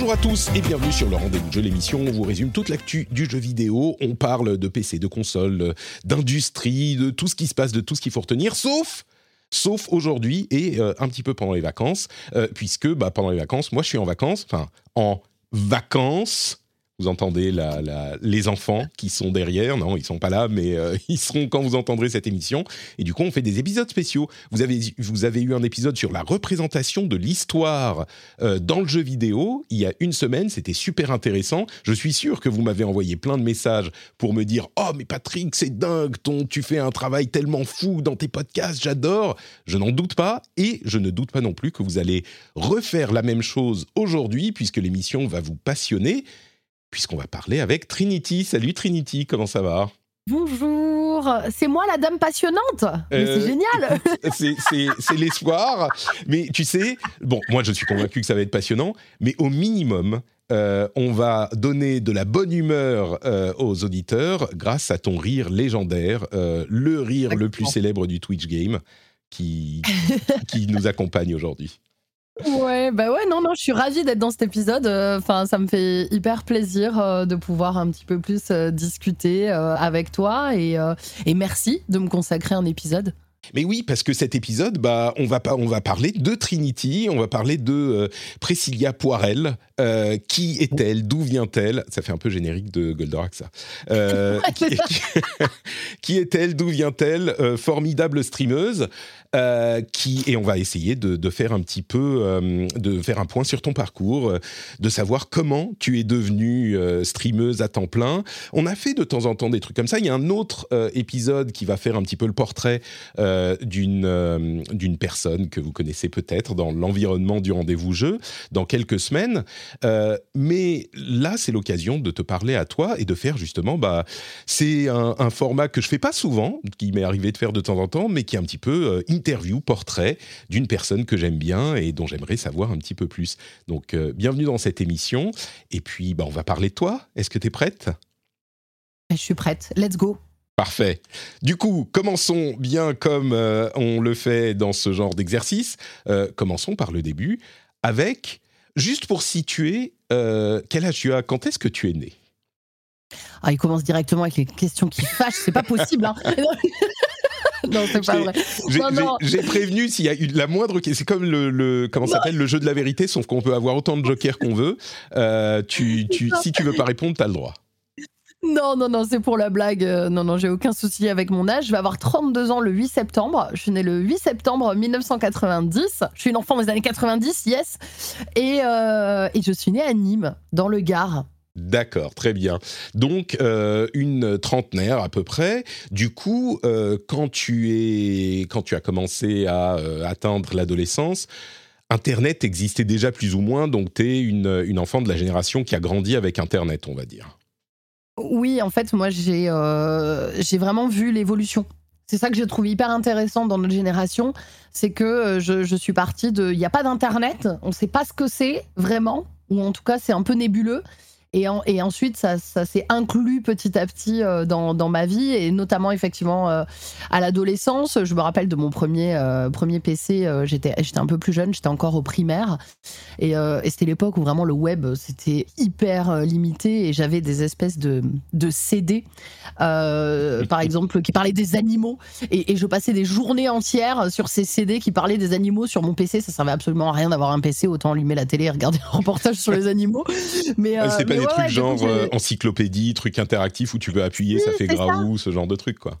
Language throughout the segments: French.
Bonjour à tous et bienvenue sur le rendez-vous de jeu, l'émission. On vous résume toute l'actu du jeu vidéo. On parle de PC, de consoles, d'industrie, de tout ce qui se passe, de tout ce qu'il faut retenir, sauf sauf aujourd'hui et euh, un petit peu pendant les vacances, euh, puisque bah, pendant les vacances, moi je suis en vacances, enfin en vacances. Vous entendez les enfants qui sont derrière. Non, ils sont pas là, mais euh, ils seront quand vous entendrez cette émission. Et du coup, on fait des épisodes spéciaux. Vous avez, vous avez eu un épisode sur la représentation de l'histoire euh, dans le jeu vidéo il y a une semaine. C'était super intéressant. Je suis sûr que vous m'avez envoyé plein de messages pour me dire Oh, mais Patrick, c'est dingue, ton, tu fais un travail tellement fou dans tes podcasts, j'adore. Je n'en doute pas. Et je ne doute pas non plus que vous allez refaire la même chose aujourd'hui, puisque l'émission va vous passionner, puisqu'on va parler avec Trinity. Salut Trinity, comment ça va? Bonjour, c'est moi la dame passionnante. Euh, c'est génial. c'est, l'espoir. Mais tu sais, bon, moi je suis convaincu que ça va être passionnant, mais au minimum, euh, on va donner de la bonne humeur euh, aux auditeurs grâce à ton rire légendaire, euh, le rire le plus célèbre du Twitch Game qui, qui nous accompagne aujourd'hui. Ouais, bah ouais, non, non, je suis ravie d'être dans cet épisode. Euh, Enfin, ça me fait hyper plaisir euh, de pouvoir un petit peu plus euh, discuter avec toi et, et merci de me consacrer un épisode. Mais oui, parce que cet épisode, bah, on va pas, on va parler de Trinity, on va parler de Priscilla Poirel. Qui est-elle D'où vient-elle? Ça fait un peu générique de Goldorak, ça. Qui, qui est-elle D'où vient-elle? Formidable streameuse. Euh, qui et on va essayer de, faire un petit peu, euh, de faire un point sur ton parcours, euh, de savoir comment tu es devenue streameuse à temps plein. On a fait de temps en temps des trucs comme ça. Il y a un autre épisode qui va faire un petit peu le portrait d'une d'une personne que vous connaissez peut-être dans l'environnement du rendez-vous jeu dans quelques semaines. Mais là, c'est l'occasion de te parler à toi et de faire justement, bah, c'est un, un format que je fais pas souvent, qui m'est arrivé de faire de temps en temps, mais qui est un petit peu interview, portrait d'une personne que j'aime bien et dont j'aimerais savoir un petit peu plus. Donc, euh, bienvenue dans cette émission. Et puis, bah, on va parler de toi. Est-ce que tu es prête? Je suis prête, let's go. Parfait. Du coup, commençons bien comme euh, on le fait dans ce genre d'exercice. Euh, commençons par le début avec, juste pour situer, quel âge tu as? Quand est-ce que tu es né? Ah, il commence directement avec les questions qui fâchent, c'est pas possible. Hein. non, c'est pas vrai. J'ai prévenu s'il y a eu la moindre... C'est comme le, le- comment s'appelle le jeu de la vérité, sauf qu'on peut avoir autant de jokers qu'on veut. Euh, tu, tu, si tu veux pas répondre, tu as le droit. Non, non, non, c'est pour la blague. Euh, Non, non, j'ai aucun souci avec mon âge. Je vais avoir 32 ans le 8 septembre. Je suis née le 8 septembre 1990. Je suis une enfant des années 90, yes. Et, euh, et je suis née à Nîmes, dans le Gard. D'accord, très bien. Donc, euh, une trentenaire à peu près. Du coup, euh, quand, tu es, quand tu as commencé à euh, atteindre l'adolescence, Internet existait déjà plus ou moins, donc tu es une, une enfant de la génération qui a grandi avec Internet, on va dire. Oui, en fait, moi, j'ai j'ai vraiment vu l'évolution. C'est ça que je trouve hyper intéressant dans notre génération, c'est que je, je suis partie de... Il n'y a pas d'Internet, on ne sait pas ce que c'est vraiment, ou en tout cas c'est un peu nébuleux. Et, en- et ensuite, ça, ça s'est inclus petit à petit euh, dans, dans ma vie, et notamment effectivement euh, à l'adolescence. Je me rappelle de mon premier, euh, premier PC, j'étais j'étais un peu plus jeune, j'étais encore au primaire. Et, et c'était l'époque où vraiment le web, c'était hyper limité, et j'avais des espèces de, de CD, par exemple, qui parlaient des animaux. Et, et je passais des journées entières sur ces CD qui parlaient des animaux sur mon PC. Ça servait absolument à rien d'avoir un PC, autant allumer la télé et regarder un reportage sur les animaux. Mais, euh, mais des ouais, trucs genre euh, encyclopédie, trucs interactifs où tu veux appuyer, ça fait ça. graou, ce genre de trucs, quoi.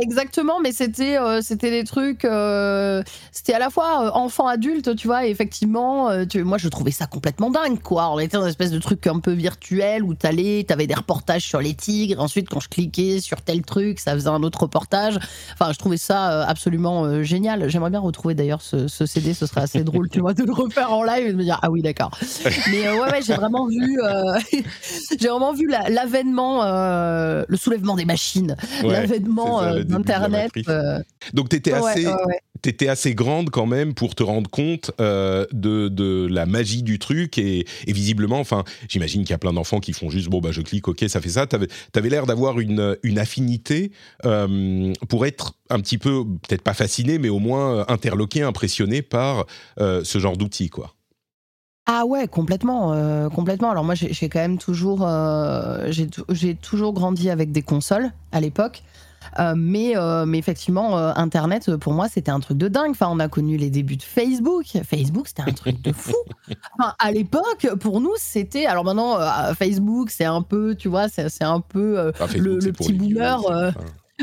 Exactement, mais c'était euh, c'était des trucs, euh, c'était à la fois euh, enfant adulte, tu vois. Et effectivement, tu, moi je trouvais ça complètement dingue, quoi. On était dans une espèce de truc un peu virtuel où t'allais, t'avais des reportages sur les tigres. Ensuite, quand je cliquais sur tel truc, ça faisait un autre reportage. Enfin, je trouvais ça absolument génial. J'aimerais bien retrouver d'ailleurs ce, CD, ce serait assez drôle, tu vois, de le refaire en live et de me dire ah oui d'accord. Mais ouais ouais, j'ai vraiment vu, j'ai vraiment vu l'avènement, le soulèvement des machines, l'avènement d'Internet. Euh, Donc, tu étais, assez, étais assez grande quand même pour te rendre compte euh, de, de, la magie du truc. Et, visiblement, enfin, j'imagine qu'il y a plein d'enfants qui font juste, bon, bah, je clique, ok, ça fait ça. Tu avais, l'air d'avoir une, une affinité euh, pour être un petit peu, peut-être pas fasciné, mais au moins interloqué, impressionné par ce genre d'outils, quoi. Ah ouais, complètement, complètement. Alors moi, j'ai quand même toujours, j'ai toujours grandi avec des consoles à l'époque. Euh, mais, euh, mais effectivement, euh, Internet, pour moi, c'était un truc de dingue. Enfin, on a connu les débuts de Facebook. Facebook, c'était un truc de fou. Enfin, à l'époque, pour nous, c'était. Alors maintenant, Facebook, c'est un peu, tu vois, c'est un peu le, petit boomer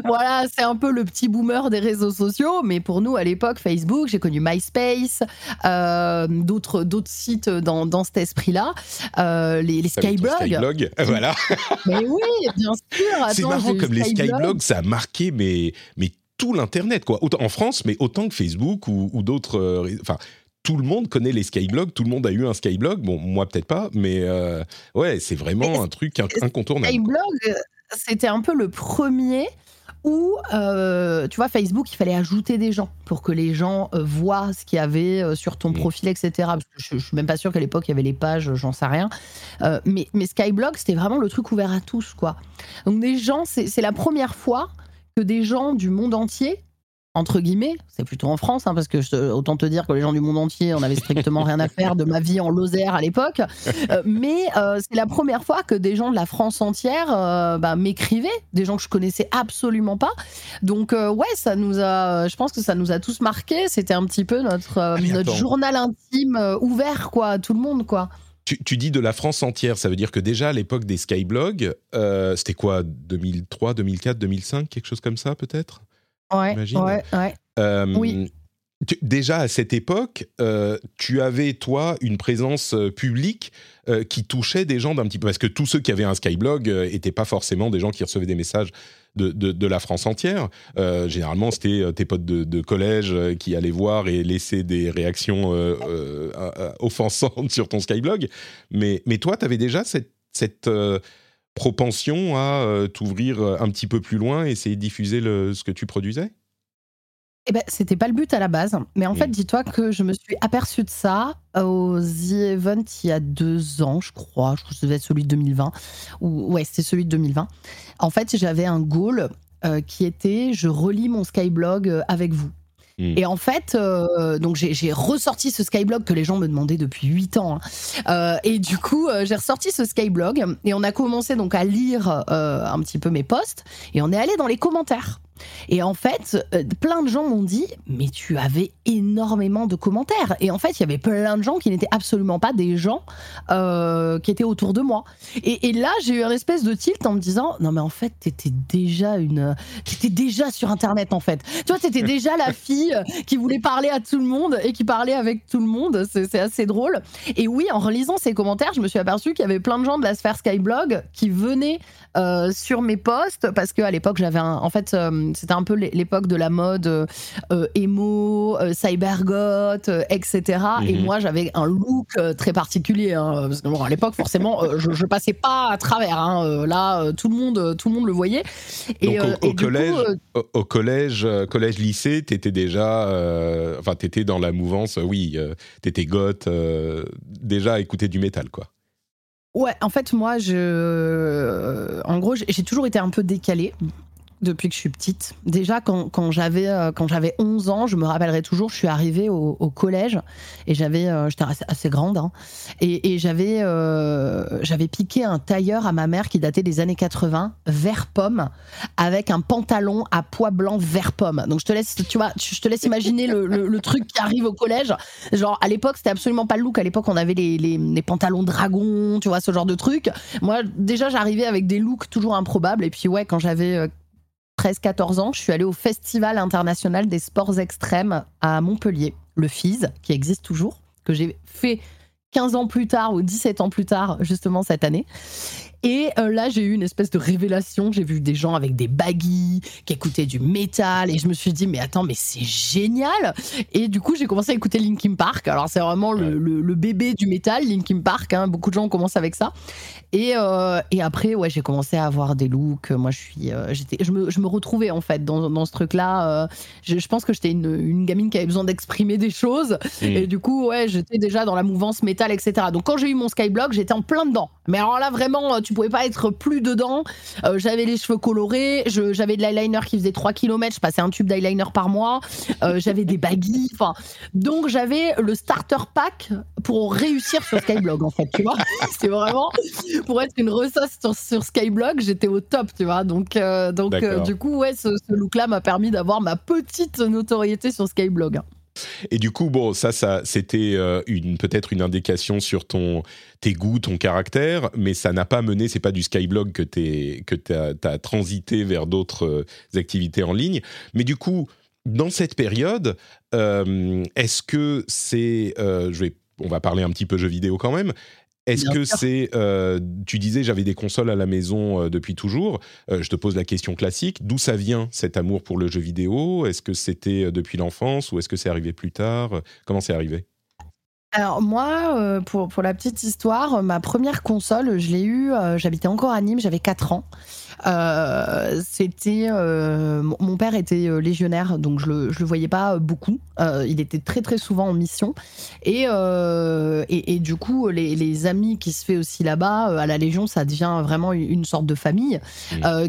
voilà, c'est un peu le petit boomer des réseaux sociaux, mais pour nous à l'époque, Facebook, j'ai connu MySpace, euh, d'autres d'autres sites dans, dans cet esprit-là, euh, les, les Skyblogs. Skyblog, voilà. mais oui, bien sûr. C'est marrant comme les Skyblogs, ça a marqué mais mais tout l'internet quoi. Autant en France, mais autant que Facebook ou, ou d'autres. Euh, enfin, tout le monde connaît les skyblogs, tout le monde a eu un skyblog. Bon, moi peut-être pas, mais euh, ouais, c'est vraiment un truc incontournable. Skyblog, c'était un peu le premier où, euh, tu vois, Facebook, il fallait ajouter des gens pour que les gens euh, voient ce qu'il y avait euh, sur ton profil, etc. Parce que je, ne suis même pas sûr qu'à l'époque, il y avait les pages, j'en sais rien. mais, mais Skyblog, c'était vraiment le truc ouvert à tous, quoi. Donc, des gens, c'est la première fois que des gens du monde entier entre guillemets, c'est plutôt en France, hein, parce que autant te dire que les gens du monde entier, on avait strictement rien à faire de ma vie en Lozère à l'époque. Euh, mais euh, c'est la première fois que des gens de la France entière euh, bah, m'écrivaient, des gens que je connaissais absolument pas. Donc ouais, ça nous a, je pense que ça nous a tous marqué. C'était un petit peu notre, ah, notre journal intime ouvert quoi, à tout le monde quoi. Tu, tu, dis de la France entière, ça veut dire que déjà à l'époque des skyblogs, c'était quoi 2003, 2004, 2005, quelque chose comme ça peut-être? Ouais, ouais, ouais. Euh, oui. déjà à cette époque, euh, tu avais toi une présence euh, publique qui touchait des gens d'un petit peu parce que tous ceux qui avaient un Skyblog n'étaient pas forcément des gens qui recevaient des messages de, de, la France entière. généralement, c'était tes potes de, collège qui allaient voir et laisser des réactions offensantes sur ton Skyblog. Mais, mais toi, tu avais déjà cette, cette propension à euh, t'ouvrir euh, un petit peu plus loin et essayer de diffuser le, ce que tu produisais? Eh ben, c'était pas le but à la base. Mais en fait, dis-toi que je me suis aperçue de ça au The Event il y a deux ans, je crois. Je crois que ça devait être celui de 2020. Ou, ouais, c'était celui de 2020. En fait, j'avais un goal euh, qui était je relis mon Skyblog avec vous. Hmm. Et en fait, euh, donc j'ai ressorti ce Skyblog que les gens me demandaient depuis 8 ans. Hein. Euh, et du coup, euh, j'ai ressorti ce Skyblog et on a commencé donc à lire un petit peu mes posts et on est allé dans les commentaires. Et en fait, euh, plein de gens m'ont dit, mais tu avais énormément de commentaires. Et en fait, il y avait plein de gens qui n'étaient absolument pas des gens euh, qui étaient autour de moi. Et, là, j'ai eu un espèce de tilt en me disant, non mais en fait, t'étais déjà une, t'étais déjà sur Internet en fait. Tu vois, t'étais déjà la fille qui voulait parler à tout le monde et qui parlait avec tout le monde. C'est assez drôle. Et oui, en relisant ces commentaires, je me suis aperçu qu'il y avait plein de gens de la sphère Skyblog qui venaient euh, sur mes posts parce qu'à l'époque, j'avais un, en fait c'était un peu l'époque de la mode euh, euh, emo, euh, cybergoth, etc. Et mhm. moi, j'avais un look très particulier. Hein, parce que à l'époque, forcément, je, je, passais pas à travers. Hein, là, tout le monde, tout le monde le voyait. Et, Donc, au, collège, au, collège, collège, lycée, t'étais déjà, enfin, t'étais dans la mouvance. oui, t'étais goth, déjà à écouter du métal, quoi. Ouais, en fait, moi, je, en gros, j'ai toujours été un peu décalée depuis que je suis petite. Déjà, quand, quand j'avais euh, quand j'avais 11 ans, je me rappellerai toujours, je suis arrivée au, collège et j'avais euh, j'étais assez, grande hein, et, j'avais euh, j'avais piqué un tailleur à ma mère qui datait des années 80, vert pomme, avec un pantalon à pois blanc vert pomme. Donc je te laisse tu vois, je te laisse imaginer le, le, truc qui arrive au collège. Genre à l'époque, c'était absolument pas le look. À l'époque, on avait les, les, les pantalons dragons, tu vois, ce genre de truc. Moi, déjà, j'arrivais avec des looks toujours improbables et puis ouais, quand j'avais 13-14 ans, je suis allée au Festival international des sports extrêmes à Montpellier, le FIS, qui existe toujours, que j'ai fait 15 ans plus tard ou 17 ans plus tard, justement cette année. Et euh, là, j'ai eu une espèce de révélation. J'ai vu des gens avec des baggies qui écoutaient du métal et je me suis dit, mais attends, mais c'est génial. Et du coup, j'ai commencé à écouter Linkin Park. Alors, c'est vraiment le, bébé du métal, Linkin Park. Hein. Beaucoup de gens commencent avec ça. Et, euh, et après, ouais, j'ai commencé à avoir des looks. Moi, je suis, euh, j'étais, je me, je me, retrouvais en fait dans, dans ce truc-là. Je, je, pense que j'étais une, une, gamine qui avait besoin d'exprimer des choses. Mmh. Et du coup, ouais, j'étais déjà dans la mouvance métal, etc. Donc, quand j'ai eu mon skyblock, j'étais en plein dedans. Mais alors là, vraiment, tu pouvais pas être plus dedans. Euh, j'avais les cheveux colorés, j'avais de l'eyeliner qui faisait 3 km, je passais un tube d'eyeliner par mois, euh, j'avais des baguilles, enfin. Donc j'avais le starter pack pour réussir sur Skyblog, en fait, tu vois. C'est vraiment pour être une ressasse sur, Skyblog, j'étais au top, tu vois. Donc, euh, donc du coup, ouais, ce, ce look-là m'a permis d'avoir ma petite notoriété sur Skyblog. Et du coup, bon, ça, ça c'était euh, une peut-être une indication sur ton tes goûts, ton caractère, mais ça n'a pas mené. C'est pas du Skyblog que tu que as, transité vers d'autres euh, activités en ligne. Mais du coup, dans cette période, euh, est-ce que c'est, on va parler un petit peu jeux vidéo quand même. Est-ce que c'est, euh, tu disais, j'avais des consoles à la maison euh, depuis toujours. Euh, je te pose la question classique. D'où ça vient cet amour pour le jeu vidéo? Est-ce que c'était depuis l'enfance ou est-ce que c'est arrivé plus tard? Comment c'est arrivé? Alors moi, pour, pour la petite histoire, ma première console, je l'ai eue, j'habitais encore à Nîmes, j'avais 4 ans. Euh, c'était euh, mon père était euh, légionnaire, donc je le, je le voyais pas beaucoup. il était très très souvent en mission et et, du coup les, les, amis qui se fait aussi là-bas à la Légion, ça devient vraiment une sorte de famille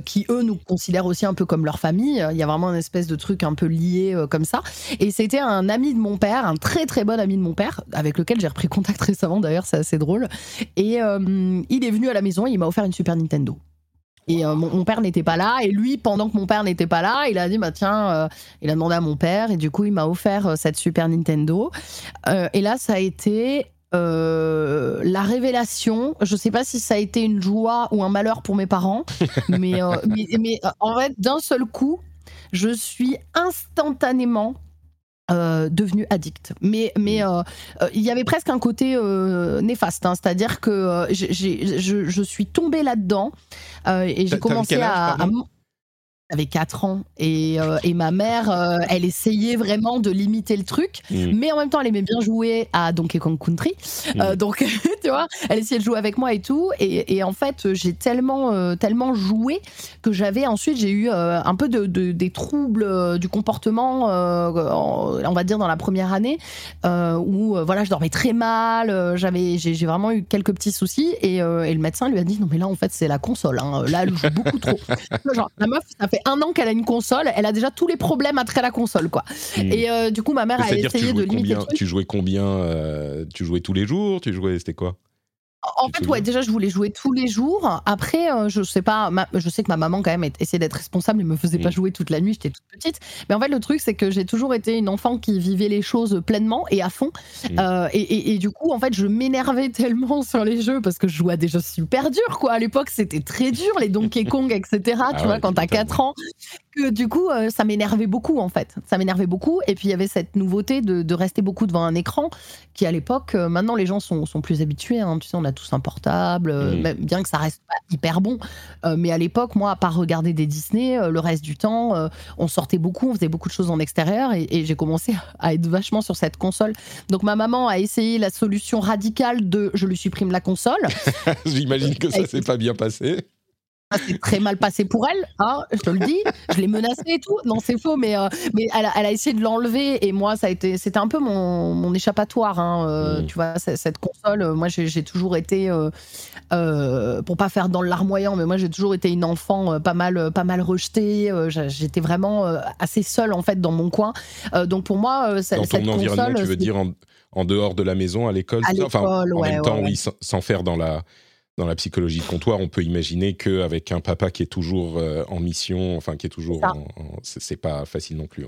qui eux nous considèrent aussi un peu comme leur famille. Il y a vraiment une espèce de truc un peu lié comme ça. Et c'était un ami de mon père, un très très bon ami de mon père, avec lequel j'ai repris contact récemment d'ailleurs, c'est assez drôle. Et il est venu à la maison, et il m'a offert une Super Nintendo. Et euh, mon, père n'était pas là. Et lui, pendant que mon père n'était pas là, il a dit bah tiens, euh, il a demandé à mon père et du coup il m'a offert euh, cette Super Nintendo. et là, ça a été la révélation. Je sais pas si ça a été une joie ou un malheur pour mes parents, mais, mais, mais en fait, d'un seul coup, je suis instantanément euh, devenu addict. Mais mais euh, euh, il y avait presque un côté néfaste, hein. c'est-à-dire que je, je, suis tombée là-dedans et j'ai commencé à, avait 4 ans et, euh, et ma mère, euh, elle essayait vraiment de limiter le truc, mm. mais en même temps, elle aimait bien jouer à Donkey Kong Country. Mm. Euh, donc, tu vois, elle essayait de jouer avec moi et tout. Et, et en fait, j'ai tellement, tellement joué que j'avais ensuite, j'ai eu un peu de, des troubles du comportement, on va dire dans la première année, où voilà, je dormais très mal, j'avais, j'ai vraiment eu quelques petits soucis. Et, et, le médecin lui a dit non mais là en fait c'est la console, hein. là elle joue beaucoup trop. Genre la meuf, ça fait un an qu'elle a une console, elle a déjà tous les problèmes après la console, quoi. Hmm. Et euh, du coup, ma mère a essayé de limiter. Tu jouais combien euh, Tu jouais tous les jours Tu jouais, c'était quoi? En fait, ouais, déjà, je voulais jouer tous les jours. Après, euh, je sais pas, je sais que ma maman, quand même, essayait d'être responsable et me faisait pas jouer toute la nuit, j'étais toute petite. Mais en fait, le truc, c'est que j'ai toujours été une enfant qui vivait les choses pleinement et à fond. Euh, et, du coup, en fait, je m'énervais tellement sur les jeux parce que je jouais à des jeux super durs, quoi. À l'époque, c'était très dur, les Donkey Kong, etc. Ah tu vois, quand t'as 4 ans. Que, du coup, euh, ça m'énervait beaucoup, en fait. Ça m'énervait beaucoup. Et puis, il y avait cette nouveauté de, rester beaucoup devant un écran qui, à l'époque, maintenant, les gens sont, sont plus habitués. Hein. Tu sais, on a tous un portable, euh, bien que ça reste pas hyper bon. Euh, mais à l'époque, moi, à part regarder des Disney, euh, le reste du temps, on sortait beaucoup, on faisait beaucoup de choses en extérieur et, j'ai commencé à être vachement sur cette console. Donc ma maman a essayé la solution radicale de je lui supprime la console. J'imagine que ça s'est pas bien passé. Ça s'est très mal passé pour elle, hein, je te le dis. Je l'ai menacée et tout. Non, c'est faux, mais, euh, mais elle, a, essayé de l'enlever et moi, ça a été, c'était un peu mon, mon échappatoire. Hein, euh, mmh. Tu vois, cette console, euh, moi, j'ai toujours été, pour pas faire dans le larmoyant, mais moi, j'ai toujours été une enfant pas mal, pas mal rejetée. J'étais vraiment assez seule en fait dans mon coin. donc pour moi, dans ton environnement, tu veux dire en, dehors de la maison, à l'école, enfin, en même temps, oui, sans faire dans la dans la psychologie de comptoir, on peut imaginer qu'avec un papa qui est toujours euh, en mission, enfin qui est toujours, c'est pas facile non plus.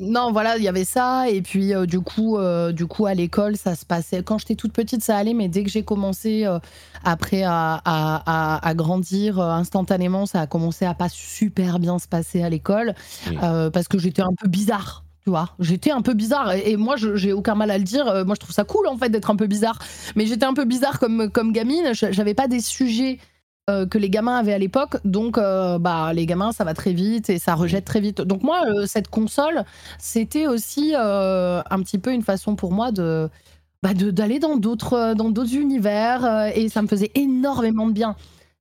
Non, voilà, il y avait ça. Et puis, euh, du, coup, euh, du coup, à l'école, ça se passait. Quand j'étais toute petite, ça allait, mais dès que j'ai commencé, euh, après, à, à, à, grandir instantanément, ça a commencé à pas super bien se passer à l'école. parce que j'étais un peu bizarre. Tu vois, j'étais un peu bizarre et, moi, j'ai aucun mal à le dire. Moi, je trouve ça cool en fait d'être un peu bizarre. Mais j'étais un peu bizarre comme, comme gamine. J'avais pas des sujets euh, que les gamins avaient à l'époque. Donc, euh, bah, les gamins, ça va très vite et ça rejette très vite. Donc, moi, euh, cette console, c'était aussi un petit peu une façon pour moi de bah, d'aller dans d'autres dans d'autres univers et ça me faisait énormément de bien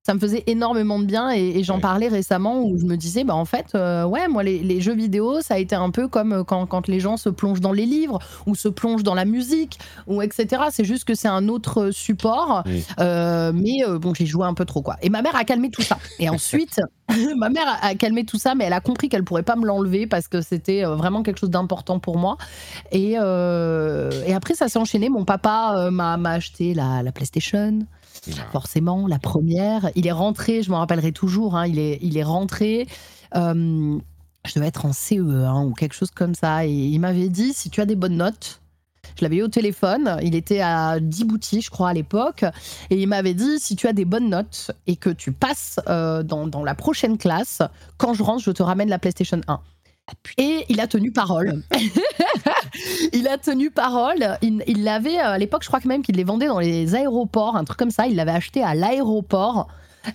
ça me faisait énormément de bien et, j'en parlais récemment où je me disais bah en fait euh, ouais moi les, jeux vidéo ça a été un peu comme euh, quand, quand, les gens se plongent dans les livres ou se plongent dans la musique ou etc c'est juste que c'est un autre support euh, mais bon j'ai joué un peu trop quoi. Et ma mère a calmé tout ça. Et ensuite ma mère a, calmé tout ça mais elle a compris qu'elle pourrait pas me l'enlever parce que c'était vraiment quelque chose d'important pour moi. Et, et après ça s'est enchaîné. Mon papa m'a acheté la, la PlayStation forcément, la première. Il est rentré, je m'en rappellerai toujours, hein, il, est, il est rentré. Euh, je devais être en CE1 ou quelque chose comme ça. Et il m'avait dit si tu as des bonnes notes, je l'avais eu au téléphone, il était à Djibouti, je crois, à l'époque, et il m'avait dit si tu as des bonnes notes et que tu passes euh, dans, dans, la prochaine classe, quand je rentre, je te ramène la PlayStation 1. Et il a tenu parole. il a tenu parole. Il l'avait, euh, à l'époque, je crois que même qu'il les vendait dans les aéroports, un truc comme ça. Il l'avait acheté à l'aéroport.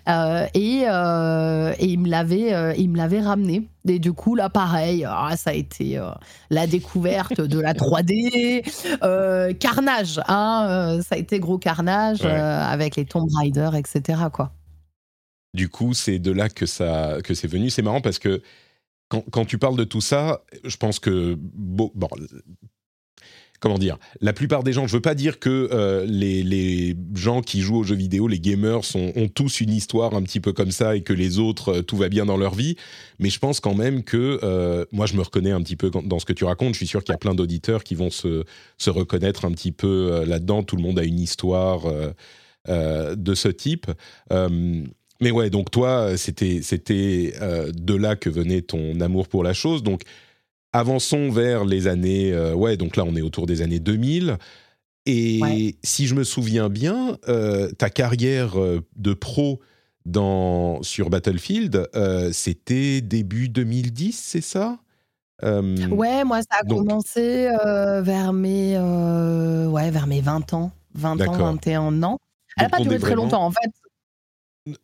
Euh, et, euh, et, il me l'avait il me l'avait ramené et du coup là pareil ah, ça a été la découverte de la 3D carnage hein, ça a été gros carnage avec les Tomb Raider etc quoi du coup c'est de là que ça que c'est venu c'est marrant parce que quand, tu parles de tout ça, je pense que bon, comment dire La plupart des gens, je veux pas dire que euh, les, gens qui jouent aux jeux vidéo, les gamers, ont tous une histoire un petit peu comme ça et que les autres, euh, tout va bien dans leur vie. Mais je pense quand même que euh, moi, je me reconnais un petit peu dans ce que tu racontes. Je suis sûr qu'il y a plein d'auditeurs qui vont se, reconnaître un petit peu là-dedans. Tout le monde a une histoire de ce type. Mais ouais, donc toi, c'était c'était euh, de là que venait ton amour pour la chose. Donc avançons vers les années. Euh, ouais, donc là, on est autour des années 2000. Et si je me souviens bien, euh, ta carrière de pro dans, sur Battlefield, c'était début 2010, c'est ça? Ouais, moi, ça a commencé vers, mes, ouais, vers mes 20 ans. 20 ans, 21 ans. Elle n'a pas duré très longtemps, en fait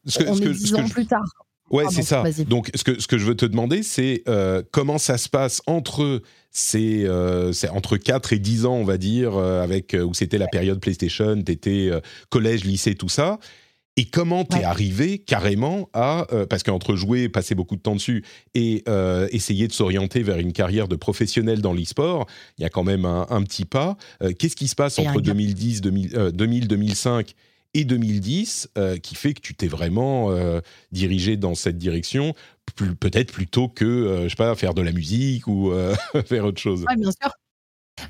ce que, on est ce ans plus tard. Ouais, c'est ça. Donc, ce que, ce que je veux te demander, c'est euh, comment ça se passe entre ces, euh, entre 4 et 10 ans, on va dire, euh, avec, où c'était la période PlayStation, tu étais collège, lycée, tout ça. Et comment t'es es arrivé carrément à parce qu'entre jouer, passer beaucoup de temps dessus et essayer de s'orienter vers une carrière de professionnel dans l'e-sport, il y a quand même un, un petit pas. Qu'est-ce qui se passe entre 2010, 2000, 2000, 2005 et 2010 euh, qui fait que tu t'es vraiment euh, dirigé dans cette direction, peut-être plutôt que, euh, je sais pas, faire de la musique ou faire autre chose. Oui, bien sûr.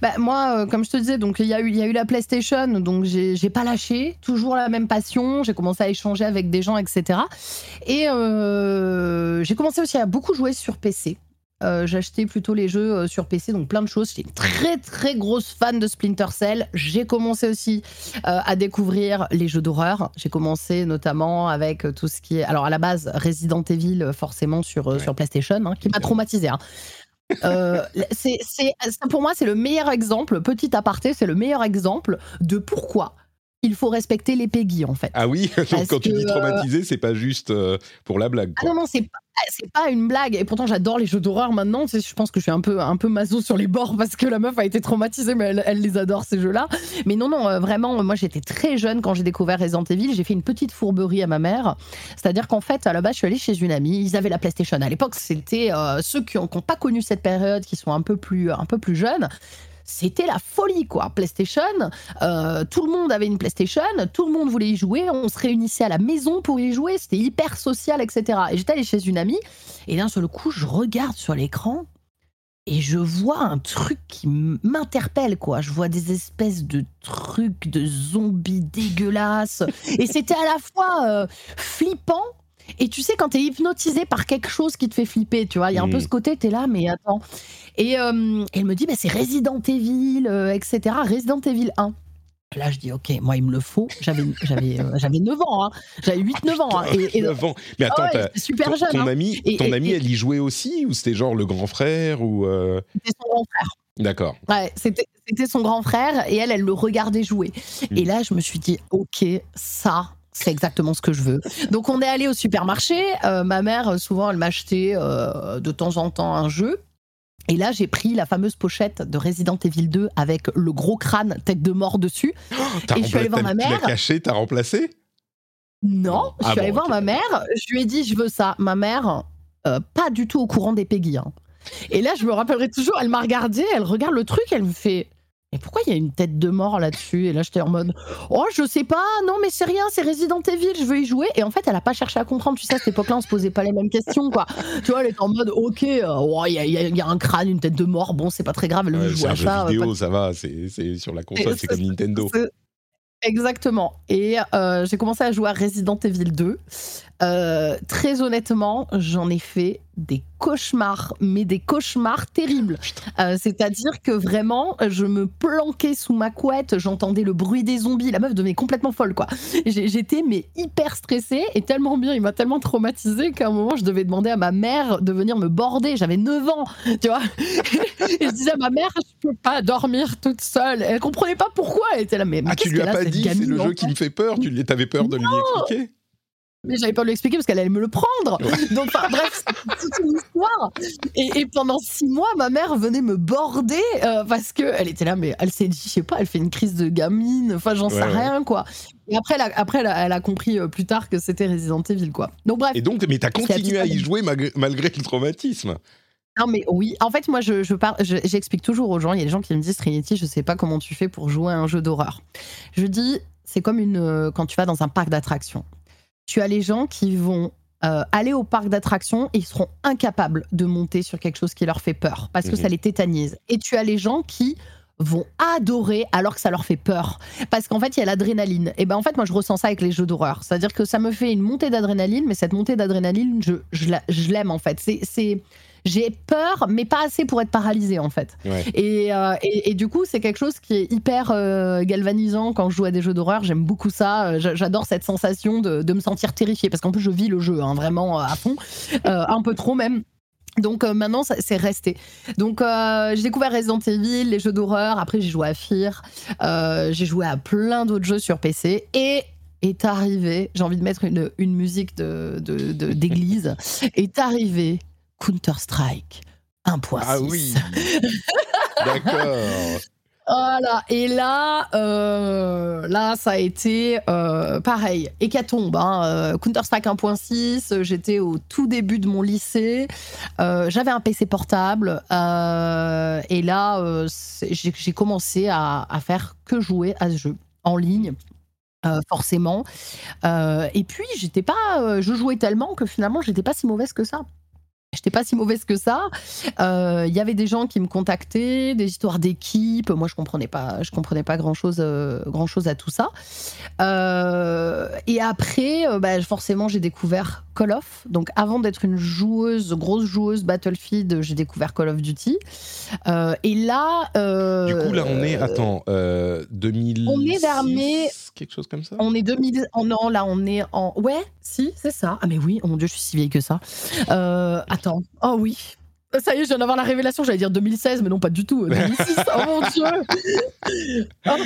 Bah, moi, comme je te disais, donc il y, a eu, y a eu la PlayStation, donc j'ai pas lâché, toujours la même passion. J'ai commencé à échanger avec des gens, etc. Et j'ai commencé aussi à beaucoup jouer sur PC. Euh, j'achetais plutôt les jeux euh, sur PC, donc plein de choses. J'étais une très très grosse fan de Splinter Cell. J'ai commencé aussi euh, à découvrir les jeux d'horreur. J'ai commencé notamment avec tout ce qui est, alors à la base Resident Evil forcément sur sur PlayStation, hein, qui m'a traumatisé. Hein. c'est, pour moi, c'est le meilleur exemple, petit aparté, c'est le meilleur exemple de pourquoi il faut respecter les Peggy en fait. Ah oui, donc quand tu dis traumatisé, c'est pas juste pour la blague. Ah non, non, c'est pas, c'est pas une blague. Et pourtant, j'adore les jeux d'horreur maintenant. je pense que je suis un peu, un peu maso sur les bords parce que la meuf a été traumatisée, mais elle, les adore ces jeux-là. Mais non, non, euh, vraiment, moi j'étais très jeune quand j'ai découvert Resident Evil. J'ai fait une petite fourberie à ma mère. C'est-à-dire qu'en fait, à la base, je suis allée chez une amie. Ils avaient la PlayStation. À l'époque, c'était euh, ceux qui n'ont pas connu cette période, qui sont un peu plus, un peu plus jeunes c'était la folie, quoi. PlayStation, euh, tout le monde avait une PlayStation, tout le monde voulait y jouer, on se réunissait à la maison pour y jouer, c'était hyper social, etc. Et j'étais allée chez une amie, et d'un seul coup, je regarde sur l'écran, et je vois un truc qui m'interpelle, quoi. Je vois des espèces de trucs de zombies dégueulasses. Et c'était à la fois euh, flippant Et tu sais, quand t'es hypnotisé par quelque chose qui te fait flipper, tu vois, il y a un peu Mm. ce côté, t'es là, mais attends. Et euh, elle me dit, bah, c'est Resident Evil, euh, etc. Resident Evil 1. Et là, je dis, ok, moi, il me le faut. J'avais, j'avais, euh, j'avais 9 ans, hein. j'avais 8-9 ans. hein. Et, et- Neuf ans. Mais attends, Ah ouais, super ton, jeune. ton hein. ami, Et- ton et- ami et- elle y jouait aussi ou c'était genre le grand frère ou C'était son grand frère. D'accord. Ouais, c'était, c'était son grand frère et elle, elle le regardait jouer. Mm. Et là, je me suis dit, ok, ça, c'est exactement ce que je veux. Donc, on est allé au supermarché. Euh, ma mère, souvent, elle m'achetait euh, de temps en temps un jeu. Et là, j'ai pris la fameuse pochette de Resident Evil 2 avec le gros crâne tête de mort dessus. Et je suis allée voir ma t'as- Tu l'as mère. caché, t'as remplacé? Non, je Ah suis allée voir ma mère. Je lui ai dit, je veux ça. Ma mère, euh, pas du tout au courant des Peggy. hein. Et là, je me rappellerai toujours, elle m'a regardé, elle regarde le truc, elle me fait. Mais pourquoi il y a une tête de mort là-dessus? Et là, j'étais en mode, oh, je sais pas, non, mais c'est rien, c'est Resident Evil, je veux y jouer. Et en fait, elle a pas cherché à comprendre. Tu sais, à cette époque-là, on se posait pas les mêmes questions, quoi. Tu vois, elle était en mode, ok, euh, oh, il y, a- y y un crâne, une tête de mort, bon, c'est pas très grave, elle veut Ouais, un à ça. euh, vidéo, ça va. C'est sur la console, c'est- comme Nintendo. Exactement. Et euh, j'ai commencé à jouer à Resident Evil 2. Euh, très honnêtement, j'en ai fait des cauchemars, mais des cauchemars terribles. Euh, C'est-à-dire que vraiment, je me planquais sous ma couette, j'entendais le bruit des zombies. La meuf devenait complètement folle, quoi. J'étais mais hyper stressée et tellement bien, il m'a tellement traumatisée qu'à un moment, je devais demander à ma mère de venir me border. J'avais 9 ans, tu vois. et je disais à ma mère, je peux pas dormir toute seule. Elle comprenait pas pourquoi. Elle était là, mais, mais Ah, tu lui as a, pas cette dit, c'est le jeu qui me fait peur. Tu t'avais peur de lui expliquer mais j'avais pas à lui expliquer parce qu'elle allait me le prendre. Donc, enfin, bref, c'est toute une histoire. Et, et pendant six mois, ma mère venait me border euh, parce que elle était là, mais elle s'est dit, je sais pas, elle fait une crise de gamine. Enfin, j'en sais Ouais, rien, quoi. Et après, elle a, après, elle a, elle a compris euh, plus tard que c'était Resident Evil, quoi. Donc, bref. Et donc, mais t'as continué à y jouer malgré, malgré le traumatisme. Non mais oui, en fait moi je, je par- je- j'explique toujours aux gens, il y a des gens qui me disent Trinity, je sais pas comment tu fais pour jouer à un jeu d'horreur. Je dis c'est comme une euh, quand tu vas dans un parc d'attractions. Tu as les gens qui vont euh, aller au parc d'attractions et ils seront incapables de monter sur quelque chose qui leur fait peur parce que Mhm. ça les tétanise. Et tu as les gens qui vont adorer alors que ça leur fait peur parce qu'en fait il y a l'adrénaline et ben en fait moi je ressens ça avec les jeux d'horreur c'est à dire que ça me fait une montée d'adrénaline mais cette montée d'adrénaline je, je, la- je l'aime en fait c'est c'est j'ai peur mais pas assez pour être paralysée en fait Ouais. et, euh, et, et du coup c'est quelque chose qui est hyper euh, galvanisant quand je joue à des jeux d'horreur j'aime beaucoup ça Euh, j'a- j'adore cette sensation de, de me sentir terrifiée parce qu'en plus je vis le jeu hein, vraiment à fond Euh, un peu trop même donc euh, maintenant, c'est resté. Donc euh, j'ai découvert Resident Evil, les jeux d'horreur. Après, j'ai joué à Fear. Euh, j'ai joué à plein d'autres jeux sur PC. Et est arrivé, j'ai envie de mettre une, une musique de, de- de- d'église, est arrivé Counter-Strike 1.6. Ah oui D'accord. Voilà. Et là, euh, là, ça a été euh, pareil, hécatombe. Hein, euh, Counter-Strike 1.6, j'étais au tout début de mon lycée. Euh, J'avais un PC portable. et là, j'ai commencé à, à faire que jouer à ce jeu en ligne. forcément. Et puis, j'étais pas, je jouais tellement que finalement, j'étais pas si mauvaise que ça. J'étais pas si mauvaise que ça. Euh, Il y avait des gens qui me contactaient, des histoires d'équipe. Moi, je comprenais pas, je comprenais pas grand chose, grand chose à tout ça. Euh, et après, euh, bah, forcément, j'ai découvert Call of. Donc, avant d'être une joueuse, grosse joueuse Battlefield, j'ai découvert Call of Duty. Euh, et là, euh, Du coup, là, on est, attends, euh, 2000. on est vers mai- Quelque chose comme ça on est 2000. oh non, là, on est en. Ouais, si, c'est ça. Ah, mais oui, oh mon Dieu, je suis si vieille que ça. Euh, attends. Oh oui. Ça y est, je viens d'avoir la révélation. J'allais dire 2016, mais non, pas du tout. 2006. oh mon Dieu. Oh,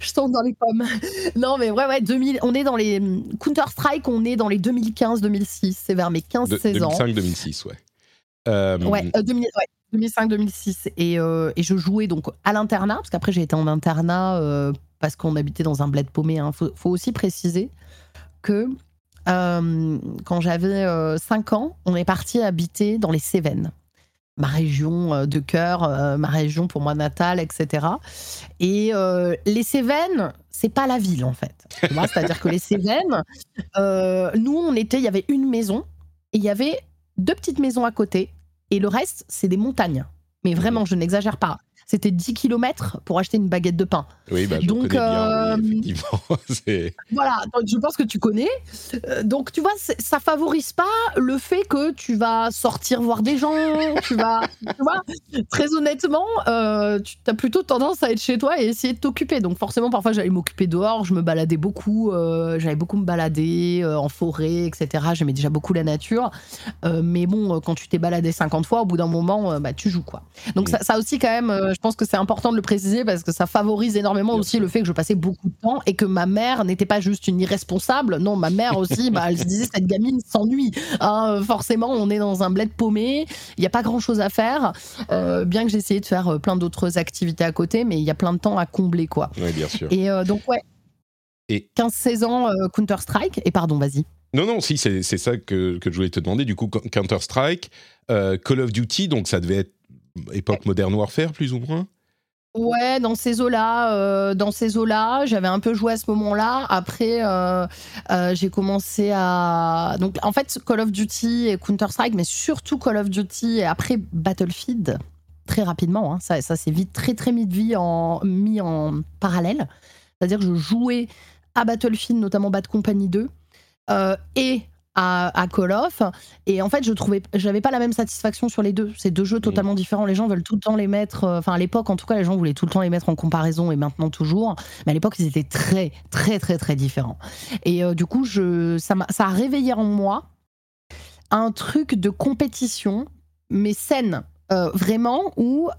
je tombe dans les pommes. Non, mais ouais, ouais, 2000. On est dans les. Counter-Strike, on est dans les 2015-2006. C'est vers mes 15-16 ans. 2005-2006, ouais. Euh, Ouais, euh, 2000 ouais, 2005-2006. Et, euh, et je jouais donc à l'internat, parce qu'après j'ai été en internat euh, parce qu'on habitait dans un bled paumé. Il faut, faut aussi préciser que euh, quand j'avais 5 ans, on est parti habiter dans les Cévennes. Ma région euh, de cœur, euh, ma région pour moi natale, etc. Et euh, les Cévennes, c'est pas la ville en fait. C'est-à-dire que les Cévennes, euh, nous on était, il y avait une maison et il y avait deux petites maisons à côté et le reste, c'est des montagnes. Mais vraiment, je n'exagère pas. C'était 10 km pour acheter une baguette de pain. Oui, bah, je Donc, bien, euh, oui, Voilà, donc je pense que tu connais. Euh, Donc tu vois, ça favorise pas le fait que tu vas sortir voir des gens, tu vas, tu vois, très honnêtement, euh, tu as plutôt tendance à être chez toi et essayer de t'occuper. Donc forcément, parfois j'allais m'occuper dehors, je me baladais beaucoup, euh, j'allais beaucoup me balader euh, en forêt, etc. J'aimais déjà beaucoup la nature. Mais bon, quand tu t'es baladé 50 fois, au bout d'un moment, bah, tu joues quoi. Donc Mm. ça, ça aussi quand même, je pense que c'est important de le préciser parce que ça favorise énormément Bien aussi sûr. le fait que je passais beaucoup de temps et que ma mère n'était pas juste une irresponsable. Non, ma mère aussi, bah, elle se disait cette gamine s'ennuie. Hein, forcément, on est dans un bled paumé, il n'y a pas grand chose à faire. Euh, bien que j'ai essayé de faire euh, plein d'autres activités à côté, mais il y a plein de temps à combler quoi. Oui, bien sûr. Et euh, donc ouais. Et- 15-16 ans euh, Counter Strike et pardon vas-y. Non, non, si, c'est ça que, que je voulais te demander. Du coup, Counter-Strike, Call of Duty, donc ça devait être époque Modern Warfare, plus ou moins Ouais, dans ces eaux-là, euh, dans ces eaux-là, j'avais un peu joué à ce moment-là. Après, euh, euh, j'ai commencé à donc en fait Call of Duty et Counter Strike, mais surtout Call of Duty et après Battlefield très rapidement. hein. ça, ça s'est vite très très mis en, mis en parallèle. C'est-à-dire que je jouais à Battlefield, notamment Bad Company 2, euh, et à, à Call of. Et en fait, je trouvais, j'avais pas la même satisfaction sur les deux. C'est deux jeux totalement différents. Les gens veulent tout le temps les mettre. euh, Enfin, à l'époque, en tout cas, les gens voulaient tout le temps les mettre en comparaison et maintenant toujours. Mais à l'époque, ils étaient très, très, très, très différents. Et euh, du coup, je, ça, m'a- ça a réveillé en moi un truc de compétition, mais saine, euh, vraiment, où,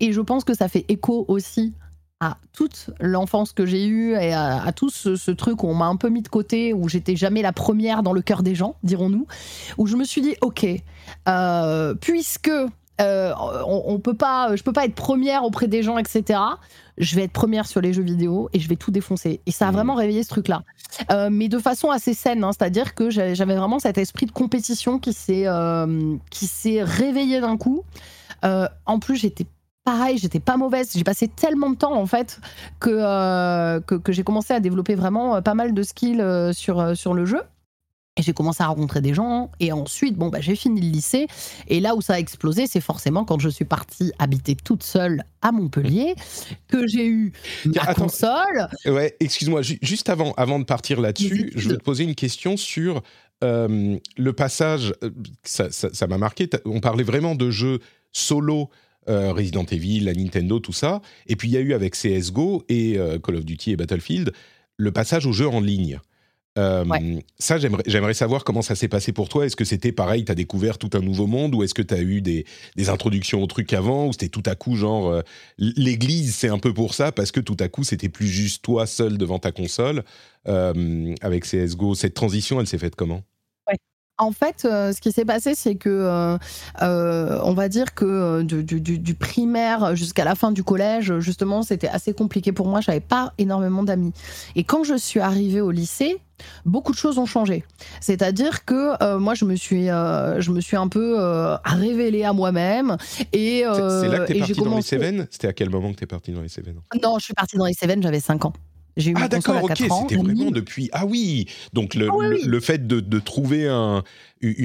et je pense que ça fait écho aussi à toute l'enfance que j'ai eue et à, à tout ce, ce truc où on m'a un peu mis de côté, où j'étais jamais la première dans le cœur des gens, dirons-nous, où je me suis dit, ok, euh, puisque euh, on, on peut pas, je peux pas être première auprès des gens, etc. Je vais être première sur les jeux vidéo et je vais tout défoncer. Et ça a Mhm. vraiment réveillé ce truc-là, Euh, mais de façon assez saine, hein, c'est-à-dire que j'avais vraiment cet esprit de compétition qui s'est euh, qui s'est réveillé d'un coup. En plus, j'étais pareil, j'étais pas mauvaise. J'ai passé tellement de temps en fait que euh, que, que j'ai commencé à développer vraiment euh, pas mal de skills euh, sur sur le jeu. Et j'ai commencé à rencontrer des gens. Et ensuite, bon, bah, j'ai fini le lycée. Et là où ça a explosé, c'est forcément quand je suis partie habiter toute seule à Montpellier, que j'ai eu ma Tiens, attends. console. Ouais, excuse-moi, ju- juste avant, avant de partir là-dessus, je veux te poser une question sur euh, le passage. Ça m'a marqué. On parlait vraiment de jeux solo. Euh, Resident Evil, la Nintendo, tout ça. Et puis il y a eu avec CSGO et euh, Call of Duty et Battlefield le passage aux jeux en ligne. Euh, Ouais. Ça, j'aimerais savoir comment ça s'est passé pour toi. Est-ce que c'était pareil, tu as découvert tout un nouveau monde ou est-ce que tu as eu des, des introductions au truc avant ou c'était tout à coup genre l'église c'est un peu pour ça parce que tout à coup c'était plus juste toi seul devant ta console avec CSGO. Cette transition, elle s'est faite comment? En fait, euh, ce qui s'est passé, c'est que, euh, euh, on va dire que du, du- du- du primaire jusqu'à la fin du collège, justement, c'était assez compliqué pour moi. J'avais pas énormément d'amis. Et quand je suis arrivée au lycée, beaucoup de choses ont changé. C'est-à-dire que euh, moi, je me suis, euh, je me suis un peu euh, révélée à moi-même. Et C'est là que tu es et j'ai parti dans les Cévennes? C'était à quel moment que tu es parti dans les Cévennes? Non, je suis partie dans les Cévennes, j'avais 5 ans. J'ai eu Ah d'accord, ok, 4 ans. c'était vraiment depuis... Ah oui, donc le, Ah oui, le, oui. le fait de, de trouver un,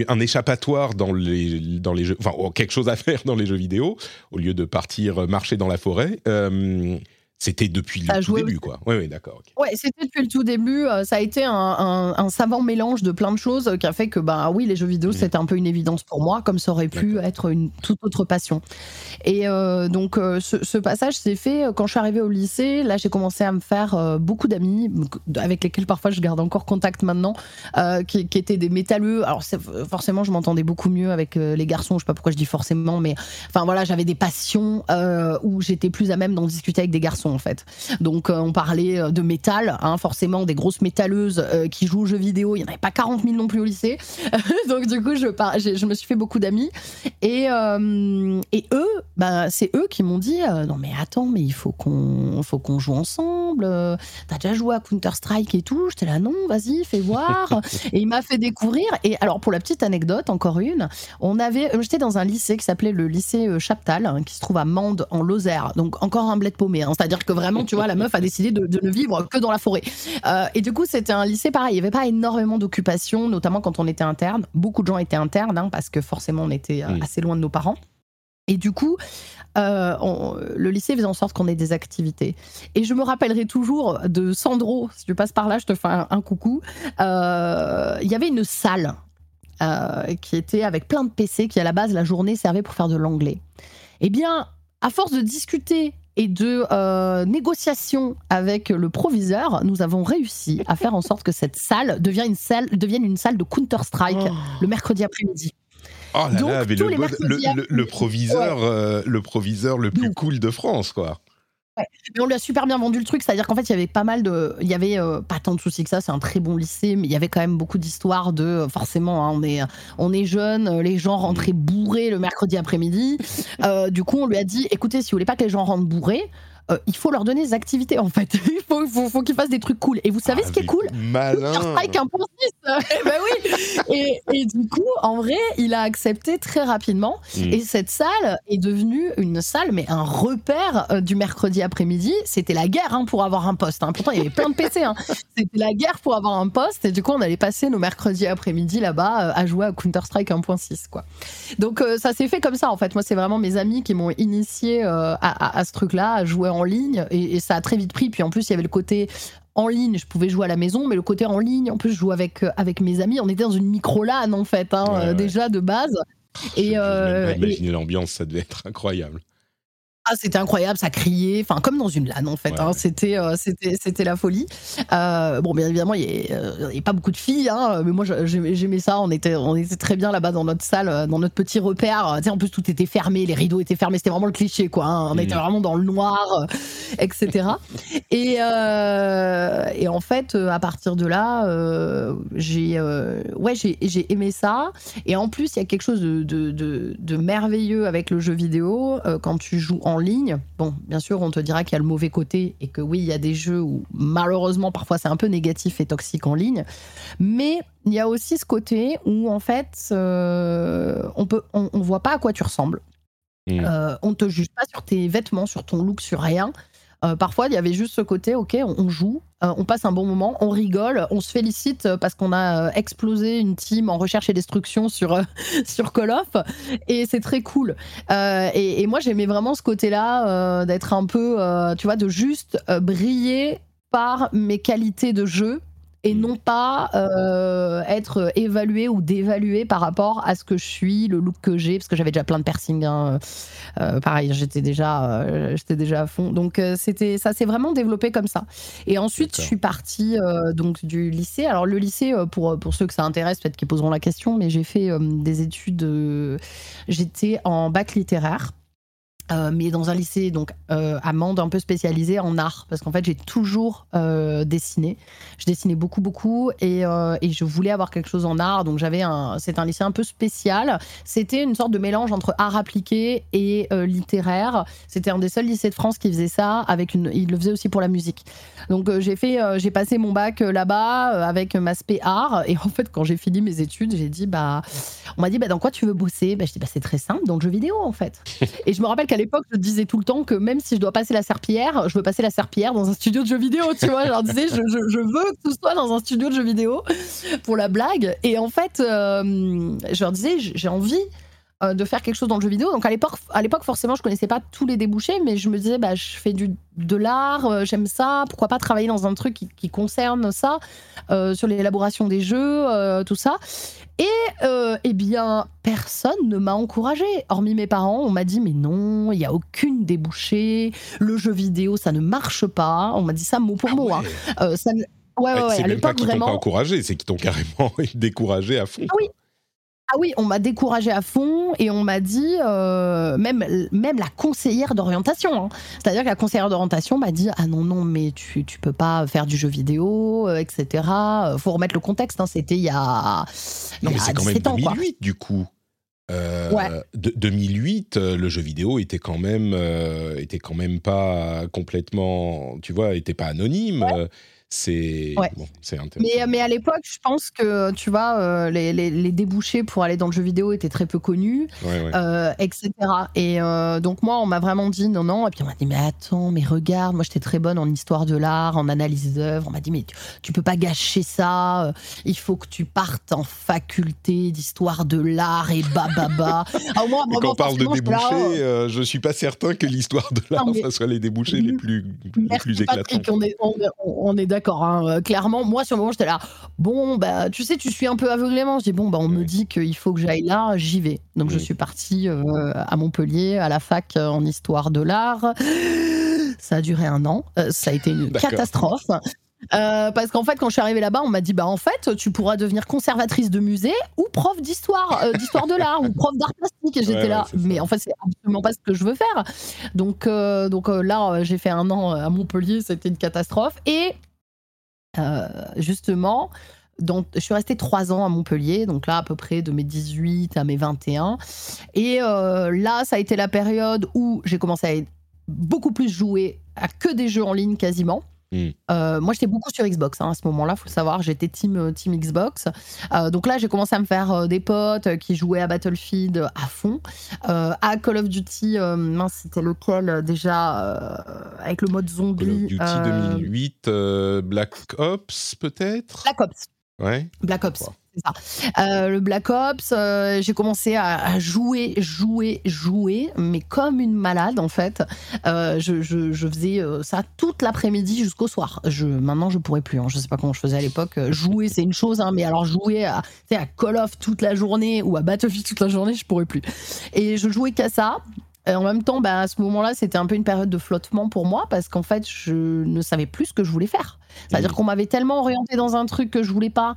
un échappatoire dans les, dans les jeux, enfin oh, quelque chose à faire dans les jeux vidéo, au lieu de partir marcher dans la forêt, euh, c'était depuis le tout début quoi. Oui, oui, d'accord. Ouais, c'était depuis le tout début. Ça a été un, un- un savant mélange de plein de choses euh, qui a fait que, bah oui, les jeux vidéo, Mhm. c'était un peu une évidence pour moi, comme ça aurait pu être une toute autre passion. Et euh, donc, euh, ce, ce passage s'est fait quand je suis arrivée au lycée. Là, j'ai commencé à me faire beaucoup d'amis, avec lesquels parfois je garde encore contact maintenant, euh, qui, qui étaient des métalleux. Alors, forcément, je m'entendais beaucoup mieux avec les garçons. Je sais pas pourquoi je dis forcément, mais enfin voilà, j'avais des passions euh, où j'étais plus à même d'en discuter avec des garçons, en fait. Donc euh, on parlait euh, de métal, hein, forcément des grosses métalleuses euh, qui jouent aux jeux vidéo. Il n'y en avait pas 40 000 non plus au lycée. Donc du coup, je, par- je me suis fait beaucoup d'amis. Et, et eux, bah, c'est eux qui m'ont dit non mais attends, mais il faut qu'on faut qu'on joue ensemble. T'as déjà joué à Counter Strike et tout J'étais là non, vas-y, fais voir. et il m'a fait découvrir. Et alors pour la petite anecdote, encore une, on avait, j'étais dans un lycée qui s'appelait le lycée Chaptal, hein, qui se trouve à Mende en Lozère. Donc encore un bled paumé. hein. C'est-à-dire que vraiment, tu vois, la meuf a décidé de, de ne vivre que dans la forêt. Euh, et du coup, c'était un lycée pareil. Il n'y avait pas énormément d'occupation, notamment quand on était interne. Beaucoup de gens étaient internes, hein, parce que forcément, on était euh, assez loin de nos parents. Et du coup, euh, le lycée faisait en sorte qu'on ait des activités. Et je me rappellerai toujours de Sandro, si tu passes par là, je te fais un, coucou. Euh, il y avait une salle euh, qui était avec plein de PC qui, à la base, la journée servait pour faire de l'anglais. Eh bien, à force de discuter et de négociations avec le proviseur, nous avons réussi à faire en sorte que cette salle devienne une salle, devienne une salle de Counter-Strike oh. le mercredi après-midi. Oh là là, mais le, proviseur, euh, le proviseur le plus cool de France, quoi. Ouais. Mais on lui a super bien vendu le truc, c'est-à-dire qu'en fait, il y avait pas mal de. Il y avait euh, pas tant de soucis que ça, c'est un très bon lycée, mais il y avait quand même beaucoup d'histoires de. Euh, forcément, hein, on est, on est jeune, les gens rentraient bourrés le mercredi après-midi. du coup, on lui a dit écoutez, si vous voulez pas que les gens rentrent bourrés, euh, il faut leur donner des activités en fait. il faut, faut, qu'ils fassent des trucs cool. Et vous savez ah, ce qui est cool? Malin. Strike 1.6. ben oui. Et, et, du coup, en vrai, il a accepté très rapidement. Mm. Et cette salle est devenue une salle, mais un repère euh, du mercredi après-midi. C'était la guerre hein, pour avoir un poste. Hein. Pourtant, il y avait plein de PC. Hein. C'était la guerre pour avoir un poste. Et du coup, on allait passer nos mercredis après-midi là-bas euh, à jouer à Counter Strike 1.6 quoi. Donc ça s'est fait comme ça en fait. Moi, c'est vraiment mes amis qui m'ont initié à, à, à, ce truc-là, à jouer en ligne et, ça a très vite pris. Puis en plus, il y avait le côté en ligne, je pouvais jouer à la maison, mais le côté en ligne, en plus, je jouais avec, euh, avec mes amis. On était dans une micro-LAN, en fait, hein, euh, déjà de base. Et, euh, imaginer l'ambiance, ça devait être incroyable. Ah, c'était incroyable, ça criait, enfin comme dans une LAN en fait. Hein, c'était, euh, c'était, c'était la folie. Euh, bon, bien évidemment, il n'y a, pas beaucoup de filles, hein, mais moi j'aimais ça. On était, on était très bien là-bas dans notre salle, euh, dans notre petit repère. Tu sais, en plus tout était fermé, les rideaux étaient fermés. C'était vraiment le cliché, quoi. Hein. On était mmh. vraiment dans le noir, etc. et, et en fait, à partir de là, j'ai, ouais, j'ai, j'ai aimé ça. Et en plus, il y a quelque chose de, de, de, de merveilleux avec le jeu vidéo quand tu joues en en ligne. Bon, bien sûr, on te dira qu'il y a le mauvais côté et que oui, il y a des jeux où malheureusement parfois c'est un peu négatif et toxique en ligne. Mais il y a aussi ce côté où en fait, euh, on peut, on, voit pas à quoi tu ressembles. Mmh. Euh, on te juge pas sur tes vêtements, sur ton look, sur rien. Euh, parfois, il y avait juste ce côté, ok, on, joue, euh, on passe un bon moment, on rigole, on se félicite parce qu'on a euh, explosé une team en recherche et destruction sur, sur Call of, et c'est très cool. Et, et, moi, j'aimais vraiment ce côté-là, d'être un peu, tu vois, de juste briller par mes qualités de jeu et non pas euh, être évalué ou dévalué par rapport à ce que je suis, le look que j'ai, parce que j'avais déjà plein de piercings. Hein. Euh, pareil, j'étais déjà, euh, j'étais déjà à fond. Donc c'était, ça s'est vraiment développé comme ça. Et ensuite, je suis partie donc du lycée. Alors le lycée, pour pour ceux que ça intéresse, peut-être qu'ils poseront la question, mais j'ai fait des études. j'étais en bac littéraire. Euh, mais dans un lycée donc euh, amende un peu spécialisé en art. Parce qu'en fait j'ai toujours euh, dessiné. Je dessinais beaucoup beaucoup. Et, et, je voulais avoir quelque chose en art. Donc j'avais un c'est un lycée un peu spécial. C'était une sorte de mélange entre art appliqué et littéraire. C'était un des seuls lycées de France qui faisait ça avec une il le faisait aussi pour la musique. Donc j'ai fait j'ai passé mon bac là-bas avec ma spé art. Et en fait quand j'ai fini mes études j'ai dit bah on m'a dit bah dans quoi tu veux bosser? Bah je dis bah c'est très simple dans le jeu vidéo en fait. Et je me rappelle à l'époque, je disais tout le temps que même si je dois passer la serpillière, je veux passer la serpillière dans un studio de jeux vidéo, tu vois. Je leur disais, je, veux que tout soit dans un studio de jeux vidéo pour la blague. Et en fait, euh, je leur disais, j'ai envie euh, de faire quelque chose dans le jeu vidéo. Donc à l'époque, à l'époque forcément, je connaissais pas tous les débouchés, mais je me disais, bah, je fais du, de l'art, euh, j'aime ça, pourquoi pas travailler dans un truc qui, qui concerne ça, sur l'élaboration des jeux, tout ça. Et euh, eh bien, personne ne m'a encouragé. Hormis mes parents, on m'a dit mais non, il y a aucune débouchée. Le jeu vidéo, ça ne marche pas. On m'a dit ça mot pour ah mot. Hein. Euh, ça Ouais, ouais, ouais. À l'époque, vraiment. Pas encouragé, c'est qu'ils t'ont carrément découragé à fond. Ah oui, ah oui, on m'a découragé à fond et on m'a dit, euh, même, même la conseillère d'orientation, hein. c'est-à-dire que la conseillère d'orientation m'a dit Ah non, non, mais tu, tu peux pas faire du jeu vidéo, euh, etc. Faut remettre le contexte, hein. c'était il y a. Non, mais c'est quand même 2008 du coup. Euh, 2008, euh, le jeu vidéo était quand même, était quand même pas complètement, tu vois, était pas anonyme. C'est Ouais. bon, c'est Mais, à l'époque, je pense que, tu vois, euh, les, les- les débouchés pour aller dans le jeu vidéo étaient très peu connus, Ouais, ouais. euh, etc. Et euh, donc, moi, on m'a vraiment dit non, non. Et puis, on m'a dit, mais attends, mais regarde, moi, j'étais très bonne en histoire de l'art, en analyse d'œuvres. On m'a dit, mais tu, tu peux pas gâcher ça. euh, Il faut que tu partes en faculté d'histoire de l'art et bababa. Ah, moi, Et vraiment, quand on parle de j'étais là, débouchés, oh, euh, je suis pas certain que l'histoire de l'art, soit les débouchés les plus, les plus éclatants. on est, on, on est d'accord. Hein. Euh, Clairement, moi sur le moment j'étais là. Bon, bah, tu sais, tu suis un peu aveuglément. Je dis bon, bah, on me dit qu'il faut que j'aille là, j'y vais. Donc je suis partie euh, à Montpellier à la fac euh, en histoire de l'art. Ça a duré un an. Euh, ça a été une D'accord. catastrophe. Euh, parce qu'en fait, quand je suis arrivée là-bas, on m'a dit bah en fait, tu pourras devenir conservatrice de musée ou prof d'histoire, euh, d'histoire de l'art ou prof d'art plastique. Et j'étais Ouais, là, ouais, c'est ça. mais en fait, c'est absolument pas ce que je veux faire. Donc, euh, donc là, j'ai fait un an à Montpellier, c'était une catastrophe. Et justement, donc, je suis restée trois ans à Montpellier, donc là à peu près de mes 18 à mes 21. Et euh, là, ça a été la période où j'ai commencé à beaucoup plus jouer à que des jeux en ligne quasiment. Mm. Euh, moi, j'étais beaucoup sur Xbox hein, à ce moment-là, faut le savoir. J'étais team, euh, team Xbox. Euh, donc là, j'ai commencé à me faire euh, des potes qui jouaient à Battlefield à fond, à Call of Duty. mince, c'était lequel déjà avec le mode zombie. Call of Duty euh, 2008, euh, Black Ops peut-être? Black Ops. Ouais. Black Ops. C'est ça. Euh, le Black Ops, euh, j'ai commencé à, jouer, jouer, jouer, mais comme une malade en fait. Euh, je, faisais ça toute l'après-midi jusqu'au soir. Maintenant, je pourrais plus. hein. Je sais pas comment je faisais à l'époque. Jouer, c'est une chose, hein, mais alors jouer à, à Call of toute la journée ou à Battlefield toute la journée, je pourrais plus. Et je jouais qu'à ça. En même temps, bah, à ce moment-là, c'était un peu une période de flottement pour moi parce qu'en fait, je ne savais plus ce que je voulais faire. C'est-à-dire Mhm. qu'on m'avait tellement orienté dans un truc que je voulais pas,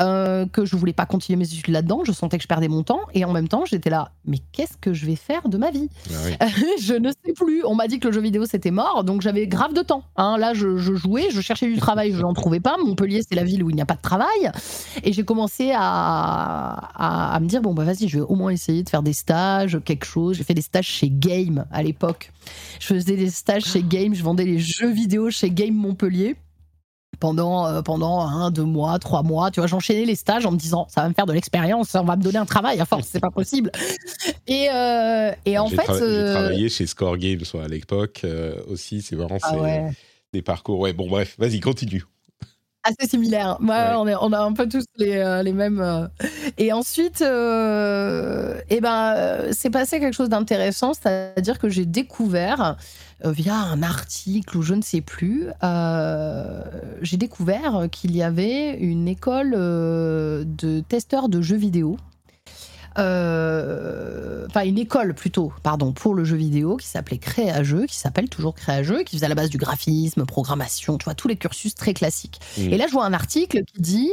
euh, que je voulais pas continuer mes études là-dedans. Je sentais que je perdais mon temps et en même temps, j'étais là. Mais qu'est-ce que je vais faire de ma vie? Ah oui. Je ne sais plus. On m'a dit que le jeu vidéo c'était mort, donc j'avais grave de temps. hein. Là, je, je jouais, je cherchais du travail, je n'en trouvais pas. Montpellier, c'est la ville où il n'y a pas de travail, et j'ai commencé à, à, à me dire bon bah vas-y, je vais au moins essayer de faire des stages, quelque chose. J'ai fait des stages chez Game à l'époque. Je faisais des stages chez Game, je vendais les jeux vidéo chez Game Montpellier pendant, euh, pendant un, deux mois, trois mois. Tu vois, j'enchaînais les stages en me disant ça va me faire de l'expérience, on va me donner un travail à force, c'est pas possible. Et, euh, et en fait. trava- j'ai euh, travaillé chez Score Games à l'époque aussi. C'est vraiment ah c'est ouais. des parcours. Ouais, bon, bref, vas-y, continue. Assez similaire. Ouais, Ouais. On, est- on a un peu tous les, euh, les mêmes. euh. Et ensuite, euh, eh ben, c'est passé quelque chose d'intéressant, c'est-à-dire que j'ai découvert via un article ou je ne sais plus, j'ai découvert qu'il y avait une école de testeurs de jeux vidéo. Euh, enfin une école plutôt, pardon, pour le jeu vidéo qui s'appelait Créageux, qui s'appelle toujours Créageux, qui faisait à la base du graphisme, programmation, tu vois, tous les cursus très classiques. Mm. Et là, je vois un article qui dit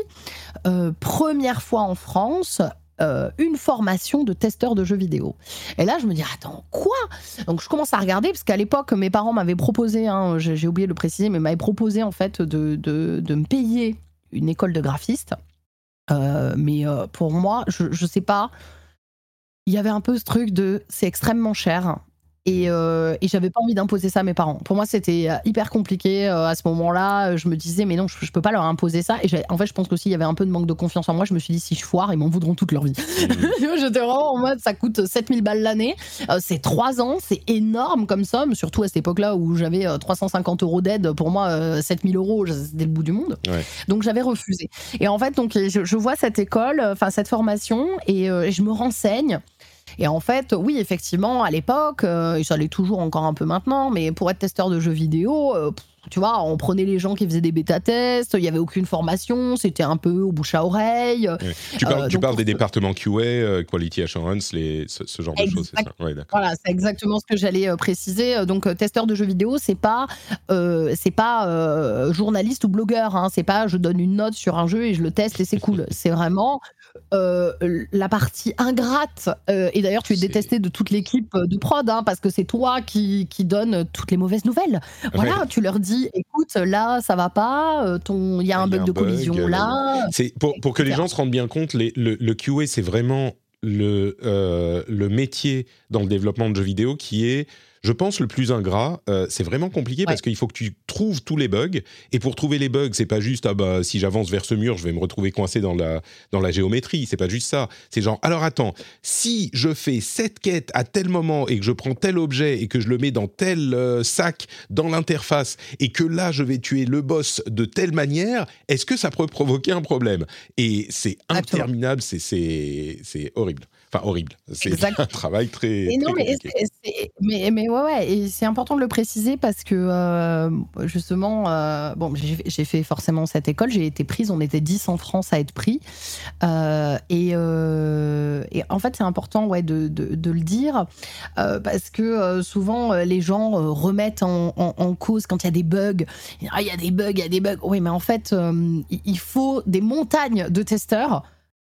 euh, première fois en France. euh, une formation de testeur de jeux vidéo. Et là, je me dis, attends, quoi? Donc, je commence à regarder, parce qu'à l'époque, mes parents m'avaient proposé, hein, j'ai j'ai oublié de le préciser, mais m'avaient proposé, en fait, de, de, de me payer une école de graphiste. Euh, mais euh, pour moi, je, je sais pas, il y avait un peu ce truc de c'est extrêmement cher. Et, euh, et j'avais pas envie d'imposer ça à mes parents. Pour moi, c'était euh, hyper compliqué euh, à ce moment-là. Je me disais, mais non, je, je peux pas leur imposer ça. Et en fait, je pense qu'aussi, il y avait un peu de manque de confiance en moi. Je me suis dit, si je foire, ils m'en voudront toute leur vie. Vois, J'étais vraiment en mode, ça coûte 7000 balles l'année. Euh, c'est 3 ans, c'est énorme comme somme, surtout à cette époque-là où j'avais euh, 350 euros d'aide. Pour moi, euh, 7000 euros, c'était le bout du monde. Ouais. Donc j'avais refusé. Et en fait, donc je, je vois cette école, enfin cette formation, et je me renseigne. Et en fait, oui, effectivement, à l'époque, euh, et ça l'est toujours encore un peu maintenant, mais pour être testeur de jeux vidéo, euh, pff, tu vois, on prenait les gens qui faisaient des bêta-tests, il n'y avait aucune formation, c'était un peu au bouche à oreille. Ouais. Tu parles, Euh, tu parles des départements QA, euh, Quality Assurance, les, ce, ce genre de choses, c'est ça. Ouais, d'accord. Voilà, c'est exactement ce que j'allais préciser. Donc, testeur de jeux vidéo, c'est pas, euh, c'est pas euh, journaliste ou blogueur. Hein. C'est pas je donne une note sur un jeu et je le teste et c'est cool. c'est vraiment euh, la partie ingrate. Euh, et d'ailleurs, tu es détesté de toute l'équipe euh, de prod hein, parce que c'est toi qui, qui donne toutes les mauvaises nouvelles. Voilà, Ouais. tu leur dis, écoute, là, ça va pas. ton, il y a un Il y a bug un de bug, collision euh, là. C'est pour, pour que les gens se rendent bien compte, les- le, le QA, c'est vraiment le, le métier dans le développement de jeux vidéo qui est je pense le plus ingrat, euh, c'est vraiment compliqué parce qu'il faut que tu trouves tous les bugs. Et pour trouver les bugs, c'est pas juste ah bah si j'avance vers ce mur, je vais me retrouver coincé dans la dans la géométrie. C'est pas juste ça. C'est genre alors attends, si je fais cette quête à tel moment et que je prends tel objet et que je le mets dans tel euh, sac dans l'interface et que là je vais tuer le boss de telle manière, est-ce que ça peut provoquer un problème? Et c'est interminable, c'est c'est horrible. Enfin, horrible. C'est un travail très. mais, mais, ouais, ouais, et c'est important de le préciser parce que euh, justement, euh, bon, j'ai fait forcément cette école, j'ai été prise, on était 10 en France à être pris. Euh, et, et, en fait, c'est important ouais, de, de, le dire parce que souvent, les gens remettent en, en, cause quand il y a des bugs. Ah, il y a des bugs, il y a des bugs. Oui, mais en fait, il faut des montagnes de testeurs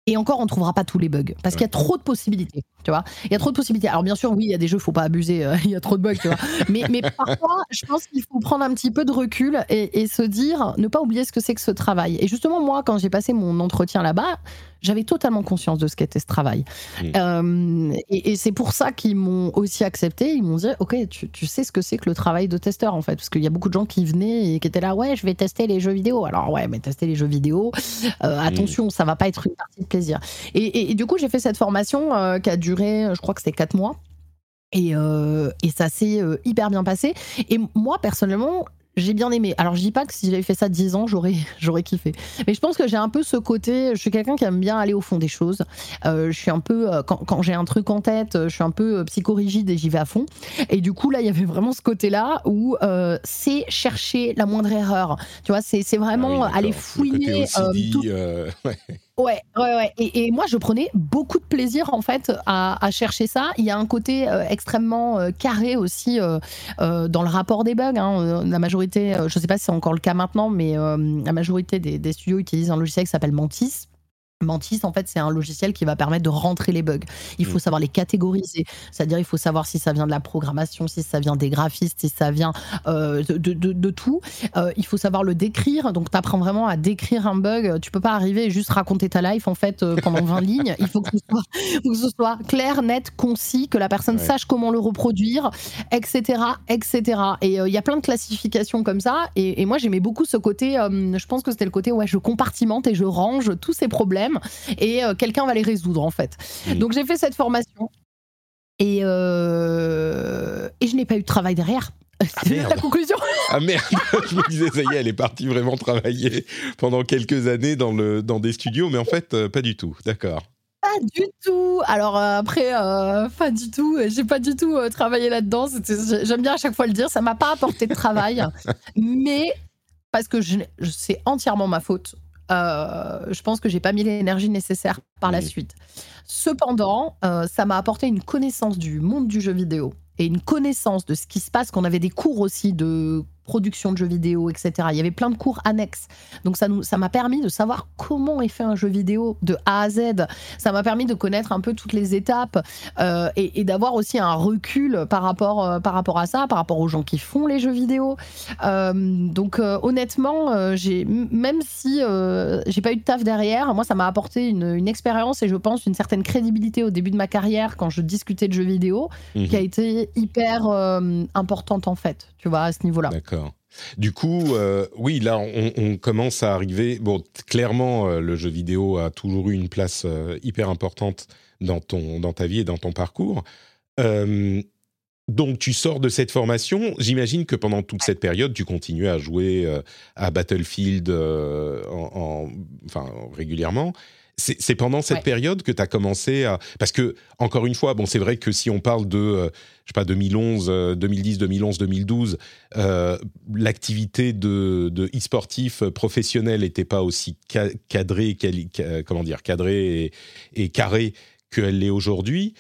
et encore, on ne trouvera pas tous les bugs parce qu'il y a trop de possibilités, tu vois. Il y a trop de possibilités. Alors bien sûr, oui, il y a des jeux, faut pas abuser. Euh, il y a trop de bugs, tu vois. Mais, mais parfois, je pense qu'il faut prendre un petit peu de recul et, et se dire, ne pas oublier ce que c'est que ce travail. Et justement, moi, quand j'ai passé mon entretien là-bas, j'avais totalement conscience de ce qu'était ce travail. Mmh. Euh, et, c'est pour ça qu'ils m'ont aussi accepté. Ils m'ont dit, OK, tu, sais ce que c'est que le travail de testeur, en fait. Parce qu'il y a beaucoup de gens qui venaient et qui étaient là, ouais, je vais tester les jeux vidéo. Alors, ouais, mais tester les jeux vidéo, euh, mmh. attention, ça va pas être une partie de plaisir. Et, du coup, j'ai fait cette formation euh, qui a duré, je crois que c'était quatre mois. Et, et, ça s'est hyper bien passé. Et moi, personnellement, j'ai bien aimé. Alors, je dis pas que si j'avais fait ça 10 ans, j'aurais, j'aurais kiffé. Mais je pense que j'ai un peu ce côté. Je suis quelqu'un qui aime bien aller au fond des choses. Euh, je suis un peu. Euh, quand, quand j'ai un truc en tête, je suis un peu euh, psychorigide et j'y vais à fond. Et du coup, là, il y avait vraiment ce côté-là où c'est chercher la moindre erreur. Tu vois, c'est, c'est vraiment ah aller fouiner. tout... Ouais, ouais, ouais. Et, moi, je prenais beaucoup de plaisir en fait à, chercher ça. Il y a un côté euh, extrêmement euh, carré aussi euh, dans le rapport des bugs. Hein. La majorité, je ne sais pas si c'est encore le cas maintenant, mais la majorité des, studios utilisent un logiciel qui s'appelle Mantis. Mantis, en fait, c'est un logiciel qui va permettre de rentrer les bugs. Il faut mm. savoir les catégoriser, c'est-à-dire il faut savoir si ça vient de la programmation, si ça vient des graphistes, si ça vient euh, de, tout. Euh, il faut savoir le décrire, donc tu apprends vraiment à décrire un bug. Tu peux pas arriver et juste raconter ta life en fait euh, pendant 20 lignes. Il faut que, ce soit, clair, net, concis, que la personne sache comment le reproduire, etc., etc. Et il y a plein de classifications comme ça. Et, et moi j'aimais beaucoup ce côté. je pense que c'était le côté ouais, je compartimente et je range tous ces problèmes et euh, quelqu'un va les résoudre en fait. Donc j'ai fait cette formation et, euh, et je n'ai pas eu de travail derrière. Ah, c'est la conclusion. Ah merde, je me disais, ça y est, elle est partie vraiment travailler pendant quelques années dans, le, dans des studios, mais en fait, euh, pas du tout, d'accord. Pas du tout. Alors après, pas du tout. J'ai pas du tout travaillé là-dedans. J'aime bien à chaque fois le dire. Ça m'a pas apporté de travail, mais parce que c'est entièrement ma faute. Euh, je pense que j'ai pas mis l'énergie nécessaire par la suite. Cependant, euh, ça m'a apporté une connaissance du monde du jeu vidéo et une connaissance de ce qui se passe, qu'on avait des cours aussi de production de jeux vidéo, etc. Il y avait plein de cours annexes. Donc ça nous, ça m'a permis de savoir comment est fait un jeu vidéo de A à Z. Ça m'a permis de connaître un peu toutes les étapes euh, et, d'avoir aussi un recul par rapport, euh, par rapport à ça, par rapport aux gens qui font les jeux vidéo. Euh, donc honnêtement, j'ai même si j'ai pas eu de taf derrière, moi ça m'a apporté une, une expérience et je pense une certaine crédibilité au début de ma carrière quand je discutais de jeux vidéo, qui a été hyper importante en fait, tu vois, à ce niveau-là. Du coup, euh, oui, là, on, commence à arriver. Bon, clairement, euh, le jeu vidéo a toujours eu une place euh, hyper importante dans, ton, dans ta vie et dans ton parcours. donc, tu sors de cette formation. J'imagine que pendant toute cette période, tu continues à jouer à Battlefield en, enfin, régulièrement. C'est pendant cette période que tu as commencé à... Parce que, encore une fois, bon, c'est vrai que si on parle de, euh, je sais pas, 2011, 2010, 2011, 2012, l'activité de, de e-sportif professionnel n'était pas aussi cadrée, comment dire, cadrée et, et carrée qu'elle l'est aujourd'hui.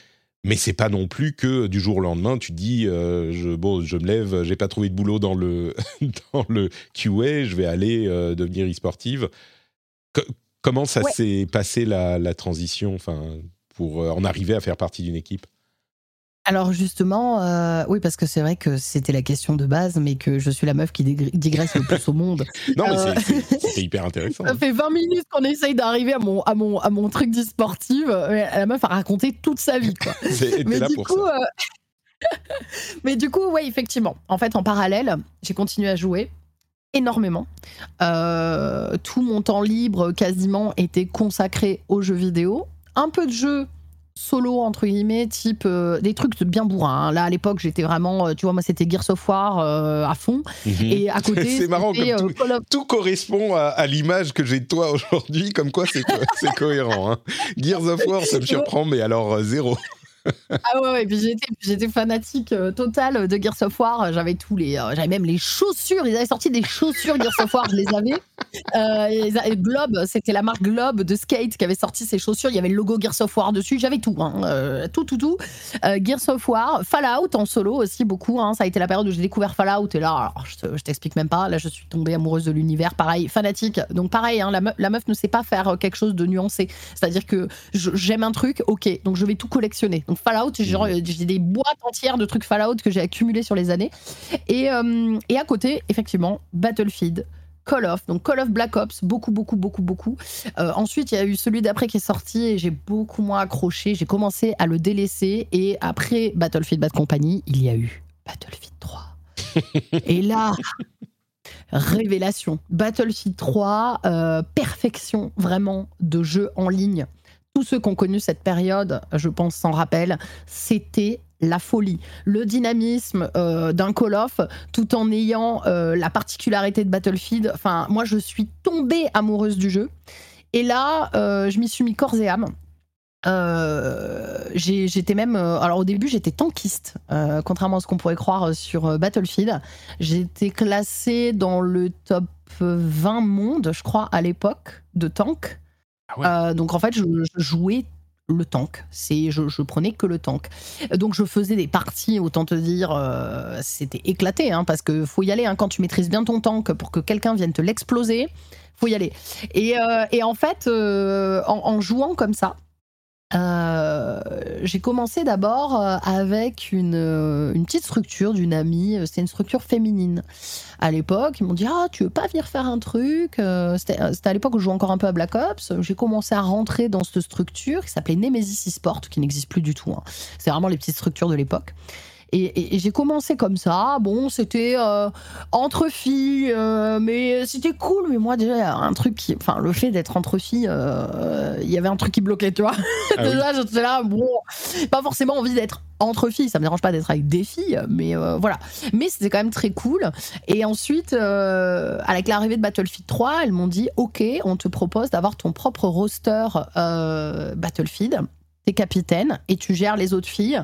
Mais c'est pas non plus que du jour au lendemain, tu dis, euh, je, bon, je me lève, j'ai pas trouvé de boulot dans le, dans le QA, je vais aller euh, devenir e-sportive. Comment ça s'est passé la, transition enfin, pour euh, en arriver à faire partie d'une équipe? Alors justement, euh, oui, parce que c'est vrai que c'était la question de base, mais que je suis la meuf qui digresse le plus au monde. Non, mais euh, c'est hyper intéressant. Ça fait 20 minutes qu'on essaye d'arriver à mon, à, mon, à mon truc d'e-sportive. La meuf a raconté toute sa vie. Quoi. mais du coup, Mais du coup, ouais, effectivement. En fait, en parallèle, j'ai continué à jouer énormément. Euh, tout mon temps libre quasiment était consacré aux jeux vidéo. Un peu de jeux solo entre guillemets type euh, des trucs bien bourrins hein. là à l'époque j'étais vraiment euh, tu vois moi c'était Gears of War à fond mhm. et à côté c'est marrant comme tout, correspond à, l'image que j'ai de toi aujourd'hui comme quoi c'est cohérent hein. Gears of War ça me surprend mais alors zéro ah ouais, ouais puis j'étais, fanatique euh, totale de Gears of War. J'avais tous les, euh, j'avais même les chaussures. Ils avaient sorti des chaussures Gears of War, je les avais. Euh, Globe, c'était la marque Globe de skate qui avait sorti ces chaussures. Il y avait le logo Gears of War dessus. J'avais tout, hein, euh, tout, tout, tout. Gears of War, Fallout en solo aussi beaucoup. Hein. Ça a été la période où j'ai découvert Fallout et là, je, t'explique même pas. Là, je suis tombée amoureuse de l'univers. Pareil, fanatique. Donc pareil, hein, la, meuf, ne sait pas faire quelque chose de nuancé. C'est-à-dire que j'aime un truc, ok, donc je vais tout collectionner. Fallout, mmh. j'ai des boîtes entières de trucs Fallout que j'ai accumulés sur les années. Et, euh, et à côté, effectivement, Battlefield. Call of, donc Call of Black Ops, beaucoup, beaucoup, beaucoup, beaucoup. Euh, ensuite, il y a eu celui d'après qui est sorti et j'ai beaucoup moins accroché. J'ai commencé à le délaisser et après Battlefield Bad Company, il y a eu Battlefield 3. et là, révélation. Battlefield 3, euh, perfection vraiment de jeu en ligne tous ceux qui ont connu cette période, je pense, s'en rappellent, c'était la folie, le dynamisme euh, d'un Call of, tout en ayant euh, la particularité de Battlefield. Enfin, moi, je suis tombée amoureuse du jeu. Et là, euh, je m'y suis mis corps et âme. j'étais même, alors au début j'étais tankiste, contrairement à ce qu'on pourrait croire sur Battlefield. J'étais classée dans le top 20 monde, je crois, à l'époque, de tank. Ah euh, donc en fait, je, jouais le tank. C'est, je, prenais que le tank. Donc je faisais des parties, autant te dire, euh, c'était éclaté, hein, parce que faut y aller. Hein, quand tu maîtrises bien ton tank, pour que quelqu'un vienne te l'exploser, faut y aller. Et, euh, en fait, en, jouant comme ça, euh, j'ai commencé d'abord euh, avec une, euh, une, petite structure d'une amie, c'était une structure féminine. À l'époque, ils m'ont dit Ah, tu veux pas venir faire un truc? C'était à l'époque où je jouais encore un peu à Black Ops. J'ai commencé à rentrer dans cette structure qui s'appelait Nemesis Sport, qui n'existe plus du tout. Hein. C'est vraiment les petites structures de l'époque. Et, j'ai commencé comme ça. Bon, c'était euh, entre filles, euh, mais c'était cool. Mais moi, déjà, un truc qui. Enfin, le fait d'être entre filles, euh, il y avait un truc qui bloquait, tu vois. Ah déjà, j'étais là, bon, pas forcément envie d'être entre filles. Ça me dérange pas d'être avec des filles, mais voilà. Mais c'était quand même très cool. Et ensuite, avec l'arrivée de Battlefield 3, elles m'ont dit Ok, on te propose d'avoir ton propre roster Battlefield capitaine et tu gères les autres filles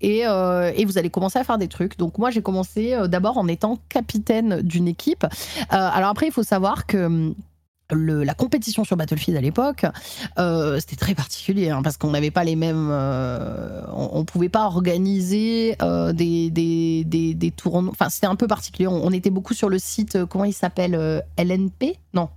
et, euh, et, vous allez commencer à faire des trucs. Donc moi j'ai commencé euh, d'abord en étant capitaine d'une équipe. Euh, alors après il faut savoir que hum, le, la compétition sur Battlefield à l'époque, c'était très particulier hein, parce qu'on n'avait pas les mêmes. on, pouvait pas organiser des, des, des, des tournois. Enfin, c'était un peu particulier. On, était beaucoup sur le site, comment il s'appelle LNP Non,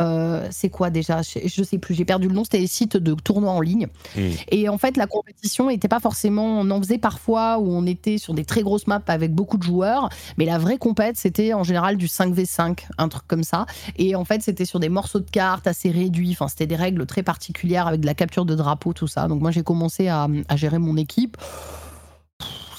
euh, c'est quoi déjà? Je, sais plus, j'ai perdu le nom, c'était les sites de tournois en ligne. Hmm. Et en fait, la compétition n'était pas forcément. On en faisait parfois où on était sur des très grosses maps avec beaucoup de joueurs, mais la vraie compète, c'était en général du 5v5, un truc comme ça. Et en fait, c'était sur des morceaux de cartes assez réduits. Enfin, c'était des règles très particulières avec de la capture de drapeaux, tout ça. Donc, moi, j'ai commencé à, à gérer mon équipe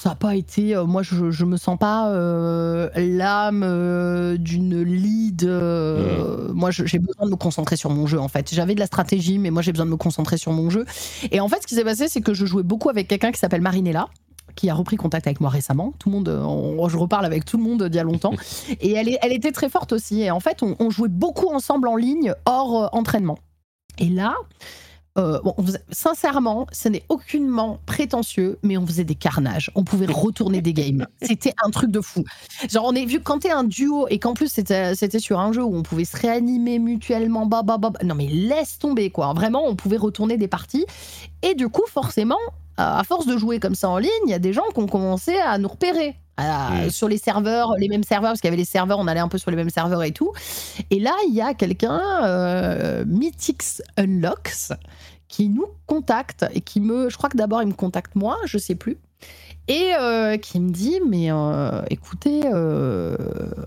ça n'a pas été. Euh, moi, je, je me sens pas euh, l'âme euh, d'une lead. Mmh. Moi, j'ai besoin de me concentrer sur mon jeu, en fait. J'avais de la stratégie, mais moi, j'ai besoin de me concentrer sur mon jeu. Et en fait, ce qui s'est passé, c'est que je jouais beaucoup avec quelqu'un qui s'appelle Marinella qui a repris contact avec moi récemment. Tout le monde, je reparle avec tout le monde d'il y a longtemps. Et elle, est, elle était très forte aussi. Et en fait, on, on jouait beaucoup ensemble en ligne, hors entraînement. Et là, euh, sincèrement, ce n'est aucunement prétentieux, mais on faisait des carnages. On pouvait retourner des games. C'était un truc de fou. Genre, on est vu quand t'es un duo et qu'en plus c'était sur un jeu où on pouvait se réanimer mutuellement. Bah, bah, bah, non, mais laisse tomber quoi. Vraiment, on pouvait retourner des parties. Et du coup, forcément, à force de jouer comme ça en ligne, il y a des gens qui ont commencé à nous repérer. Sur les serveurs, les mêmes serveurs, parce qu'il y avait les serveurs, on allait un peu sur les mêmes serveurs et tout. Et là, il y a quelqu'un, euh, Mythix Unlocks, qui nous contacte et qui me, je crois que d'abord il me contacte moi, je sais plus, et euh, qui me dit mais euh, écoutez, euh,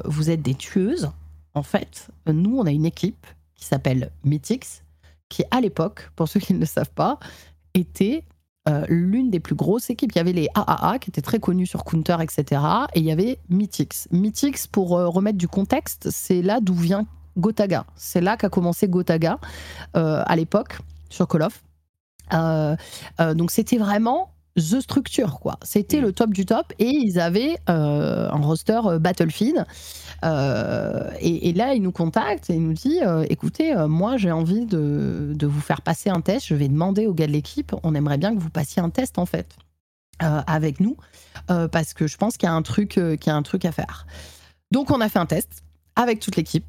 vous êtes des tueuses. En fait, nous on a une équipe qui s'appelle Mythix, qui à l'époque, pour ceux qui ne le savent pas, était l'une des plus grosses équipes. Il y avait les AAA qui étaient très connus sur Counter, etc. Et il y avait Mythix. Mythix, pour remettre du contexte, c'est là d'où vient Gotaga. C'est là qu'a commencé Gotaga à l'époque sur Call of. donc c'était vraiment the structure, quoi. C'était le top du top et ils avaient euh, un roster euh, Battlefield. Euh, et, là, ils nous contactent et ils nous disent écoutez, moi, j'ai envie de, de, vous faire passer un test. Je vais demander aux gars de l'équipe on aimerait bien que vous passiez un test, en fait, avec nous, parce que je pense qu'il y, a un truc, qu'il y a un truc à faire. Donc, on a fait un test avec toute l'équipe.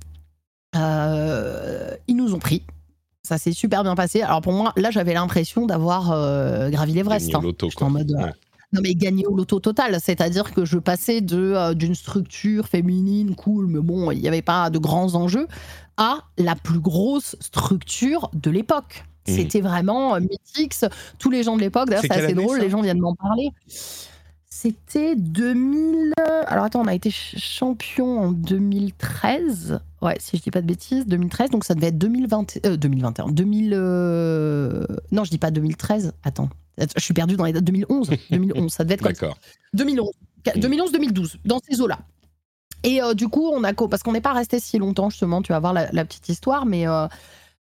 ils nous ont pris. Ça s'est super bien passé. Alors pour moi, là, j'avais l'impression d'avoir euh, gravi l'Everest. Hein. en mode. Euh, non mais gagner au loto total, c'est-à-dire que je passais de euh, d'une structure féminine cool, mais bon, il n'y avait pas de grands enjeux, à la plus grosse structure de l'époque. Mmh. C'était vraiment mythique. Tous les gens de l'époque, d'ailleurs, c'est assez drôle, les gens viennent m'en parler. C'était 2000. Alors attends, on a été champion en 2013. Ouais, si je dis pas de bêtises, 2013. Donc ça devait être 2020, 2021. 2000. Non, je dis pas 2013. Attends, je suis perdu dans les dates. 2011. 2011. Ça devait être. D'accord. 2011. 2011-2012, dans ces eaux-là. Et euh, du coup, on a parce qu'on n'est pas resté si longtemps justement. Tu vas voir la, petite histoire, mais euh,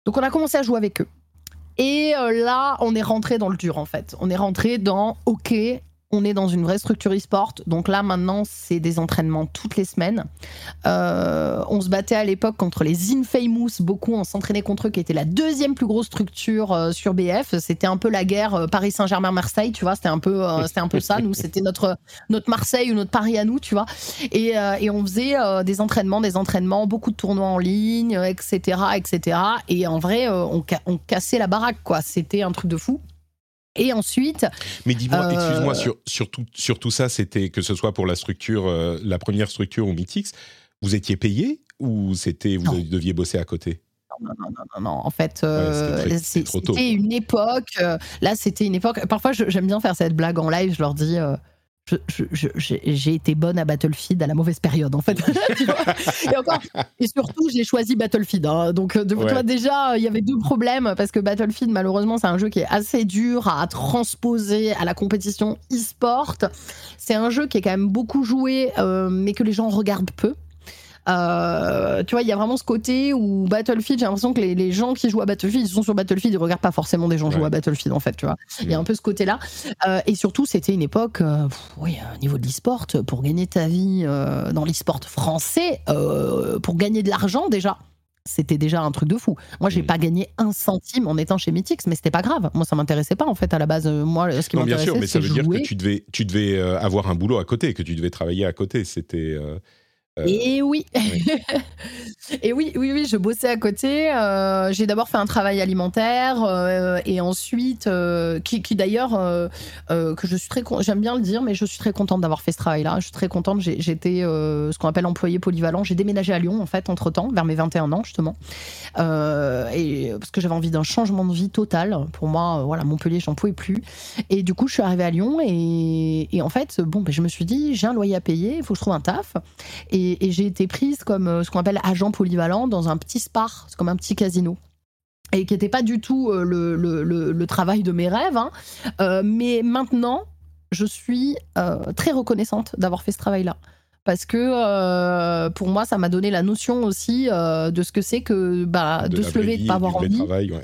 donc on a commencé à jouer avec eux. Et euh, là, on est rentré dans le dur en fait. On est rentré dans OK, on est dans une vraie structure e-sport. Donc là, maintenant, c'est des entraînements toutes les semaines. Euh, on se battait à l'époque contre les Infamous. Beaucoup, on s'entraînait contre eux, qui était la deuxième plus grosse structure euh, sur BF. C'était un peu la guerre euh, Paris Saint-Germain-Marseille, tu vois. C'était un peu, un peu ça. Nous, c'était notre notre Marseille ou notre Paris à nous, tu vois. Et, on faisait des entraînements, des entraînements, beaucoup de tournois en ligne, etc., etc. Et en vrai, on, on cassait la baraque, quoi. C'était un truc de fou. Et ensuite. Mais dis-moi, excuse-moi, sur, sur, tout, sur, tout, ça, c'était que ce soit pour la structure, euh, la première structure ou Mythix, vous étiez payé ou c'était vous deviez bosser à côté? Non, non, non, non, non. En fait, euh, c'était une époque. Euh, là, c'était une époque. Parfois, j'aime bien faire cette blague en live. Je leur dis j'ai été bonne à Battlefield à la mauvaise période en fait. et, surtout j'ai choisi Battlefield. Hein. Donc de, toi déjà il y avait deux problèmes parce que Battlefield malheureusement c'est un jeu qui est assez dur à transposer à la compétition e-sport. C'est un jeu qui est quand même beaucoup joué euh, mais que les gens regardent peu. Euh, tu vois, il y a vraiment ce côté où Battlefield, j'ai l'impression que les, gens qui jouent à Battlefield, ils sont sur Battlefield, ils regardent pas forcément des gens jouer à Battlefield, en fait, tu vois. Il y a un peu ce côté-là. Euh, et surtout, c'était une époque, euh, oui, au niveau de l'e-sport, pour gagner ta vie dans l'e-sport français, pour gagner de l'argent déjà c'était déjà un truc de fou. Moi, j'ai pas gagné un centime en étant chez Mythix, mais c'était pas grave. Moi, ça m'intéressait pas en fait à la base. Moi, ce qui m'intéressait, bien sûr, mais ça veut dire que tu devais, tu devais avoir un boulot à côté, que tu devais travailler à côté. C'était. Euh, et oui. et oui, oui, oui, je bossais à côté. Euh, j'ai d'abord fait un travail alimentaire euh, et ensuite, qui, qui d'ailleurs, que je suis très, j'aime bien le dire, mais je suis très contente d'avoir fait ce travail-là. Je suis très contente. J'étais ce qu'on appelle employé polyvalent. J'ai déménagé à Lyon en fait entre temps, vers mes 21 ans justement, et parce que j'avais envie d'un changement de vie total. Pour moi, voilà, Montpellier, j'en pouvais plus. Et du coup, je suis arrivée à Lyon et, et en fait, bon, ben, je me suis dit, j'ai un loyer à payer, il faut que je trouve un taf. Et et, j'ai été prise comme euh, ce qu'on appelle agent polyvalent dans un petit spar, c'est comme un petit casino et qui n'était pas du tout euh, le, le, travail de mes rêves. Hein. Euh, mais maintenant, je suis très reconnaissante d'avoir fait ce travail-là. Parce que pour moi, ça m'a donné la notion aussi de ce que c'est que bah, de, se lever et de ne pas avoir envie. Travail, ouais.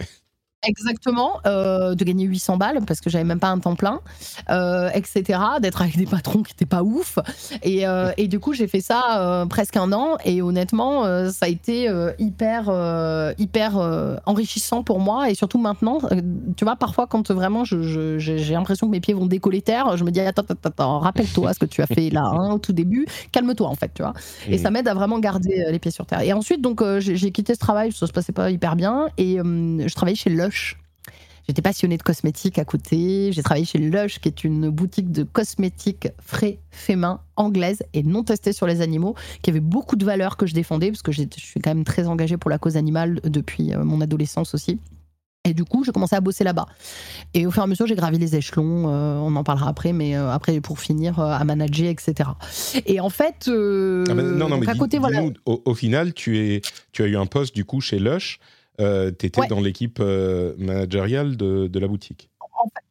Exactement, euh, de gagner 800 balles parce que j'avais même pas un temps plein, euh, etc. D'être avec des patrons qui étaient pas ouf. Et, euh, et du coup, j'ai fait ça presque un an et honnêtement, ça a été hyper, hyper enrichissant pour moi. Et surtout maintenant, tu vois, parfois quand vraiment j'ai l'impression que mes pieds vont décoller terre, je me dis attends, attends, attends rappelle-toi ce que tu as fait là hein, au tout début, calme-toi en fait, tu vois. Et ça m'aide à vraiment garder les pieds sur terre. Et ensuite, donc, j'ai quitté ce travail, ça se passait pas hyper bien et je travaillais chez J'étais passionnée de cosmétiques à côté. J'ai travaillé chez Lush, qui est une boutique de cosmétiques frais, fait main, anglaise et non testée sur les animaux, qui avait beaucoup de valeurs que je défendais, parce que je suis quand même très engagée pour la cause animale depuis euh, mon adolescence aussi. Et du coup, j'ai commencé à bosser là-bas. Et au fur et à mesure, j'ai gravi les échelons. Euh, on en parlera après, mais euh, après, pour finir, à manager, etc. Et en fait, ah non, non, mais à côté, voilà. Au, au, final, tu, es, tu as eu un poste du coup chez Lush euh, tu étais dans l'équipe euh, managériale de, la boutique.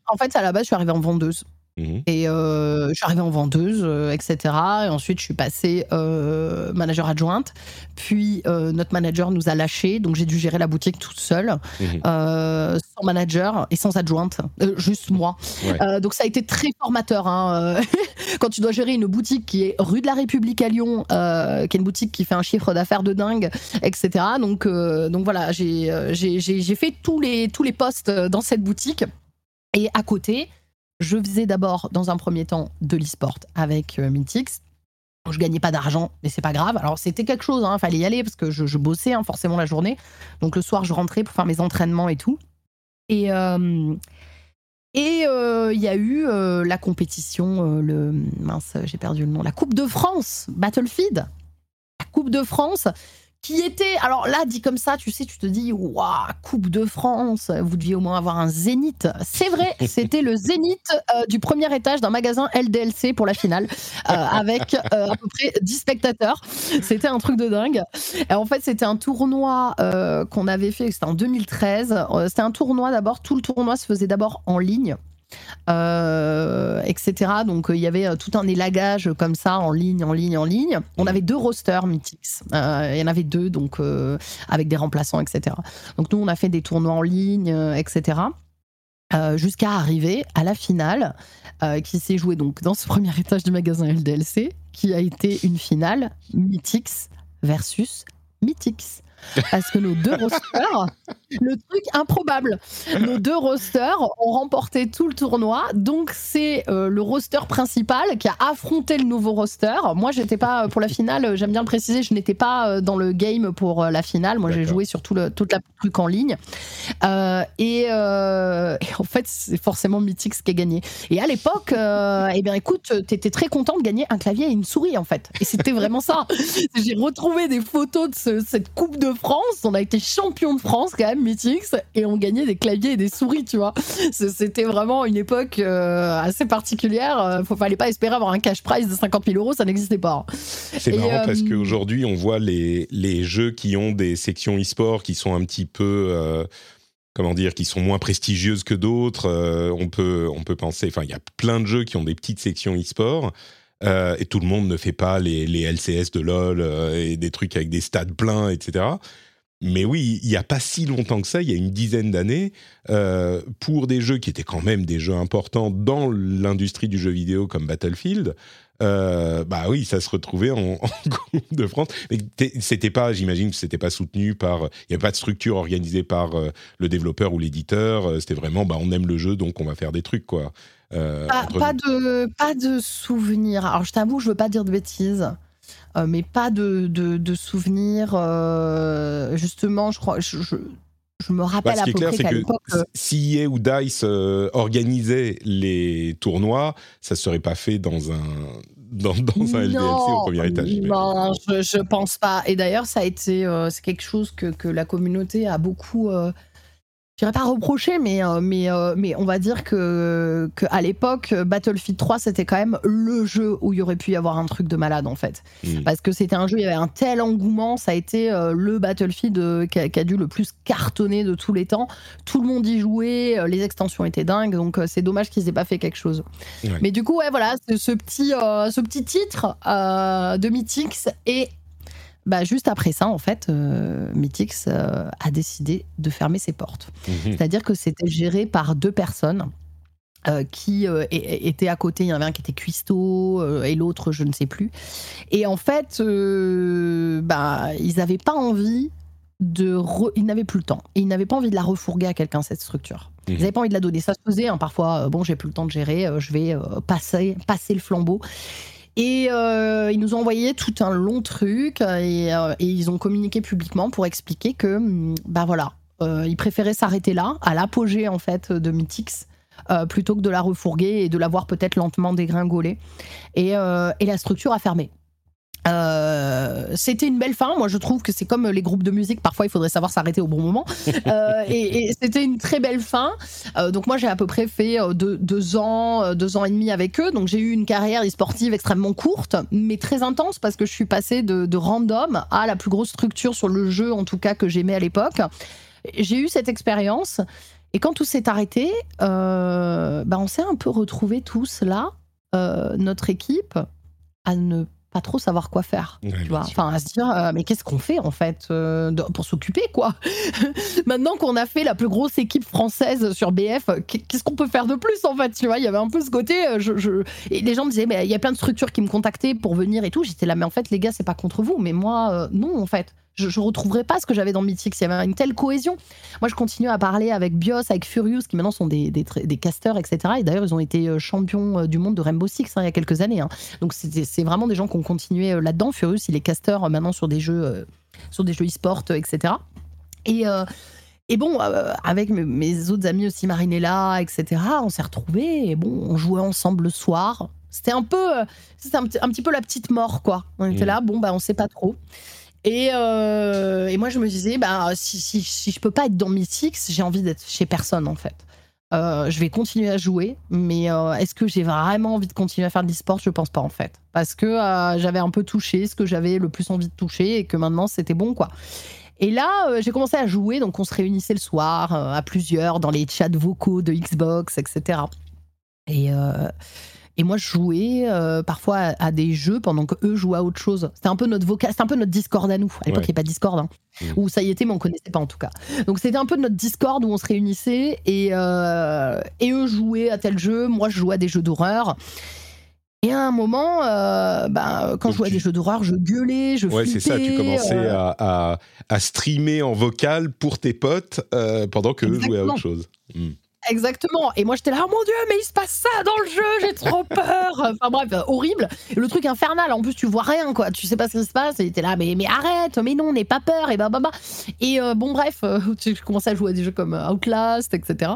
En fait, à la base, je suis arrivée en vendeuse. Mhm. Et euh, je suis arrivée en vendeuse, euh, etc. Et ensuite, je suis passée euh, manager adjointe. Puis, notre manager nous a lâchés. Donc, j'ai dû gérer la boutique toute seule, Mhm. sans manager et sans adjointe. Juste moi. Ouais. Donc, ça a été très formateur. hein, Quand tu dois gérer une boutique qui est rue de la République à Lyon, qui est une boutique qui fait un chiffre d'affaires de dingue, etc. Donc, donc voilà, j'ai fait tous les, tous les postes dans cette boutique. Et à côté, je faisais d'abord, dans un premier temps, de l'e-sport avec euh, Mythix. Je gagnais pas d'argent, mais c'est pas grave. Alors c'était quelque chose, il fallait y aller parce que je, bossais hein, forcément la journée. Donc le soir, je rentrais pour faire mes entraînements et tout. Et euh, et euh, il y a eu euh, la compétition, euh, le mince, j'ai perdu le nom, la Coupe de France, Battlefield, la Coupe de France, qui était, alors là, dit comme ça, tu sais, tu te dis, waouh, Coupe de France, vous deviez au moins avoir un zénith. C'est vrai, c'était le zénith euh, du premier étage d'un magasin LDLC pour la finale, euh, avec euh, à peu près 10 spectateurs. C'était un truc de dingue. Et en fait, c'était un tournoi qu'on avait fait, c'était en 2013. Euh, C'était un tournoi d'abord, tout le tournoi se faisait d'abord en ligne. Euh, etc. Donc euh, il y avait euh, tout un élagage comme ça en ligne, en ligne, en ligne. On avait deux rosters Mythics. Il y en avait deux, donc avec des remplaçants, etc. Donc nous on a fait des tournois en ligne, etc. Jusqu'à arriver à la finale qui s'est jouée donc dans ce premier étage du magasin LDLC, qui a été une finale Mythix versus Mythix. Parce que nos deux rosters, le truc improbable, nos deux rosters ont remporté tout le tournoi. Donc c'est euh, le roster principal qui a affronté le nouveau roster. Moi, j'étais pas euh, pour la finale. euh, J'aime bien le préciser, je n'étais pas dans le game pour la finale. Moi, j'ai joué sur tout le, toute la truc en ligne. Euh, et, euh, et en fait, c'est forcément Mythix qui a gagné. Et à l'époque, eh bien, écoute, t'étais très content de gagner un clavier et une souris, en fait. Et c'était vraiment ça. J'ai retrouvé des photos de ce- cette Coupe de France. On a été champion de France, quand même, Mythix, et on gagnait des claviers et des souris, tu vois. C'est- C'était vraiment une époque euh, assez particulière. Euh, Faut fallait pas espérer avoir un cash prize de 50 000 euros, ça n'existait pas. C'est Et, marrant parce euh, qu'aujourd'hui, on voit les, les jeux qui ont des sections e-sport qui sont un petit peu. euh, comment dire, qui sont moins prestigieuses que d'autres. On, peut, on peut penser. Enfin, il y a plein de jeux qui ont des petites sections e-sport. Euh, et tout le monde ne fait pas les, LCS de LoL euh, et des trucs avec des stades pleins, etc. Mais oui, il n'y a pas si longtemps que ça, il y a une dizaine d'années, euh, pour des jeux qui étaient quand même des jeux importants dans l'industrie du jeu vidéo comme Battlefield, bah oui, ça se retrouvait en, Coupe de France. Mais c'était pas, j'imagine c'était pas soutenu par, il n'y avait pas de structure organisée par le développeur ou l'éditeur. C'était vraiment, bah on aime le jeu, donc on va faire des trucs quoi. Euh, Pas, entre pas nous. de, pas de souvenirs. Alors, je t'avoue, je veux pas dire de bêtises, euh, mais pas de, de, de souvenirs. euh, justement, je crois, je, je, je me Bah, rappelle ce à qui est peu clair, près c'est qu'à que l'époque. si EA ou Dice euh, organisaient les tournois, ça se serait pas fait dans un dans, dans un LDLC au premier étage. Non, je, je pense pas. Et d'ailleurs, ça a été, c'est quelque chose que, que la communauté a beaucoup, je dirais pas reproché, mais, euh, mais, euh, mais on va dire que, que à l'époque, Battlefield 3, c'était quand même le jeu où il y aurait pu y avoir un truc de malade en fait. Mm. Parce que c'était un jeu, il y avait un tel engouement, ça a été euh, le Battlefield qui, a, qui a dû le plus cartonner de tous les temps. Tout le monde y jouait, les extensions étaient dingues, donc c'est dommage qu'ils aient pas fait quelque chose. Ouais. Mais du coup, ouais, voilà, ce, ce petit, ce petit titre de Mythix et bah, juste après ça, en fait, euh, Mythix euh, a décidé de fermer ses portes. Mhm. C'est-à-dire que c'était géré par deux personnes. euh, qui euh, étaient à côté, il y en avait un qui était cuistot et l'autre je ne sais plus. Et en fait, bah, ils n'avaient pas envie de... re- Ils n'avaient plus le temps. Et ils n'avaient pas envie de la refourguer à quelqu'un, cette structure. Ils Mhm. n'avaient pas envie de la donner. Ça se faisait, hein, parfois, bon, j'ai plus le temps de gérer, je vais passer, passer le flambeau. Et euh, ils nous ont envoyé tout un long truc et, euh, ils ont communiqué publiquement pour expliquer que, hum, bah voilà, euh, ils préféraient s'arrêter là, à l'apogée en fait de Mythix, plutôt que de la refourguer et de la voir peut-être lentement dégringoler. Et, et la structure a fermé. Euh, c'était une belle fin. Moi, je trouve que c'est comme les groupes de musique. Parfois, il faudrait savoir s'arrêter au bon moment. Euh, et et c'était une très belle fin. Euh, donc, moi, j'ai à peu près fait deux, deux ans, deux ans et demi avec eux. Donc, j'ai eu une carrière e-sportive extrêmement courte, mais très intense parce que je suis passée de, de random à la plus grosse structure sur le jeu, en tout cas, que j'aimais à l'époque. J'ai eu cette expérience. Et quand tout s'est arrêté, bah, on s'est un peu retrouvés tous là, notre équipe, à ne pas trop savoir quoi faire. Ouais, tu bien vois sûr. enfin, à se dire, euh, mais qu'est-ce qu'on fait en fait euh, de- pour s'occuper quoi Maintenant qu'on a fait la plus grosse équipe française sur BF, qu'est-ce qu'on peut faire de plus en fait Tu vois, il y avait un peu ce côté. euh, Je, je- Et les gens me disaient, mais il y a plein de structures qui me contactaient pour venir et tout. J'étais là, mais en fait, les gars, c'est pas contre vous, mais moi, euh, non en fait. Je, je retrouverai pas ce que j'avais dans Mythix. Il y avait une telle cohésion. Moi, je continue à parler avec Bios, avec Furious, qui maintenant sont des, des, casteurs, etc. Et d'ailleurs, ils ont été euh, champions euh, du monde de Rainbow Six hein, il y a quelques années. hein. Donc, c'est vraiment des gens qui ont continué euh, là-dedans. Furious, il est casteur maintenant sur des jeux, euh, sur des jeux e-sport, etc. Et, euh, et bon, euh, avec mes, autres amis aussi, Marinella, etc., on s'est retrouvés et bon, on jouait ensemble le soir. C'était un peu, c'était un, petit- un petit peu la petite mort, quoi. On était Mhm. là, bon, bah, on sait pas trop. Et, euh, et moi, je me disais, bah, si, si, si je peux pas être dans Mythix, j'ai envie d'être chez personne, en fait. Euh, je vais continuer à jouer, mais euh, est-ce que j'ai vraiment envie de continuer à faire de l'e-sport? Je pense pas, en fait. Parce que j'avais un peu touché ce que j'avais le plus envie de toucher et que maintenant, c'était bon, quoi. Et là, j'ai commencé à jouer, donc on se réunissait le soir à plusieurs dans les chats vocaux de Xbox, etc. Et, et moi, je jouais euh, parfois à, à des jeux pendant que eux jouaient à autre chose. C'était un peu notre vocal, un peu notre Discord à nous. À l'époque, Ouais. il n'y avait pas Discord, hein. Mm. ou ça y était, mais on connaissait pas en tout cas. Donc c'était un peu notre Discord où on se réunissait et, euh, et eux jouaient à tel jeu, moi je jouais à des jeux d'horreur. Et à un moment, euh, ben, quand Donc je jouais à des jeux d'horreur, je gueulais, je Ouais, c'est ça. Tu commençais euh, à, à, à streamer en vocal pour tes potes euh, pendant que eux jouaient à autre chose. Hmm. Exactement. Et moi, j'étais là, oh mon Dieu, mais il se passe ça dans le jeu, j'ai trop peur. Enfin bref, euh, horrible. Et le truc infernal, en plus, tu vois rien, quoi. Tu sais pas ce qui se passe. Et t'es là, mais, mais arrête, mais non, n'aie pas peur. Et bah, bah, bah. Et euh, bon, bref, euh, tu commençais à jouer à des jeux comme euh, Outlast, etc.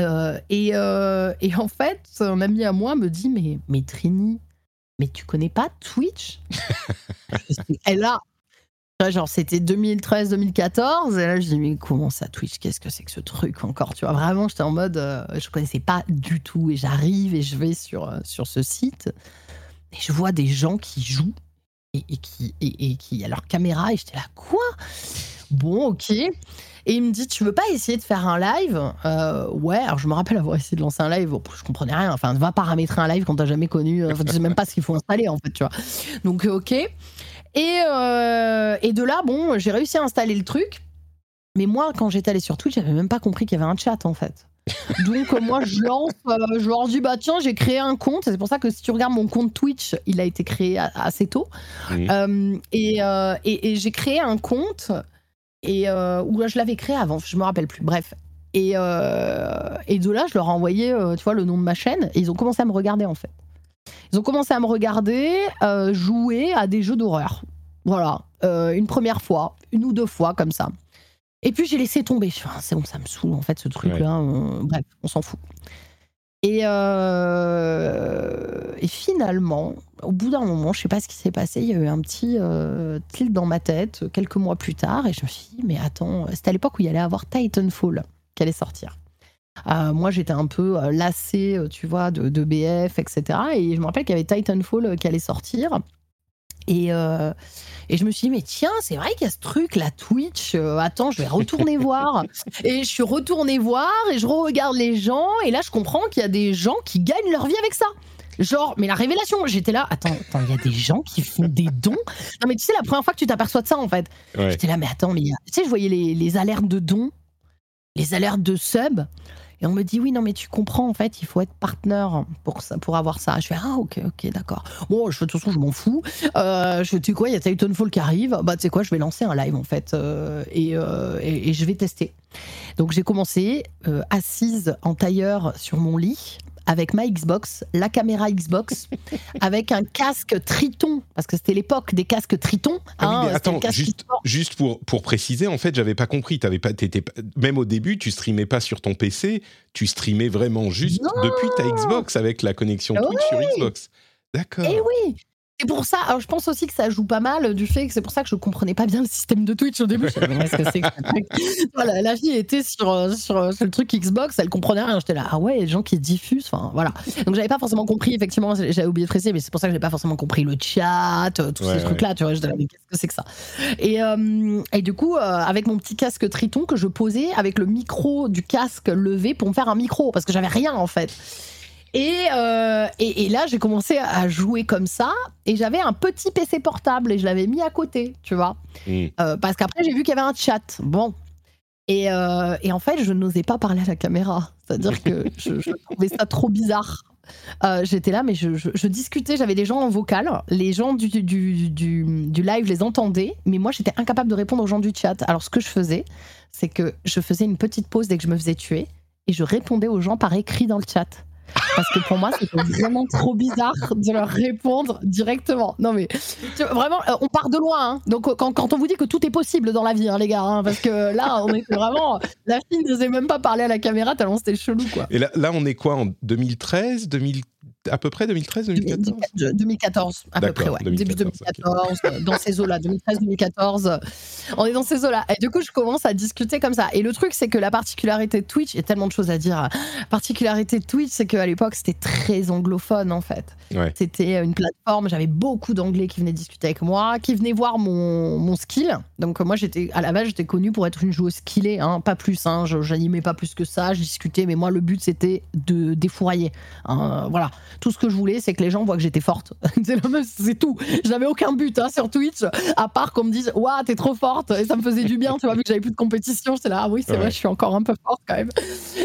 Euh, et, euh, et en fait, un ami à moi me dit, mais, mais Trini, mais tu connais pas Twitch? Et là, Genre, c'était 2013-2014. Et là, je dis, mais comment ça, Twitch Qu'est-ce que c'est que ce truc encore Tu vois, vraiment, j'étais en mode, euh, je connaissais pas du tout. Et j'arrive et je vais sur, euh, sur ce site. Et je vois des gens qui jouent et, et qui, et, et qui a leur caméra. Et j'étais là, quoi? Bon, ok. Et il me dit, tu veux pas essayer de faire un live? Euh, Ouais, alors je me rappelle avoir essayé de lancer un live. Je comprenais rien. Enfin, va paramétrer un live quand t'as jamais connu. euh, Enfin, tu sais même pas ce qu'il faut installer, en fait, tu vois. Donc, ok. Et, euh, et de là, bon, j'ai réussi à installer le truc. Mais moi, quand j'étais allée sur Twitch, j'avais même pas compris qu'il y avait un chat, en fait. Donc, euh, moi, je lance, euh, je leur dis, bah tiens, j'ai créé un compte. C'est pour ça que si tu regardes mon compte Twitch, il a été créé a- assez tôt. Euh, et et- et j'ai créé un compte et ou je l'avais créé avant, je me rappelle plus. Bref. Et, et de là, je leur ai envoyé, tu vois, le nom de ma chaîne et ils ont commencé à me regarder en fait. Ils ont commencé à me regarder euh, jouer à des jeux d'horreur. Voilà, Euh, une première fois, une ou deux fois comme ça. Et puis j'ai laissé tomber. Je fais, Ah, c'est bon, ça me saoule en fait ce truc-là. Euh, bref, on s'en fout. Et, euh, et finalement, au bout d'un moment, je sais pas ce qui s'est passé, il y a eu un petit euh, tilt dans ma tête quelques mois plus tard, et je me suis dit, mais attends, c'était à l'époque où il y allait avoir Titanfall qui allait sortir. Euh, moi, j'étais un peu euh, lassée, euh, tu vois, de, de BF, etc. Et je me rappelle qu'il y avait Titanfall qui allait sortir. Et, euh, et je me suis dit, mais tiens, c'est vrai qu'il y a ce truc, la Twitch. euh, attends, je vais retourner voir. Et je suis retournée voir et je regarde les gens. Et là, je comprends qu'il y a des gens qui gagnent leur vie avec ça. Genre, mais la révélation, j'étais là, attends, attends, il y a des gens qui font des dons? Non, mais tu sais, la première fois que tu t'aperçois de ça, en fait, Ouais. J'étais là, mais attends, mais tu sais, je voyais les, les alertes de dons, les alertes de sub, et on me dit, oui, non, mais tu comprends, en fait, il faut être partenaire pour, pour avoir ça. Je fais, ah, ok, ok, d'accord. Bon, je, de toute façon, je m'en fous. Euh, je, tu sais quoi, il y a Titanfall qui arrive, bah, tu sais quoi, je vais lancer un live, en fait, euh, et, euh, et, et je vais tester. Donc, j'ai commencé euh, assise en tailleur sur mon lit. Avec ma Xbox, la caméra Xbox, avec un casque Triton, parce que c'était l'époque des casques Triton. Ah oui, hein, attends, juste, pour, pour préciser, en fait, j'avais pas compris. T'avais pas, t'étais pas- même au début, tu streamais pas sur ton PC, tu streamais vraiment juste Non depuis ta Xbox avec la connexion Ah Twitch sur Xbox. D'accord. Eh oui c'est pour ça. Alors, je pense aussi que ça joue pas mal du fait que c'est pour ça que je comprenais pas bien le système de Twitch au début. Je me ce que c'est voilà, la fille était sur, sur, sur, le truc Xbox, elle comprenait rien. J'étais là, ah ouais, les gens qui diffusent. Enfin, voilà. Donc, j'avais pas forcément compris, effectivement, j'avais oublié de préciser, mais c'est pour ça que j'ai pas forcément compris le chat, tous ces trucs-là. Tu vois, je là, mais qu'est-ce que c'est que ça? Et, euh, et du coup, euh, avec mon petit casque Triton que je posais avec le micro du casque levé pour me faire un micro, parce que j'avais rien en fait. Euh, et, et, là, j'ai commencé à jouer comme ça. Et j'avais un petit PC portable et je l'avais mis à côté, tu vois. Mm. Euh, parce qu'après, j'ai vu qu'il y avait un chat. Bon. Et, euh, et en fait, je n'osais pas parler à la caméra. C'est-à-dire que je, trouvais ça trop bizarre. J'étais là, mais je, je discutais. J'avais des gens en vocal. Les gens du, du, du, du live les entendaient. Mais moi, j'étais incapable de répondre aux gens du chat. Alors, ce que je faisais, c'est que je faisais une petite pause dès que je me faisais tuer. Et je répondais aux gens par écrit dans le chat. Parce que pour moi, c'était vraiment trop bizarre de leur répondre directement. Non, mais vraiment, euh, on part de loin. Hein. Donc, quand, quand, on vous dit que tout est possible dans la vie, hein, les gars, hein, parce que là, on était vraiment. La fille ne sait même pas parler à la caméra tellement c'était chelou, quoi. Et là, là, on est quoi en 2013 2014 à peu près 2013, 2014 2014, à peu près, ouais. Début 2014, euh, dans ces eaux-là, 2013-2014. On est dans ces eaux-là. Et du coup, je commence à discuter comme ça. Et le truc, c'est que la particularité de Twitch, il y a tellement de choses à dire. La particularité de Twitch, c'est qu'à l'époque, c'était très anglophone, en fait. C'était une plateforme, j'avais beaucoup d'anglais qui venaient discuter avec moi, qui venaient voir mon, mon skill. Donc, moi, j'étais à la base, j'étais connue pour être une joueuse skillée, hein, pas plus. Hein, j'animais pas plus que ça, je discutais, mais moi, le but, c'était de défourailler. Hein, voilà. Tout ce que je voulais, c'est que les gens voient que j'étais forte. c'est tout. J'avais aucun but hein, sur Twitch, à part qu'on me dise Waouh, t'es trop forte. Et ça me faisait du bien, tu vois, vu que j'avais plus de compétition. J'étais là, ah oui, c'est vrai, je suis encore un peu forte quand même.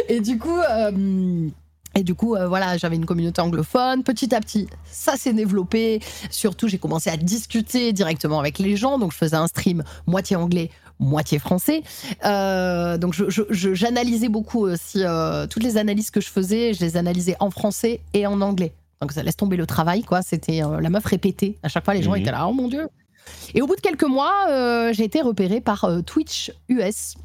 Et du coup. Euh, et du coup, euh, voilà, j'avais une communauté anglophone. Petit à petit, ça s'est développé. Surtout, j'ai commencé à discuter directement avec les gens. Donc, je faisais un stream moitié anglais, moitié français. Euh, donc j'analysais beaucoup aussi euh, toutes les analyses que je faisais, je les analysais en français et en anglais. Donc ça laisse tomber le travail, quoi. C'était euh, la meuf répétée. À chaque fois, les gens mhm. étaient là, oh mon dieu. Et au bout de quelques mois, j'ai été repérée par Twitch US.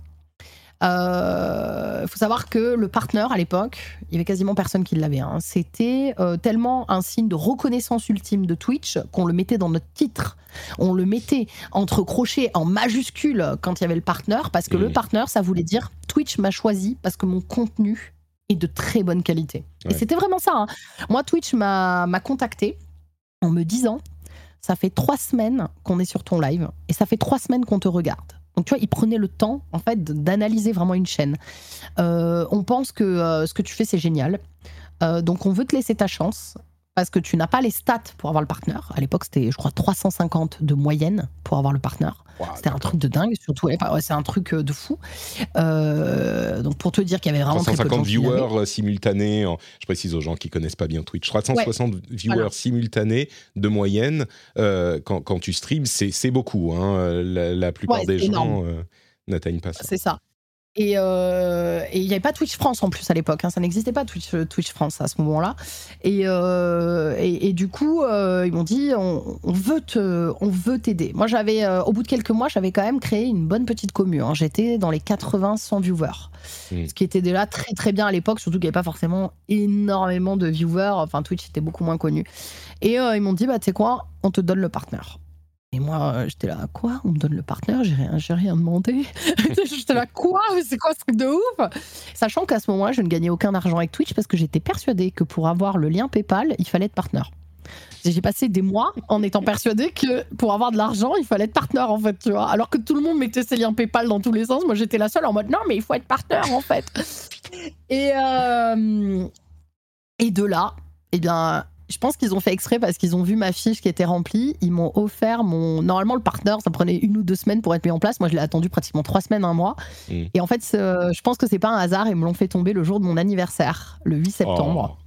Il euh, faut savoir que le partenaire à l'époque, il y avait quasiment personne qui l'avait. Hein. C'était euh, tellement un signe de reconnaissance ultime de Twitch qu'on le mettait dans notre titre. On le mettait entre crochets en majuscule quand il y avait le partenaire, parce que le mmh. partenaire, ça voulait dire Twitch m'a choisi parce que mon contenu est de très bonne qualité. Et c'était vraiment ça. Hein. Moi, Twitch m'a contacté en me disant ça fait trois semaines qu'on est sur ton live et ça fait trois semaines qu'on te regarde. Donc tu vois, ils prenaient le temps en fait d'analyser vraiment une chaîne. Euh, on pense que euh, ce que tu fais c'est génial. Euh, donc on veut te laisser ta chance parce que tu n'as pas les stats pour avoir le partenaire. À l'époque, c'était, je crois, 350 de moyenne pour avoir le partenaire. c'était un truc de dingue, surtout. c'est un truc de fou. donc, pour te dire qu'il y avait vraiment 350 viewers simultanés. je précise aux gens qui connaissent pas bien Twitch. 360 viewers simultanés de moyenne quand, quand, tu streams, c'est beaucoup. Hein. La, plupart des gens n'atteignent pas ça. C'est ça. Euh, et il n'y avait pas Twitch France en plus à l'époque, hein. ça n'existait pas Twitch, euh, Twitch France à ce moment-là. Et, euh, et, du coup, ils m'ont dit on, veut te, on veut t'aider. Moi, j'avais, au bout de quelques mois, j'avais quand même créé une bonne petite commune. Hein. J'étais dans les 80-100 viewers, mmh. ce qui était déjà très très bien à l'époque, surtout qu'il n'y avait pas forcément énormément de viewers. Enfin, Twitch était beaucoup moins connu. Et ils m'ont dit bah tu sais quoi, on te donne le partenaire. Et moi, euh, j'étais là, quoi? On me donne le partenaire, j'ai rien, rien demandé. j'étais là, quoi? C'est quoi ce truc de ouf? Sachant qu'à ce moment-là, je ne gagnais aucun argent avec Twitch parce que j'étais persuadée que pour avoir le lien PayPal, il fallait être partenaire. J'ai passé des mois en étant persuadée que pour avoir de l'argent, il fallait être partenaire en fait, tu vois. Alors que tout le monde mettait ses liens PayPal dans tous les sens, moi j'étais la seule en mode non, mais il faut être partenaire en fait. Et, euh, et de là, eh bien, je pense qu'ils ont fait exprès parce qu'ils ont vu ma fiche qui était remplie. Ils m'ont offert mon. Normalement, le partenaire, ça prenait une ou deux semaines pour être mis en place. Moi, je l'ai attendu pratiquement trois semaines, un mois. Mm. Et en fait, je pense que c'est pas un hasard. Ils me l'ont fait tomber le jour de mon anniversaire, le 8 septembre. Oh.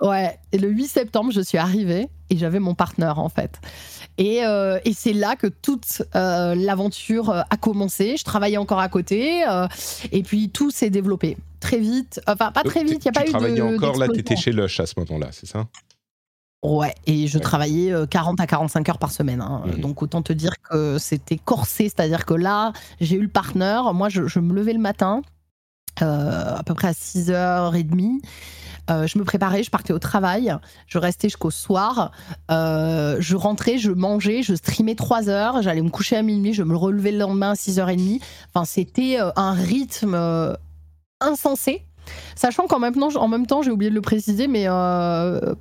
Ouais, et le 8 septembre, je suis arrivée et j'avais mon partenaire en fait. Et, euh, et c'est là que toute euh, l'aventure euh, a commencé. Je travaillais encore à côté et puis tout s'est développé très vite. Enfin, pas très vite, il n'y a pas eu de. Tu travaillais encore là, tu étais chez Lush à ce moment-là, c'est ça? Ouais, et je travaillais 40 euh, à 45 heures par semaine. Hein. Mmh. Donc autant te dire que c'était corsé, c'est-à-dire que là, j'ai eu le partenaire. Moi, je, me levais le matin, euh, à peu près à 6h30. Euh, je me préparais, je partais au travail, je restais jusqu'au soir, euh, je rentrais, je mangeais, je streamais 3 heures, j'allais me coucher à minuit, je me relevais le lendemain à 6h30. Enfin, c'était un rythme insensé. Sachant qu'en même temps, j'ai oublié de le préciser, mais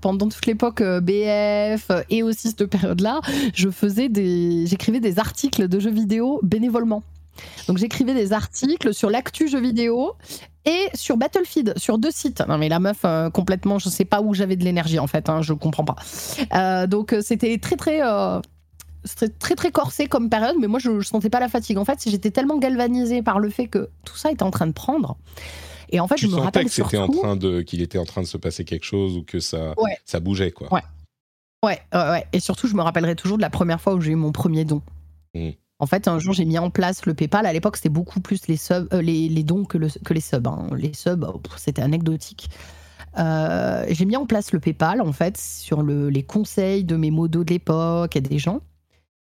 pendant toute l'époque BF et aussi cette période-là, je faisais des, j'écrivais des articles de jeux vidéo bénévolement. Donc j'écrivais des articles sur l'actu jeux vidéo et sur Battlefield, sur deux sites. Non mais la meuf, euh, complètement, je sais pas où j'avais de l'énergie en fait, hein, je comprends pas. Euh, donc euh, c'était très très... très très corsé comme période, mais moi je, ne sentais pas la fatigue. En fait, j'étais tellement galvanisée par le fait que tout ça était en train de prendre. Et en fait, je me rappelle que c'était en train de qu'il était en train de se passer quelque chose ou que ça ça bougeait quoi. Ouais. ouais. Ouais, Et surtout, je me rappellerai toujours de la première fois où j'ai eu mon premier don. Mmh. En fait, un jour, j'ai mis en place le PayPal. À l'époque, c'était beaucoup plus les, euh, les, dons que, les subs. Hein. Les subs, oh, c'était anecdotique. Euh, j'ai mis en place le PayPal, en fait, sur les conseils de mes modos de l'époque et des gens.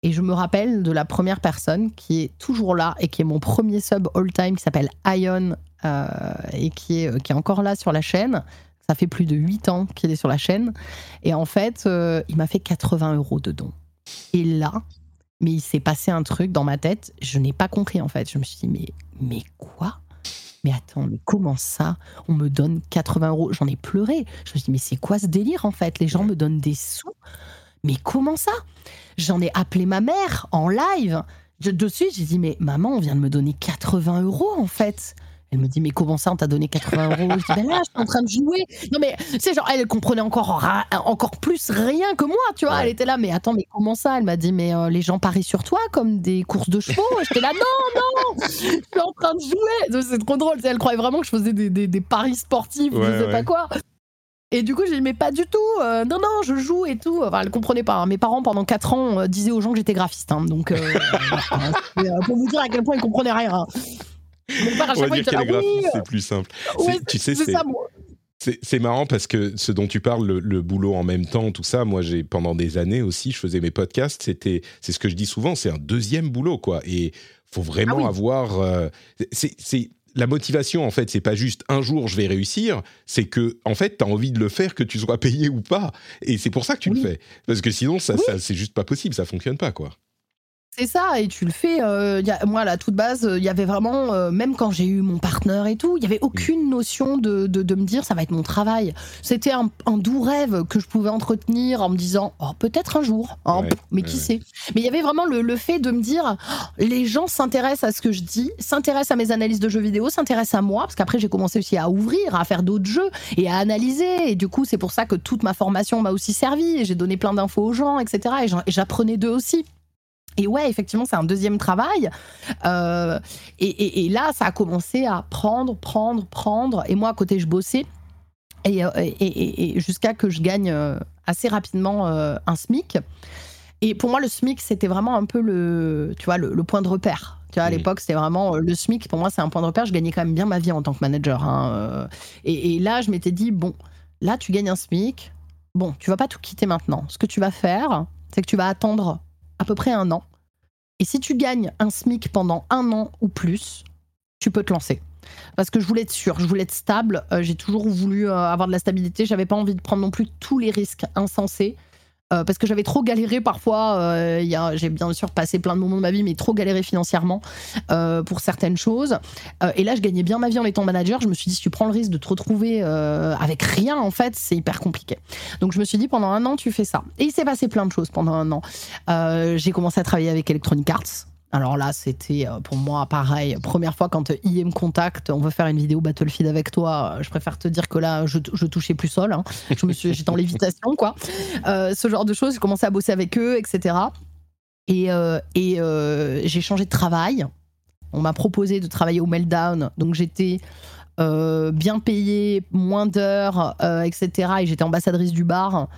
Et je me rappelle de la première personne qui est toujours là et qui est mon premier sub all-time, qui s'appelle Ion, et qui est, qui est encore là sur la chaîne. Ça fait plus de 8 ans qu'il est sur la chaîne. Et en fait, il m'a fait 80 euros de dons. Et là, mais il s'est passé un truc dans ma tête, je n'ai pas compris en fait. Je me suis dit, mais, mais quoi? Mais attends, mais comment ça? On me donne 80 euros J'en ai pleuré. Je me suis dit, mais c'est quoi ce délire en fait? Les gens me donnent des sous Mais comment ça? J'en ai appelé ma mère en live. Je, de suite, j'ai dit, mais maman, on vient de me donner 80 euros en fait. Elle me dit, mais comment ça, on t'a donné 80 euros? Je dis, ben là, je suis en train de jouer. Non, mais c'est genre, elle comprenait encore, encore plus rien que moi, tu vois. Elle était là, mais attends, mais comment ça? Elle m'a dit, mais euh, les gens parient sur toi comme des courses de chevaux. J'étais là, non, non, je suis en train de jouer. C'est trop drôle. Elle croyait vraiment que je faisais des, des, paris sportifs, je sais pas quoi. Et du coup, j'ai dit, mais pas du tout. Euh, non, non, je joue et tout. Enfin, elle comprenait pas. Hein. Mes parents, pendant 4 ans, euh, disaient aux gens que j'étais graphiste. Hein. donc, pour vous dire à quel point ils comprenaient rien. Hein. On va dire c'est plus simple. tu sais, c'est marrant parce que ce dont tu parles, le, boulot en même temps, tout ça, moi, j'ai pendant des années aussi, je faisais mes podcasts. C'était, c'est ce que je dis souvent, c'est un deuxième boulot, quoi. Et faut vraiment ah avoir. Euh, c'est la motivation, en fait, c'est pas juste un jour je vais réussir, c'est que, en fait, tu as envie de le faire, que tu sois payé ou pas. Et c'est pour ça que tu le fais. Parce que sinon, ça, ça c'est juste pas possible, ça fonctionne pas, quoi. C'est ça, et tu le fais. Euh, moi, à la toute base, il y avait vraiment, euh, même quand j'ai eu mon partenaire et tout, il y avait aucune notion de, de, me dire ça va être mon travail. C'était un, doux rêve que je pouvais entretenir en me disant oh, peut-être un jour, hein, mais qui sait. Mais il y avait vraiment le, le fait de me dire oh, les gens s'intéressent à ce que je dis, s'intéressent à mes analyses de jeux vidéo, s'intéressent à moi, parce qu'après j'ai commencé aussi à ouvrir, à faire d'autres jeux et à analyser. Et du coup, c'est pour ça que toute ma formation m'a aussi servi. Et j'ai donné plein d'infos aux gens, etc. Et j'apprenais d'eux aussi. Et ouais, effectivement, c'est un deuxième travail. Euh, et, là, ça a commencé à prendre, prendre, prendre. Et moi, à côté, je bossais. Et, euh, jusqu'à que je gagne euh, assez rapidement un SMIC. Et pour moi, le SMIC, c'était vraiment un peu le, tu vois, le, point de repère. Tu vois, à l'époque, c'était vraiment le SMIC. Pour moi, c'est un point de repère. Je gagnais quand même bien ma vie en tant que manager. Hein, et, là, je m'étais dit, bon, là, tu gagnes un SMIC. Bon, tu vas pas tout quitter maintenant. Ce que tu vas faire, c'est que tu vas attendre à peu près un an. Et si tu gagnes un SMIC pendant un an ou plus, tu peux te lancer. Parce que je voulais être sûr, je voulais être stable. Euh, j'ai toujours voulu euh, avoir de la stabilité. J'avais pas envie de prendre non plus tous les risques insensés. Euh, parce que j'avais trop galéré parfois. Euh, j'ai bien sûr passé plein de moments de ma vie, mais trop galéré financièrement euh, pour certaines choses. et là, je gagnais bien ma vie en étant manager. Je me suis dit, si tu prends le risque de te retrouver avec rien, en fait, c'est hyper compliqué. Donc, je me suis dit, pendant un an, tu fais ça. Et il s'est passé plein de choses pendant un an. j'ai commencé à travailler avec Electronic Arts. Alors là, c'était euh, pour moi pareil. Première fois quand IE me contacte, on veut faire une vidéo Battlefield avec toi. Je préfère te dire que là, je, touchais plus sol. Hein. Je me suis, j'étais en lévitation, quoi. Euh, ce genre de choses. J'ai commencé à bosser avec eux, etc. Et, euh, et j'ai changé de travail. On m'a proposé de travailler au Meltdown, donc j'étais bien payée, moins d'heures, etc. Et j'étais ambassadrice du bar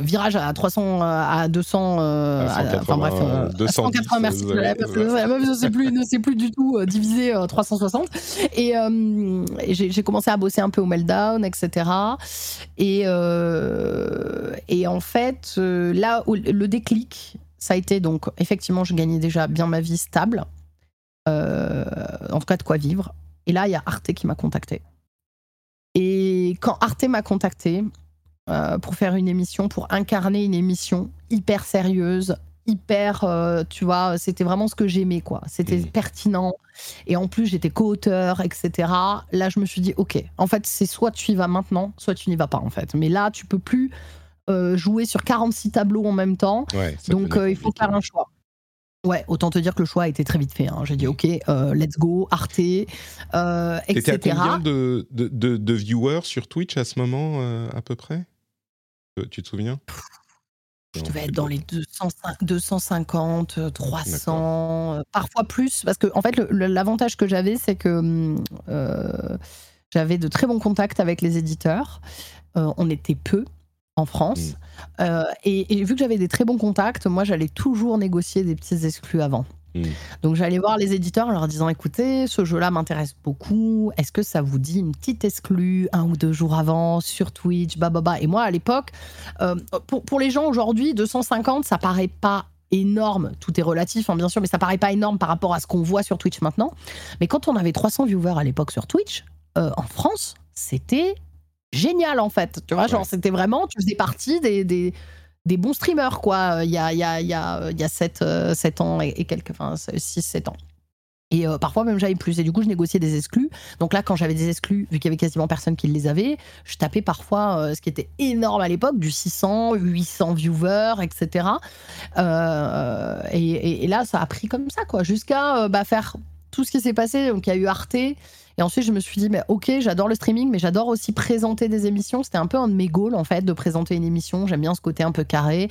virage à 300 à 200 euh, enfin bref 280 euh, merci ne sais plus ne plus du tout euh, divisé 360 et, j'ai commencé à bosser un peu au meltdown etc et et en fait là le déclic ça a été donc effectivement je gagnais déjà bien ma vie stable en tout cas de quoi vivre. Et là il y a Arte qui m'a contacté. Et Et quand Arte m'a contacté pour faire une émission, pour incarner une émission hyper sérieuse, hyper, euh, tu vois, c'était vraiment ce que j'aimais, quoi. C'était mmh. pertinent. Et en plus, j'étais co-auteur, etc. Là, je me suis dit, ok, en fait, c'est soit tu y vas maintenant, soit tu n'y vas pas, en fait. Mais là, tu peux plus euh, jouer sur 46 tableaux en même temps. donc, euh, il faut faire un choix. Ouais, autant te dire que le choix a été très vite fait. Hein. J'ai dit, ok, let's go, Arte, etc. T'étais à combien de, de, de, viewers sur Twitch à ce moment, à peu près? Tu te souviens? Je devais être dans les 250, 300, euh, euh, parfois plus. Parce que, en fait, l'avantage que j'avais, c'est que hum, euh, j'avais de très bons contacts avec les éditeurs. on était peu en France. Mmh. et, vu que j'avais des très bons contacts, moi, j'allais toujours négocier des petits exclus avant. Hmm. Donc j'allais voir les éditeurs en leur disant écoutez, ce jeu-là m'intéresse beaucoup. Est-ce que ça vous dit une petite exclue un ou deux jours avant sur Twitch, bah Et moi à l'époque, euh, pour, pour, les gens aujourd'hui, 250, ça paraît pas énorme. Tout est relatif, hein, bien sûr, mais ça paraît pas énorme par rapport à ce qu'on voit sur Twitch maintenant. Mais quand on avait 300 viewers à l'époque sur Twitch, euh, en France, c'était génial en fait. Tu vois, genre c'était vraiment, tu faisais partie des, des des bons streamers, quoi, il y a, y a, y a, il y a 7, 7 ans et, quelques, enfin 6-7 ans. Et euh, parfois même j'avais plus. Et du coup, je négociais des exclus. Donc là, quand j'avais des exclus, vu qu'il y avait quasiment personne qui les avait, je tapais parfois euh, ce qui était énorme à l'époque, du 600, 800 viewers, etc. Euh, et, et, là, ça a pris comme ça, quoi, jusqu'à bah, faire tout ce qui s'est passé. Donc il y a eu Arte, et ensuite, je me suis dit, mais ok, j'adore le streaming, mais j'adore aussi présenter des émissions. C'était un peu un de mes goals, en fait, de présenter une émission. J'aime bien ce côté un peu carré.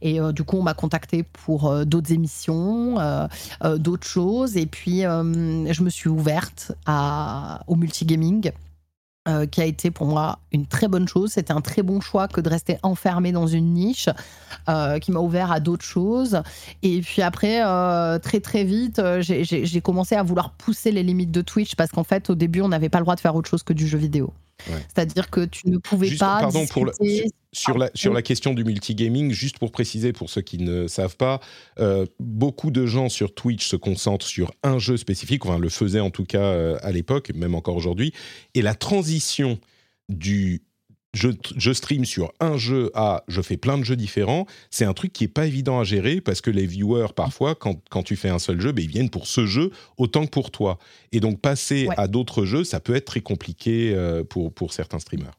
Et euh, du coup, on m'a contacté pour euh, d'autres émissions, euh, d'autres choses. Et puis, je me suis ouverte au multigaming. Euh, qui a été pour moi une très bonne chose. C'était un très bon choix que de rester enfermé dans une niche, euh, qui m'a ouvert à d'autres choses. Et puis après, euh, très très vite, j'ai commencé à vouloir pousser les limites de Twitch parce qu'en fait, au début, on n'avait pas le droit de faire autre chose que du jeu vidéo. C'est-à-dire que tu ne pouvais pas. Pardon pour sur, la, sur la question du multigaming, juste pour préciser pour ceux qui ne savent pas, euh, beaucoup de gens sur Twitch se concentrent sur un jeu spécifique, enfin le faisaient en tout cas euh, à l'époque, même encore aujourd'hui, et la transition du je, stream sur un jeu à je fais plein de jeux différents, c'est un truc qui est pas évident à gérer parce que les viewers, parfois, quand, quand tu fais un seul jeu, ben, ils viennent pour ce jeu autant que pour toi. Et donc, passer à d'autres jeux, ça peut être très compliqué euh, pour, pour certains streamers.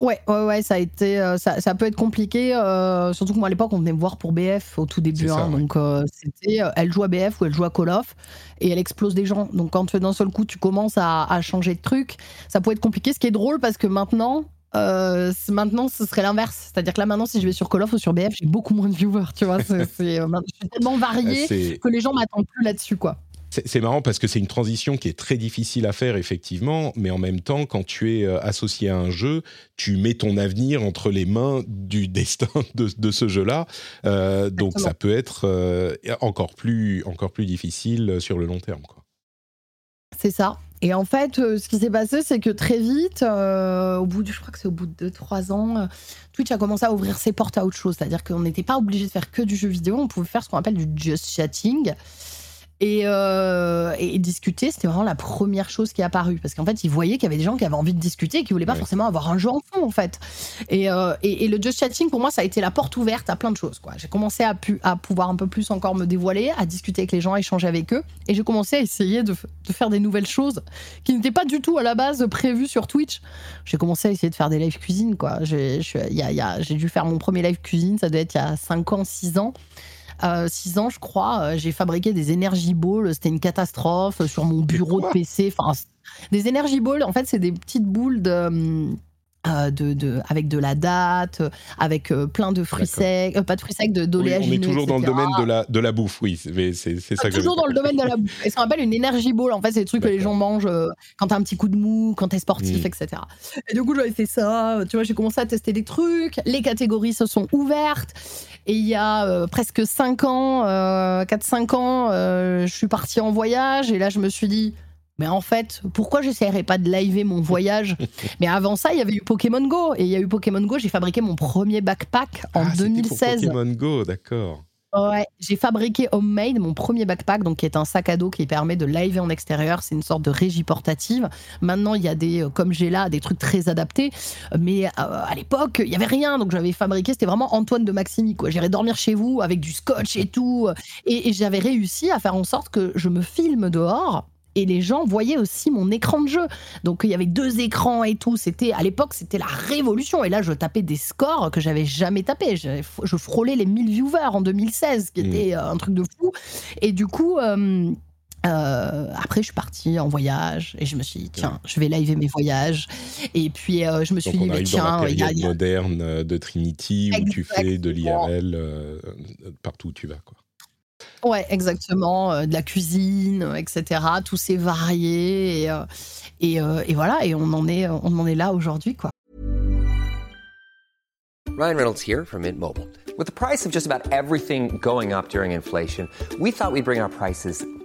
Ouais, ouais, ouais, ça a été, euh, ça, ça, peut être compliqué, euh, surtout que moi à l'époque on venait me voir pour BF au tout début, hein, donc c'était, elle joue à BF ou elle joue à Call of et elle explose des gens. Donc quand d'un seul coup tu commences à, à, changer de truc, ça peut être compliqué. Ce qui est drôle parce que maintenant, euh, maintenant, ce serait l'inverse. C'est-à-dire que là, maintenant, si je vais sur Call of ou sur BF, j'ai beaucoup moins de viewers. Tu vois, c'est, euh, je suis tellement varié que les gens m'attendent plus là-dessus, quoi. C'est marrant parce que c'est une transition qui est très difficile à faire effectivement, mais en même temps, quand tu es euh, associé à un jeu, tu mets ton avenir entre les mains du destin de, de ce jeu-là. Euh, donc ça peut être euh, encore plus encore plus difficile sur le long terme. C'est ça. Et en fait, euh, ce qui s'est passé, c'est que très vite, euh, au bout de, je crois que c'est au bout de 2-3 ans, euh, Twitch a commencé à ouvrir ses portes à autre chose. C'est-à-dire qu'on n'était pas obligé de faire que du jeu vidéo, on pouvait faire ce qu'on appelle du just chatting. Euh, et, discuter, c'était vraiment la première chose qui est apparue. Parce qu'en fait, ils voyaient qu'il y avait des gens qui avaient envie de discuter et qui voulaient pas forcément avoir un jeu en fond, en fait. Euh, et, et, le just chatting, pour moi, ça a été la porte ouverte à plein de choses. J'ai commencé à, pu, à pouvoir un peu plus encore me dévoiler, à discuter avec les gens, à échanger avec eux. Et j'ai commencé à essayer de, de, faire des nouvelles choses qui n'étaient pas du tout à la base prévues sur Twitch. J'ai commencé à essayer de faire des live cuisine, quoi. J'ai dû faire mon premier live cuisine, ça doit être il y a 5 ans, 6 ans. 6 ans, je crois, euh, j'ai fabriqué des energy balls. C'était une catastrophe sur mon bureau de PC. Enfin, des energy balls, en fait, c'est des petites boules de hum, euh, de, de, avec de la date, avec euh, plein de fruits secs, euh, pas de fruits secs, de d'oléagineux. on est toujours dans le domaine de la, de la bouffe, oui. C'est, c'est, ça Toujours dans le domaine de la bouffe. Et ce qu'on appelle une energy ball, en fait, c'est des trucs que les gens mangent quand t'as un petit coup de mou, quand t'es sportif, mm. etc. Et du coup, j'avais fait ça. Tu vois, j'ai commencé à tester des trucs. Les catégories se sont ouvertes. Et il y a presque 5 ans, 4-5 ans, je suis partie en voyage. Et là, je me suis dit mais en fait, pourquoi j'essaierais pas de liver mon voyage Mais avant ça, il y avait eu Pokémon Go. Et il y a eu Pokémon Go, j'ai fabriqué mon premier backpack en ah, 2016. Pour Pokémon Go, d'accord. Ouais, j'ai fabriqué homemade mon premier backpack, donc qui est un sac à dos qui permet de live en extérieur. C'est une sorte de régie portative. Maintenant, il y a des, euh, comme j'ai là, des trucs très adaptés. Mais euh, à l'époque, il y avait rien, donc j'avais fabriqué. C'était vraiment Antoine de Maximi. J'irais dormir chez vous avec du scotch et tout, et j'avais réussi à faire en sorte que je me filme dehors et les gens voyaient aussi mon écran de jeu. Donc il y avait deux écrans et tout. C'était à l'époque c'était la révolution. Et là je tapais des scores que j'avais jamais tapés. Je, je, frôlais les 1000 viewers en 2016, qui mmh. était euh, un truc de fou. Et du coup. Euh, euh, après, je suis partie en voyage et je me suis dit, tiens, je vais liver mes voyages. Et puis, je me suis dit, mais tiens, il y a. moderne de Trinity où tu fais de l'IRL partout où tu vas. Quoi. Ouais, exactement. Euh, de la cuisine, euh, etc. Tout s'est varié et, euh, et, euh, et, voilà. Et on en est, on en est là aujourd'hui, quoi. Ryan Reynolds here from Mint Mobile. With the price of just about everything going up during inflation, we thought we'd bring our prices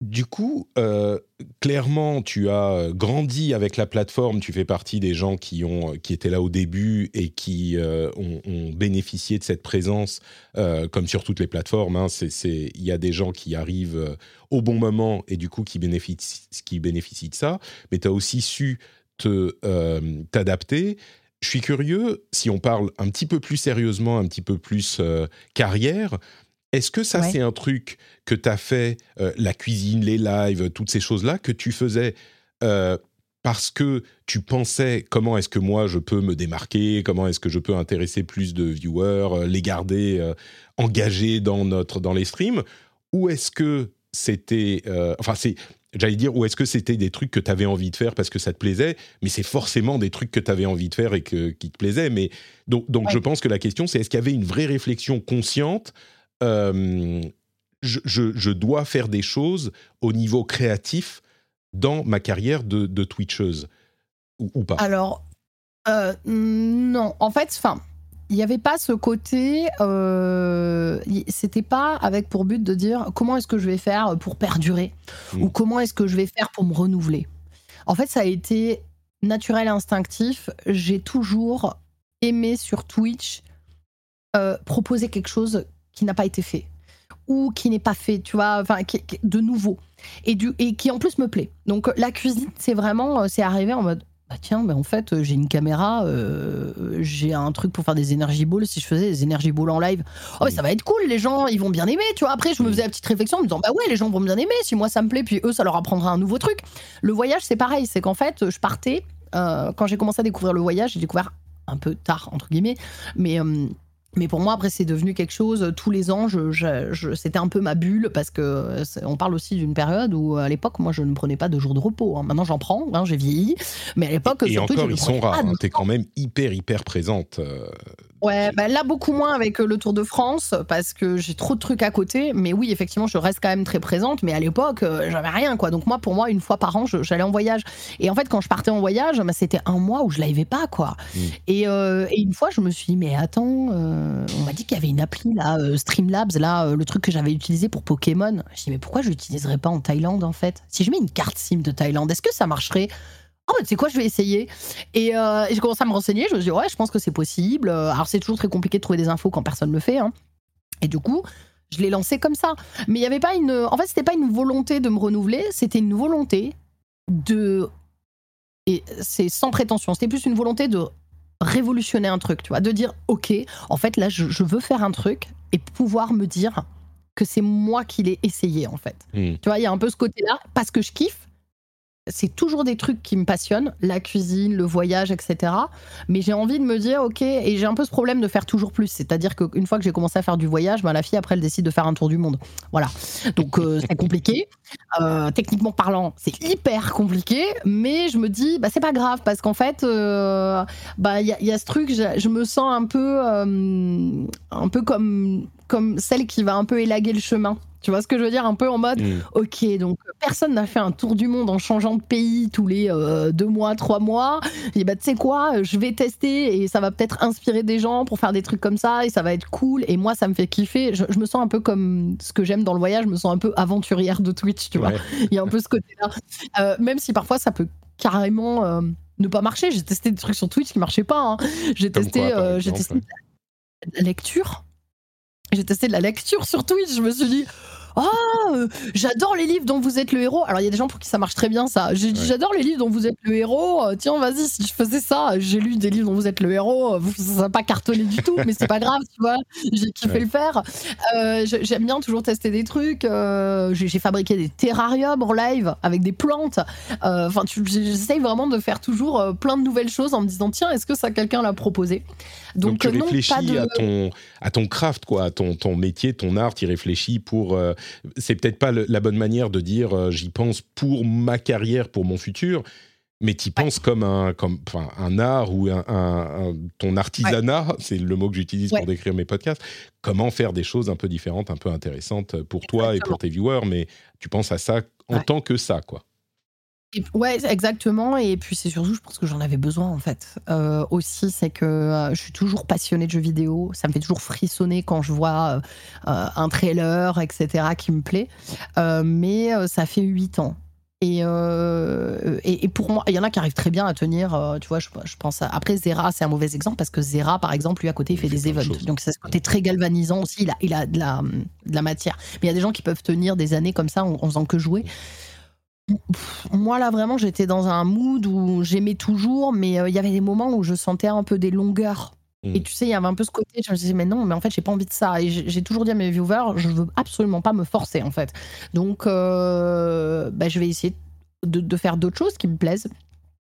Du coup, euh, clairement, tu as grandi avec la plateforme. Tu fais partie des gens qui ont, qui étaient là au début et qui euh, ont, bénéficié de cette présence, euh, comme sur toutes les plateformes. Hein. Il y a des gens qui arrivent euh, au bon moment et du coup qui bénéficient, de ça. Mais tu as aussi su te euh, t'adapter. Je suis curieux, si on parle un petit peu plus sérieusement, un petit peu plus euh, carrière, est-ce que ça, c'est un truc que tu as fait, euh, la cuisine, les lives, toutes ces choses-là, que tu faisais euh, parce que tu pensais comment est-ce que moi je peux me démarquer, comment est-ce que je peux intéresser plus de viewers, euh, les garder engagés dans, notre, dans les streams, ou est-ce que c'était... enfin, c'est... J'allais dire, ou est-ce que c'était des trucs que tu avais envie de faire parce que ça te plaisait, mais c'est forcément des trucs que tu avais envie de faire et que, qui te plaisaient. Mais donc, donc je pense que la question, c'est est-ce qu'il y avait une vraie réflexion consciente euh, je, dois faire des choses au niveau créatif dans ma carrière de, de Twitcheuse ou, pas? Alors, euh, non. En fait, enfin, il n'y avait pas ce côté. Euh, C'était pas avec pour but de dire comment est-ce que je vais faire pour perdurer ou hmm. comment est-ce que je vais faire pour me renouveler. En fait, ça a été naturel et instinctif. J'ai toujours aimé sur Twitch euh, proposer quelque chose qui n'a pas été fait ou qui n'est pas fait, tu vois, enfin, de nouveau et, du, et qui en plus me plaît. Donc la cuisine, c'est vraiment, euh, c'est arrivé en mode, bah tiens, mais en fait, euh, j'ai une caméra, euh, j'ai un truc pour faire des energy balls. Si je faisais des energy balls en live, oh, ça va être cool, les gens, ils vont bien aimer, tu vois. Après, je me faisais la petite réflexion en me disant, bah ouais, les gens vont bien aimer, si moi ça me plaît, puis eux, ça leur apprendra un nouveau truc. Le voyage, c'est pareil, c'est qu'en fait, je partais, quand j'ai commencé à découvrir le voyage, j'ai découvert un peu tard, entre guillemets, mais. Mais pour moi, après, c'est devenu quelque chose. Tous les ans, je, c'était un peu ma bulle parce que on parle aussi d'une période où, à l'époque, moi, je ne prenais pas de jours de repos. Hein. Maintenant, j'en prends. Hein, j'ai vieilli, mais à l'époque, et encore, ils sont rares. Hein. tu es quand même hyper, hyper présente. Euh, Ouais, bah là beaucoup moins avec euh, le Tour de France parce que j'ai trop de trucs à côté. Mais oui, effectivement, je reste quand même très présente. Mais à l'époque, euh, j'avais rien quoi. Donc moi, pour moi, une fois par an, j'allais en voyage. Et en fait, quand je partais en voyage, bah, c'était un mois où je l'avais pas quoi. Mm. Et, euh, et, une fois, je me suis dit mais attends, on m'a dit qu'il y avait une appli là, Streamlabs là, le truc que j'avais utilisé pour Pokémon. Je dis mais pourquoi je l'utiliserais pas en Thaïlande en fait? Si je mets une carte SIM de Thaïlande, est-ce que ça marcherait? Oh, c'est quoi, je vais essayer. Euh, et, j'ai commencé à me renseigner. Je me suis dit, ouais, je pense que c'est possible. Alors, c'est toujours très compliqué de trouver des infos quand personne ne le fait. Hein. Et du coup, je l'ai lancé comme ça. Mais il n'y avait pas une. En fait, c'était pas une volonté de me renouveler, c'était une volonté de. Et c'est sans prétention, c'était plus une volonté de révolutionner un truc, tu vois, de dire, ok, en fait, là, je, je veux faire un truc et pouvoir me dire que c'est moi qui l'ai essayé en fait. Hmm. Tu vois, il y a un peu ce côté-là parce que je kiffe. C'est toujours des trucs qui me passionnent, la cuisine, le voyage, etc. Mais j'ai envie de me dire, ok, et j'ai un peu ce problème de faire toujours plus. C'est-à-dire qu'une fois que j'ai commencé à faire du voyage, ben, la fille, après, elle décide de faire un tour du monde. Voilà. Donc, euh, c'est compliqué. Euh, techniquement parlant, c'est hyper compliqué. Mais je me dis, bah, c'est pas grave, parce qu'en fait, euh, bah, il y, a- il ce truc, je, je me sens un peu, un peu comme, comme celle qui va un peu élaguer le chemin. Tu vois ce que je veux dire Un peu en mode, Hmm. ok, donc personne n'a fait un tour du monde en changeant de pays tous les euh, deux mois, trois mois. Et bah, tu sais quoi, je vais tester et ça va peut-être inspirer des gens pour faire des trucs comme ça et ça va être cool. Et moi, ça me fait kiffer. Je, je me sens un peu comme ce que j'aime dans le voyage, je me sens un peu aventurière de Twitch, tu vois. Ouais. Il y a un peu ce côté-là. Euh, même si parfois ça peut carrément euh, ne pas marcher. J'ai testé des trucs sur Twitch qui marchaient pas. hein. J'ai testé, euh, j'ai testé de la lecture. J'ai testé de la lecture sur Twitch. Je me suis dit. Oh, euh, j'adore les livres dont vous êtes le héros. Alors, il y a des gens pour qui ça marche très bien, ça. J'ai dit, Ouais. j'adore les livres dont vous êtes le héros. Euh, Tiens, vas-y, si je faisais ça, j'ai lu des livres dont vous êtes le héros. euh, vous- Ça n'a pas cartonné du tout, mais c'est pas grave, tu vois. J'ai kiffé Ouais. le faire. Euh, J'aime bien toujours tester des trucs. J'ai fabriqué des terrariums en live avec des plantes. Enfin, j'essaye vraiment de faire toujours plein de nouvelles choses en me disant, tiens, est-ce que ça quelqu'un l'a proposé? Donc, tu non, réfléchis pas de. à, ton, à ton craft, quoi, à ton, ton métier, ton art, tu réfléchis pour... euh, c'est peut-être pas le- la bonne manière de dire euh, j'y pense pour ma carrière, pour mon futur, mais tu penses comme un, comme, un art ou un, un- un- ton artisanat, c'est le mot que j'utilise Ouais. pour décrire mes podcasts, comment faire des choses un peu différentes, un peu intéressantes pour toi et pour tes viewers, mais tu penses à ça en tant que ça, quoi. Et- Ouais, exactement. Et puis c'est surtout, je pense que j'en avais besoin en fait. Euh, aussi, c'est que euh, je suis toujours passionnée de jeux vidéo. Ça me fait toujours frissonner quand je vois euh, un trailer, etc., qui me plaît. Mais ça fait huit ans. Et, et, et pour moi, il y en a qui arrivent très bien à tenir. tu vois, je, je pense. À... Après, Zera, c'est un mauvais exemple parce que Zera, par exemple, lui à côté, il fait des events. Donc c'est ce côté très galvanisant aussi. Il a, il a de, la, de la matière. Mais il y a des gens qui peuvent tenir des années comme ça en, en faisant que jouer. Pff, Moi là vraiment j'étais dans un mood où j'aimais toujours mais euh, il y avait des moments où je sentais un peu des longueurs. Mm. et tu sais il y avait un peu ce côté je me disais mais non mais en fait j'ai pas envie de ça. Et j'ai j'ai toujours dit à mes viewers je veux absolument pas me forcer en fait. Donc euh, bah, je vais essayer de, de faire d'autres choses qui me plaisent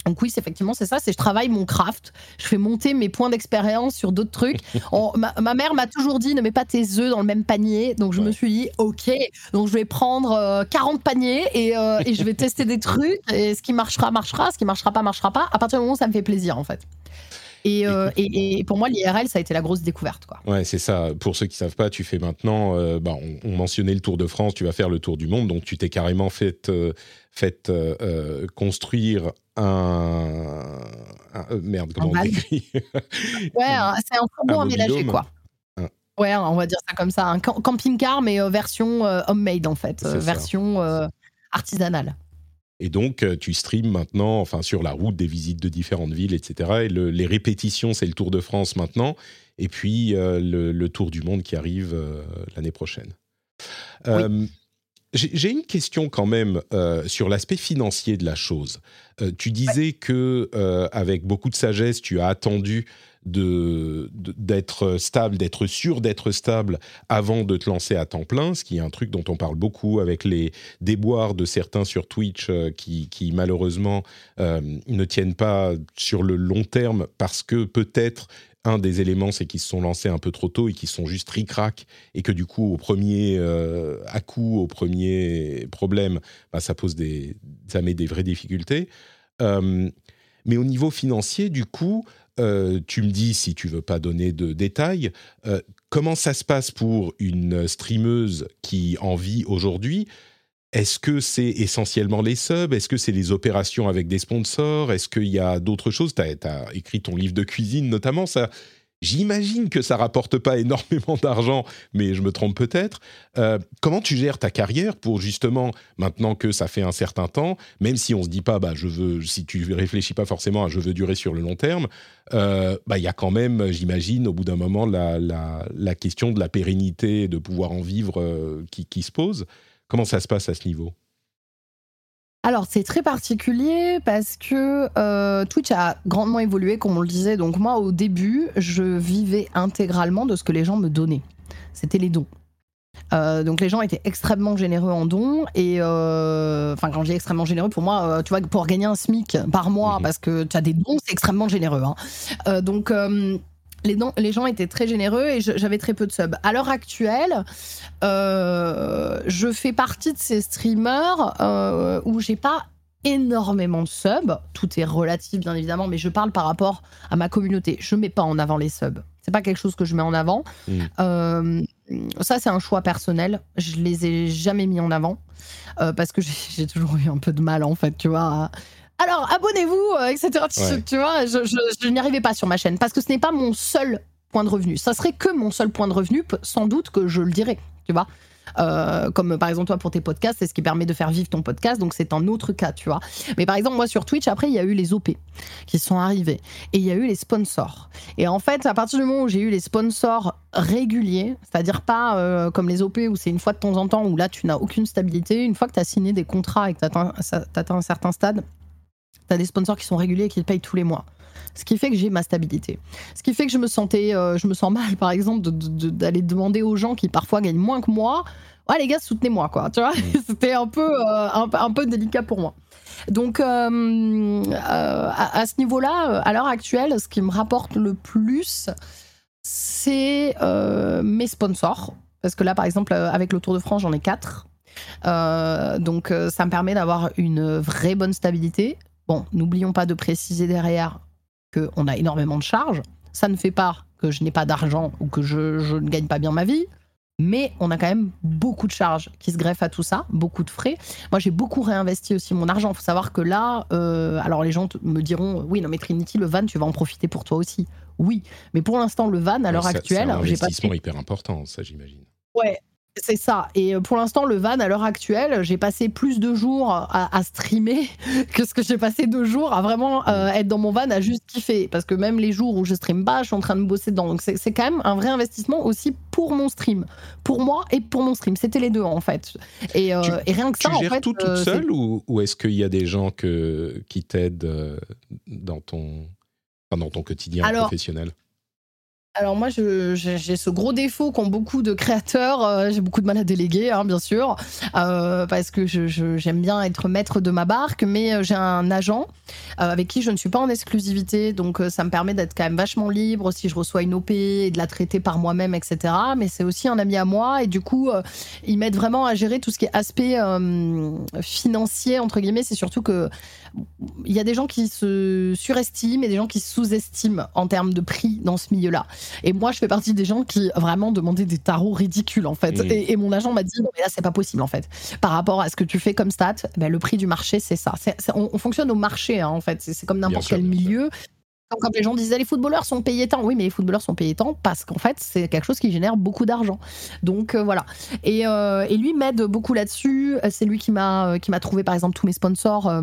donc oui, c'est effectivement, c'est ça, c'est je travaille mon craft, je fais monter mes points d'expérience sur d'autres trucs. On- ma, ma mère m'a toujours dit ne mets pas tes œufs dans le même panier, donc je me suis dit ok, donc je vais prendre euh, 40 paniers et, euh, et je vais tester des trucs et ce qui marchera marchera, ce qui marchera pas marchera pas. À partir du moment où ça me fait plaisir en fait. Et, euh, et, et pour moi l'IRL ça a été la grosse découverte quoi. Ouais, c'est ça. Pour ceux qui savent pas, tu fais maintenant. euh, bah, on, on mentionnait le Tour de France. Tu vas faire le Tour du monde, donc tu t'es carrément fait, euh, fait construire un, un- euh, merde. Comment on décrit Ouais, c'est un fourgon aménagé quoi. Ouais, on va dire ça comme ça, un cam- camping-car mais euh, version euh, homemade en fait, euh, version artisanale. Et donc, tu streams maintenant, enfin, sur la route des visites de différentes villes, etc. Et le- les répétitions, c'est le Tour de France maintenant. Et puis, le, le Tour du monde qui arrive l'année prochaine. J'ai une question quand même euh, sur l'aspect financier de la chose. Euh, tu disais que euh, avec beaucoup de sagesse, tu as attendu de- de- d'être stable, d'être sûr d'être stable avant de te lancer à temps plein, ce qui est un truc dont on parle beaucoup avec les déboires de certains sur Twitch qui, qui, malheureusement ne tiennent pas sur le long terme parce que peut-être un des éléments, c'est qu'ils se sont lancés un peu trop tôt et qu'ils sont juste ric-rac et que du coup, au premier euh, à coup, au premier problème, bah, ça pose des, met des vraies difficultés. Euh, mais au niveau financier, du coup, euh, tu me dis, si tu veux pas donner de détails, euh, comment ça se passe pour une streameuse qui en vit aujourd'hui? Est-ce que c'est essentiellement les subs? Est-ce que c'est les opérations avec des sponsors? Est-ce qu'il y a d'autres choses? Tu as, écrit ton livre de cuisine notamment. Ça, J'imagine que ça rapporte pas énormément d'argent, mais je me trompe peut-être. Euh, comment tu gères ta carrière pour justement, maintenant que ça fait un certain temps, même si on se dit pas, bah je veux, si tu réfléchis pas forcément à je veux durer sur le long terme, euh, bah il y a quand même, j'imagine, au bout d'un moment la, question de la pérennité, de pouvoir en vivre, euh, qui se pose. Comment ça se passe à ce niveau? Alors c'est très particulier parce que euh, Twitch a grandement évolué comme on le disait. Donc moi au début je vivais intégralement de ce que les gens me donnaient. C'était les dons. Euh, donc les gens étaient extrêmement généreux en dons et euh, enfin quand je dis extrêmement généreux pour moi tu vois pour gagner un SMIC par mois parce que tu as des dons c'est extrêmement généreux hein. Donc les, gens étaient très généreux et j'avais très peu de subs. À l'heure actuelle, euh, je fais partie de ces streamers euh, où j'ai pas énormément de subs. Tout est relatif, bien évidemment, mais je parle par rapport à ma communauté. Je mets pas en avant les subs. C'est pas quelque chose que je mets en avant. Mm. Euh, ça, c'est un choix personnel. Je les ai jamais mis en avant euh, parce que j'ai j'ai toujours eu un peu de mal, en fait, tu vois. à- Alors, abonnez-vous, euh, etc. Tu- Ouais. Tu vois, je, je- je n'y arrivais pas sur ma chaîne parce que ce n'est pas mon seul point de revenu. Ça serait que mon seul point de revenu, sans doute que je le dirais, tu vois. Euh, comme par exemple toi pour tes podcasts, c'est ce qui permet de faire vivre ton podcast, donc c'est un autre cas, tu vois. Mais par exemple moi sur Twitch, après il y a eu les OP qui sont arrivés et il y a eu les sponsors. Et en fait, à partir du moment où j'ai eu les sponsors réguliers, c'est-à-dire pas euh, comme les OP où c'est une fois de temps en temps où là tu n'as aucune stabilité, une fois que tu as signé des contrats et que tu atteins, un certain stade, tu as des sponsors qui sont réguliers et qui te payent tous les mois. Ce qui fait que j'ai ma stabilité. Ce qui fait que je me sentais, euh, je me sens mal, par exemple, de- de- d'aller demander aux gens qui parfois gagnent moins que moi, ouais les gars, soutenez-moi, quoi. Tu vois, c'était un peu, euh, un, peu- un peu délicat pour moi. Donc, euh, à, à ce niveau-là, à l'heure actuelle, ce qui me rapporte le plus, c'est mes sponsors. Parce que là, par exemple, avec le Tour de France, j'en ai quatre. Euh, donc, euh, ça me permet d'avoir une vraie bonne stabilité. Bon, n'oublions pas de préciser derrière qu'on a énormément de charges. Ça ne fait pas que je n'ai pas d'argent ou que je, je ne gagne pas bien ma vie. Mais on a quand même beaucoup de charges qui se greffent à tout ça, beaucoup de frais. Moi, j'ai beaucoup réinvesti aussi mon argent. Il faut savoir que là, euh, alors les gens me diront, oui, non, mais Trinity, le van, tu vas en profiter pour toi aussi. Oui, mais pour l'instant, le van, à l'heure actuelle, c'est un investissement hyper important, ça j'imagine. Ouais, c'est ça. Et euh, pour l'instant, le van, à l'heure actuelle, j'ai passé plus de jours à, à streamer que ce que j'ai passé de jours à vraiment euh, être dans mon van à juste kiffer. Parce que même les jours où je stream pas, je suis en train de bosser dedans. Donc c'est c'est quand même un vrai investissement aussi pour mon stream. Pour moi et pour mon stream. C'était les deux en fait. Et, euh, Tu- et rien que Tu ça, en gères fait. tout toute euh, seule ou, ou est-ce qu'il y a des gens que, qui t'aident dans ton, enfin, dans ton quotidien Alors, professionnel? Alors moi, j'ai ce gros défaut qu'ont beaucoup de créateurs. euh, j'ai beaucoup de mal à déléguer, hein, bien sûr, euh, parce que j'aime bien être maître de ma barque. Mais euh, j'ai un agent avec qui je ne suis pas en exclusivité, donc ça me permet d'être quand même vachement libre si je reçois une OP et de la traiter par moi-même, etc. Mais c'est aussi un ami à moi et du coup, euh, il m'aide vraiment à gérer tout ce qui est aspect financier entre guillemets. C'est surtout que il y a des gens qui se surestiment et des gens qui se sous-estiment en termes de prix dans ce milieu-là. Et moi, je fais partie des gens qui vraiment demandaient des tarots ridicules, en fait. Et, et mon agent m'a dit, non, mais là, c'est pas possible, en fait. Par rapport à ce que tu fais comme stat, ben, le prix du marché, c'est ça. On, on fonctionne au marché, hein, en fait. C'est comme n'importe quel sûr. milieu. Comme quand les gens disaient les footballeurs sont payés tant. Oui, mais les footballeurs sont payés tant parce qu'en fait, c'est quelque chose qui génère beaucoup d'argent. Donc euh, voilà. Et, euh, et lui m'aide beaucoup là-dessus. C'est lui qui m'a euh, qui m'a trouvé par exemple tous mes sponsors. euh,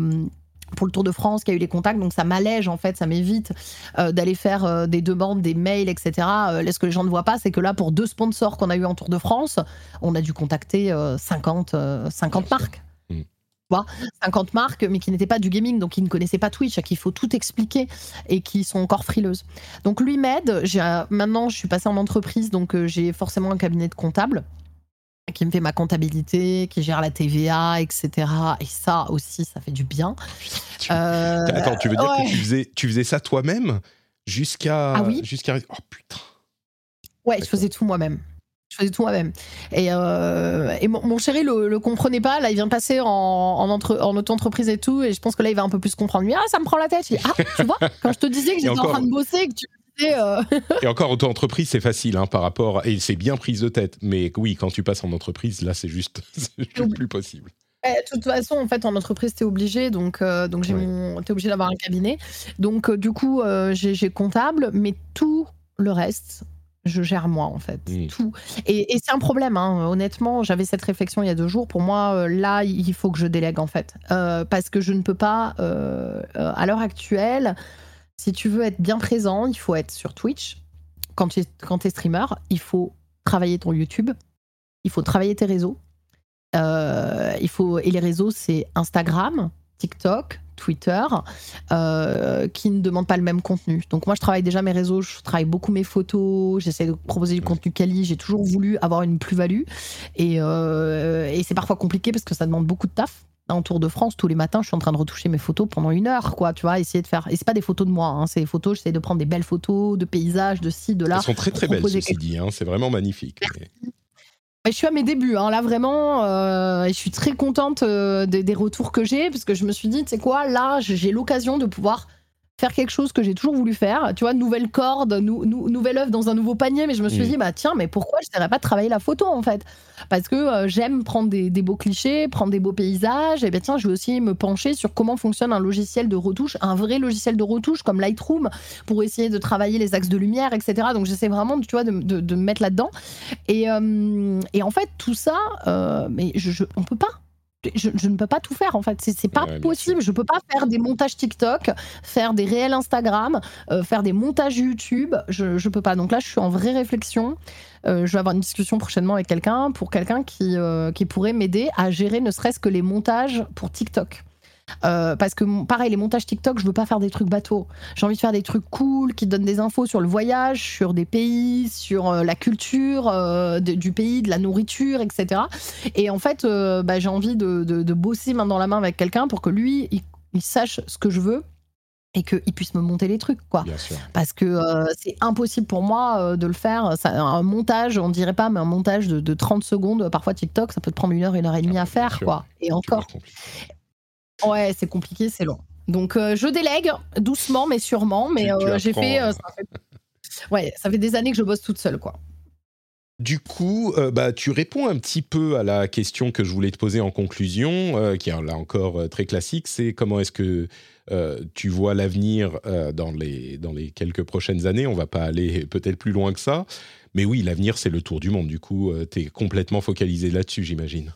pour le Tour de France, qui a eu les contacts, donc ça m'allège en fait, ça m'évite euh, d'aller faire euh, des demandes, des mails, etc. Euh, là, ce que les gens ne voient pas, c'est que là, pour deux sponsors qu'on a eu en Tour de France, on a dû contacter euh, 50, euh, 50 Bien sûr. marques. Mm. Tu vois 50 marques, mais qui n'étaient pas du gaming, donc qui ne connaissaient pas Twitch, à qui il faut tout expliquer et qui sont encore frileuses. Donc lui m'aide. J'ai un- Maintenant, je suis passée en entreprise, donc j'ai forcément un cabinet de comptable qui me fait ma comptabilité, qui gère la TVA, etc. Et ça aussi, ça fait du bien. Tu- Euh, Attends, tu veux dire ouais. que tu faisais, tu faisais ça toi-même jusqu'à. Ah oui jusqu'à... Oh putain. Ouais, je faisais tout moi-même. Je faisais tout moi-même. Et, euh, et mon, mon chéri le, le comprenait pas. Là, il vient de passer en, en, entre, en auto-entreprise et tout. Et je pense que là, il va un peu plus comprendre. Mais ah, ça me prend la tête. Je dis, ah, tu vois, quand je te disais que j'étais en train de bosser que tu euh, Et encore, auto-entreprise, c'est facile hein, par rapport. Et c'est bien prise de tête. Mais oui, quand tu passes en entreprise, là, c'est juste, juste plus possible. De toute façon, en fait, en entreprise, t'es obligé, donc, euh, donc j'ai mon, t'es obligé d'avoir un cabinet. Donc, euh, du coup, euh, j'ai, comptable, mais tout le reste, je gère moi, en fait, Mm. tout. Et, et c'est un problème, hein. honnêtement. J'avais cette réflexion il y a deux jours. Pour moi, là, il faut que je délègue, en fait, parce que je ne peux pas, à l'heure actuelle, si tu veux être bien présent, il faut être sur Twitch. Quand tu es, streamer, il faut travailler ton YouTube, il faut travailler tes réseaux. Euh, il faut et les réseaux c'est Instagram, TikTok, Twitter, euh, qui ne demandent pas le même contenu. Donc moi, je travaille déjà mes réseaux, je travaille beaucoup mes photos, j'essaie de proposer du contenu quali. J'ai toujours voulu avoir une plus-value, et, et c'est parfois compliqué parce que ça demande beaucoup de taf en Tour de France, tous les matins, je suis en train de retoucher mes photos pendant une heure, quoi. Tu vois, essayer de faire. Et c'est pas des photos de moi, hein, c'est des photos. J'essaie de prendre des belles photos de paysages, de ci, de là. Elles sont très très belles, ceci dit. Hein, c'est vraiment magnifique. je suis à mes débuts, hein, là vraiment, euh, je suis très contente euh, des, retours que j'ai parce que je me suis dit, tu sais quoi, là j'ai l'occasion de pouvoir faire quelque chose que j'ai toujours voulu faire. Tu vois, nouvelle corde, nouvelle œuvre dans un nouveau panier. Mais je me suis mm. dit, bah tiens, mais pourquoi je ne pas de travailler la photo en fait? Parce que euh, j'aime prendre des, beaux clichés, prendre des beaux paysages. Et bien tiens, je vais aussi me pencher sur comment fonctionne un logiciel de retouche, un vrai logiciel de retouche comme Lightroom, pour essayer de travailler les axes de lumière, etc. Donc j'essaie vraiment, tu vois, de, me mettre là-dedans. Et, euh, et, en fait, tout ça, euh, mais je, je, on peut pas je, ne peux pas tout faire en fait, c'est pas possible. Je peux pas faire des montages TikTok, faire des réels Instagram, euh, faire des montages YouTube. Je, je peux pas. Donc là, je suis en vraie réflexion. Euh, je vais avoir une discussion prochainement avec quelqu'un pour quelqu'un qui, euh, qui pourrait m'aider à gérer ne serait-ce que les montages pour TikTok. Euh, parce que pareil, les montages TikTok, je veux pas faire des trucs bateaux. J'ai envie de faire des trucs cool qui donnent des infos sur le voyage, sur des pays, sur euh, la culture euh, du pays, de la nourriture, etc. Et en fait, bah, j'ai envie de, bosser main dans la main avec quelqu'un pour que lui, il, sache ce que je veux et qu'il puisse me monter les trucs quoi. Parce que c'est impossible pour moi de le faire. Un montage on dirait pas mais un montage de, 30 secondes parfois TikTok ça peut te prendre une heure une heure et demie à faire quoi. Et encore Ouais, c'est compliqué, c'est long. Donc euh, je délègue doucement mais sûrement, mais euh, j'ai fait, euh, ça fait, Ouais, ça fait des années que je bosse toute seule, quoi. Du coup, bah, tu réponds un petit peu à la question que je voulais te poser en conclusion, qui est là encore très classique, c'est comment est-ce que tu vois l'avenir dans, les, dans les quelques prochaines années? On va pas aller peut-être plus loin que ça, mais oui, l'avenir c'est le tour du monde, du coup, tu es complètement focalisé là-dessus, j'imagine.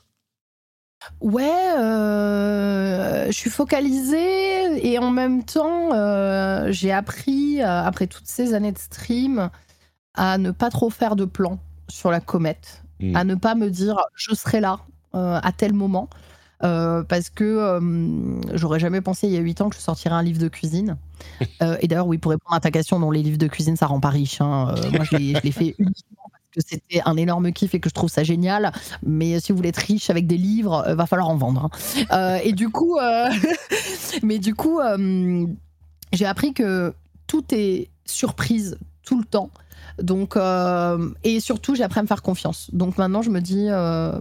Ouais, euh, je suis focalisée et en même temps, euh, j'ai appris, euh, après toutes ces années de stream, à ne pas trop faire de plans sur la comète, hmm. à ne pas me dire je serai là à tel moment. parce que j'aurais jamais pensé il y a 8 ans que je sortirais un livre de cuisine. et d'ailleurs, oui, pour répondre à ta question, non, les livres de cuisine, ça rend pas riche. Hein. moi, je l'ai fait uniquement que c'était un énorme kiff et que je trouve ça génial. Mais si vous voulez être riche avec des livres, euh, va falloir en vendre. Hein. Euh, et du coup, euh, mais du coup, j'ai appris que tout est surprise tout le temps. Donc, et surtout, j'ai appris à me faire confiance. Donc maintenant, je me dis,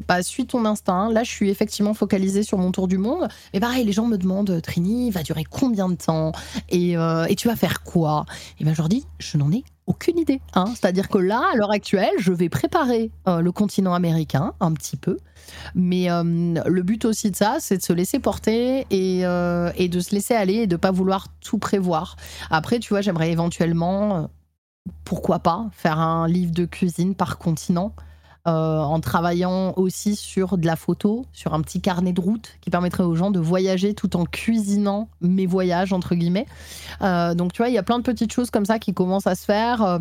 bah, suis ton instinct. Là, je suis effectivement focalisée sur mon tour du monde. Et pareil, les gens me demandent, Trini, va durer combien de temps? Et, tu vas faire quoi? Et ben, je leur dis, je n'en ai aucune idée. Hein. C'est-à-dire que là, à l'heure actuelle, je vais préparer euh, le continent américain un petit peu. Mais euh, le but aussi de ça, c'est de se laisser porter et, euh, et, de se laisser aller et de pas vouloir tout prévoir. Après, tu vois, j'aimerais éventuellement, pourquoi pas, faire un livre de cuisine par continent. Euh, en travaillant aussi sur de la photo, sur un petit carnet de route qui permettrait aux gens de voyager tout en cuisinant mes voyages, entre guillemets. Euh, donc, tu vois, il y a plein de petites choses comme ça qui commencent à se faire.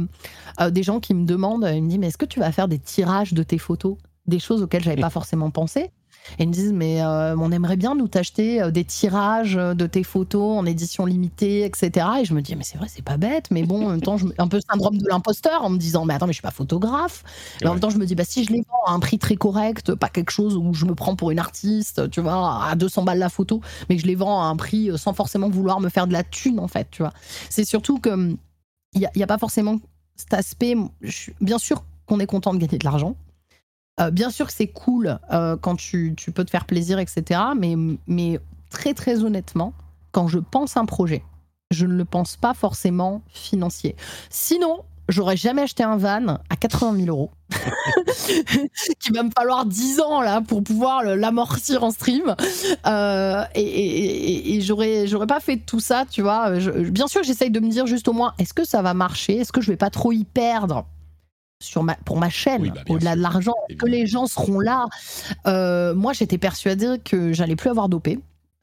Euh, des gens qui me demandent, ils me disent, mais est-ce que tu vas faire des tirages de tes photos? Des choses auxquelles j'avais pas forcément pensé. Et ils me disent, mais euh, on aimerait bien nous t'acheter euh, des tirages de tes photos en édition limitée, etc. Et je me dis, mais c'est vrai, c'est pas bête, mais bon, en même temps, je, un peu syndrome de l'imposteur en me disant, mais attends, mais je suis pas photographe. Mais en même temps, je me dis, bah si je les vends à un prix très correct, pas quelque chose où je me prends pour une artiste, tu vois, à 200 balles la photo, mais que je les vends à un prix euh, sans forcément vouloir me faire de la thune, en fait, tu vois. C'est surtout que il n'y a, a, pas forcément cet aspect. bien sûr qu'on est content de gagner de l'argent, euh, bien sûr que c'est cool euh, quand tu, peux te faire plaisir, etc. Mais, mais très très honnêtement, quand je pense un projet, je ne le pense pas forcément financier. Sinon, j'aurais jamais acheté un van à 80 000 euros, qui va me falloir 10 ans là pour pouvoir l'amortir en stream. Euh, et, j'aurais, j'aurais pas fait tout ça, tu vois. bien sûr j'essaye de me dire juste au moins, est-ce que ça va marcher? Est-ce que je vais pas trop y perdre? Sur ma, pour ma chaîne, bah, au-delà de l'argent, que les gens seront là. Euh, moi, j'étais persuadée que j'allais plus avoir d'OP.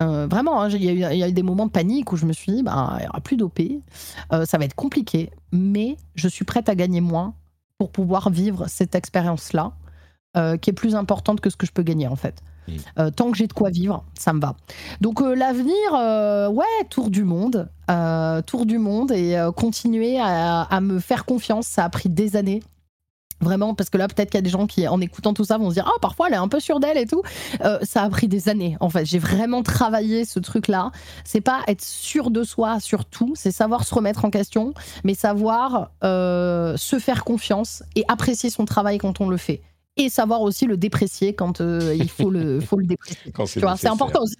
Euh, vraiment, hein, il y, a eu des moments de panique où je me suis dit, bah, il n'y aura plus d'OP, euh, ça va être compliqué, mais je suis prête à gagner moins pour pouvoir vivre cette expérience-là, qui est plus importante que ce que je peux gagner en fait. Euh, tant que j'ai de quoi vivre, ça me va. Donc euh, l'avenir, euh, ouais, tour du monde, tour du monde et continuer à, à, me faire confiance. Ça a pris des années. Vraiment, parce que là, peut-être qu'il y a des gens qui, en écoutant tout ça, vont se dire Ah, oh, parfois, elle est un peu sûre d'elle et tout. Euh, ça a pris des années, en fait. J'ai vraiment travaillé ce truc-là. C'est pas être sûr de soi sur tout, c'est savoir se remettre en question, mais savoir euh, se faire confiance et apprécier son travail quand on le fait. Et savoir aussi le déprécier quand euh, il faut le, faut le déprécier. C'est important aussi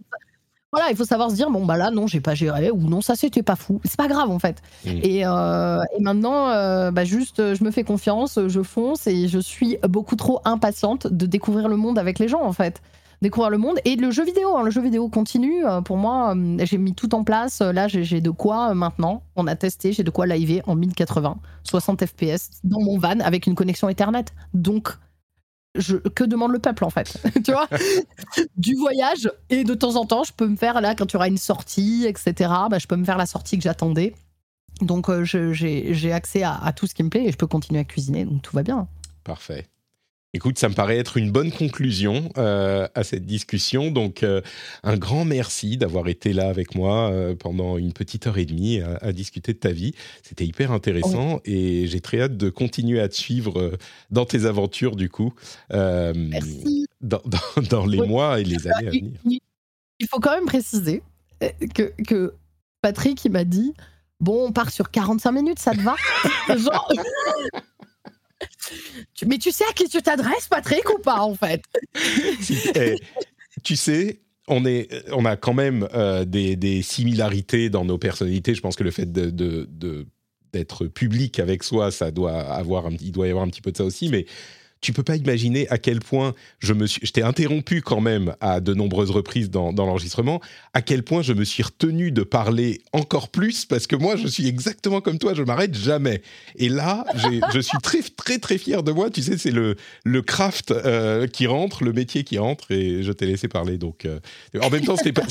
voilà, il faut savoir se dire bon bah là non j'ai pas géré ou non ça c'était pas fou, c'est pas grave en fait. Mm. Et, euh, et, maintenant euh, bah juste je me fais confiance, je fonce et je suis beaucoup trop impatiente de découvrir le monde avec les gens en fait. Découvrir le monde et le jeu vidéo, hein, le jeu vidéo continue. Euh, pour moi, j'ai mis tout en place. Là, j'ai de quoi maintenant. On a testé, j'ai de quoi live en 1080, 60 FPS dans mon van avec une connexion Ethernet. Donc que demande le peuple en fait Tu vois Du voyage et de temps en temps, je peux me faire là quand tu auras une sortie, etc. Bah, je peux me faire la sortie que j'attendais. Donc euh, j'ai accès à, à, tout ce qui me plaît et je peux continuer à cuisiner, donc tout va bien. Parfait. Écoute, ça me paraît être une bonne conclusion euh, à cette discussion. Donc, euh, un grand merci d'avoir été là avec moi euh, pendant une petite heure et demie à, discuter de ta vie. C'était hyper intéressant et j'ai très hâte de continuer à te suivre dans tes aventures, du coup, merci. Dans, dans, les mois et les années à venir. Il faut quand même préciser que, que Patrick, il m'a dit Bon, on part sur 45 minutes, ça te va? Genre mais tu sais à qui tu t'adresses, Patrick, ou pas, en fait? Eh, Tu sais, on, est, on a quand même euh, des, similarités dans nos personnalités. Je pense que le fait de, d'être public avec soi, ça doit avoir, il doit y avoir un petit peu de ça aussi. Mais tu peux pas imaginer à quel point je me t'ai interrompu quand même à de nombreuses reprises dans, l'enregistrement, à quel point je me suis retenu de parler encore plus parce que moi je suis exactement comme toi, je m'arrête jamais. Et là, je suis très très très fier de moi. Tu sais, c'est le le craft euh, qui rentre, le métier qui rentre, et je t'ai laissé parler. Donc, euh, en même temps, c'était pas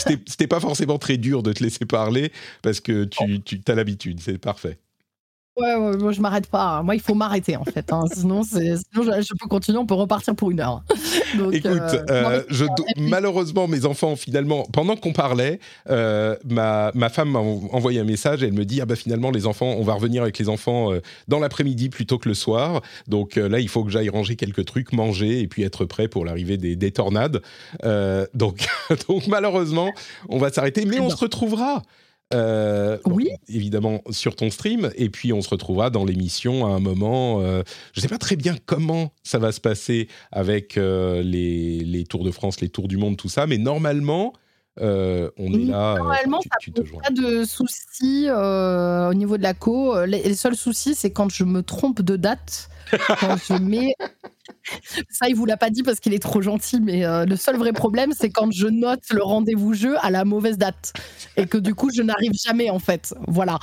pas forcément très dur de te laisser parler parce que tu tu as l'habitude, c'est parfait. Ouais, ouais, moi je m'arrête pas. Moi, il faut m'arrêter en fait. Hein. Sinon, sinon je, peux continuer, on peut repartir pour une heure. Écoute, euh, euh, je, malheureusement, mes enfants, finalement, pendant qu'on parlait, euh, ma, ma, femme m'a envoyé un message. elle me dit Ah bah finalement, les enfants, on va revenir avec les enfants dans l'après-midi plutôt que le soir. Donc là, il faut que j'aille ranger quelques trucs, manger et puis être prêt pour l'arrivée des, des, tornades. donc, donc, malheureusement, on va s'arrêter, mais on se retrouvera. Euh, oui. évidemment sur ton stream, et puis on se retrouvera dans l'émission à un moment. Euh, je ne sais pas très bien comment ça va se passer avec euh, les, les, Tours de France, les Tours du Monde, tout ça, mais normalement. On est là. Normalement, tu, ça pas de soucis au niveau de la co. Les, les seuls soucis, c'est quand je me trompe de date, quand je mets ça, il vous l'a pas dit parce qu'il est trop gentil, mais euh, le seul vrai problème, c'est quand je note le rendez-vous jeu à la mauvaise date et que du coup, je n'arrive jamais en fait. Voilà.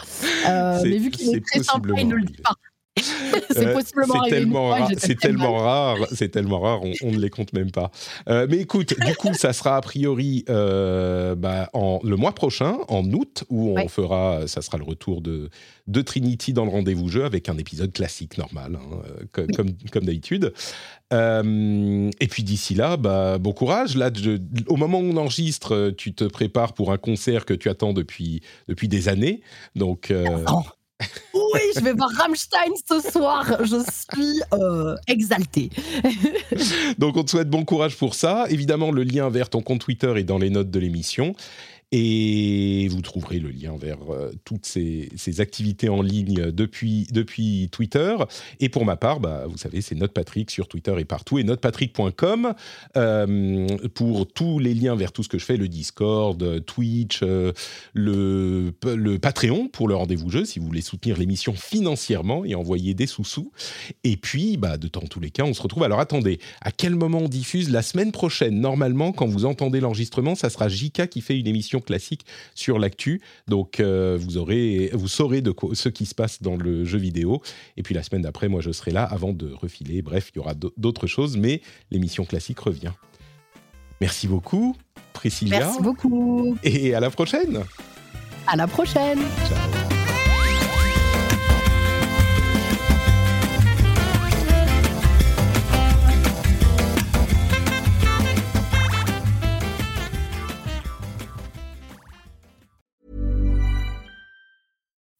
Euh, mais vu qu'il est, très sympa, il ne le dit pas. c'est possiblement tellement, rare, c'est tellement rare, c'est tellement rare, on, ne les compte même pas. Euh, mais écoute, du coup, ça sera a priori bah, en, le mois prochain, en août, où on fera, ça sera le retour de, de Trinity dans le rendez-vous jeu avec un épisode classique normal, hein, comme, comme, d'habitude. Euh, et puis d'ici là, bah, bon courage. Là, au moment où on enregistre, tu te prépares pour un concert que tu attends depuis, depuis des années. Donc. Euh, oui, je vais voir Rammstein ce soir. Je suis euh, exaltée. Donc, on te souhaite bon courage pour ça. Évidemment, le lien vers ton compte Twitter est dans les notes de l'émission. Et vous trouverez le lien vers euh, toutes ces, activités en ligne depuis, depuis Twitter. Et pour ma part, bah, vous savez, c'est NotePatrick sur Twitter et partout, et notepatrick.com euh, pour tous les liens vers tout ce que je fais, le Discord, Twitch, euh, le, le Patreon pour le rendez-vous jeu, si vous voulez soutenir l'émission financièrement et envoyer des sous-sous. Et puis, bah, de temps tous les cas, on se retrouve. Alors attendez, à quel moment on diffuse La semaine prochaine, normalement, quand vous entendez l'enregistrement, ça sera Jika qui fait une émission classique sur l'actu. Donc euh, vous aurez, vous saurez de ce qui se passe dans le jeu vidéo. Et puis la semaine d'après, moi je serai là avant de refiler. Bref, il y aura d'autres choses, mais l'émission classique revient. Merci beaucoup, Priscilla. Merci beaucoup. Et à la prochaine. À la prochaine. Ciao.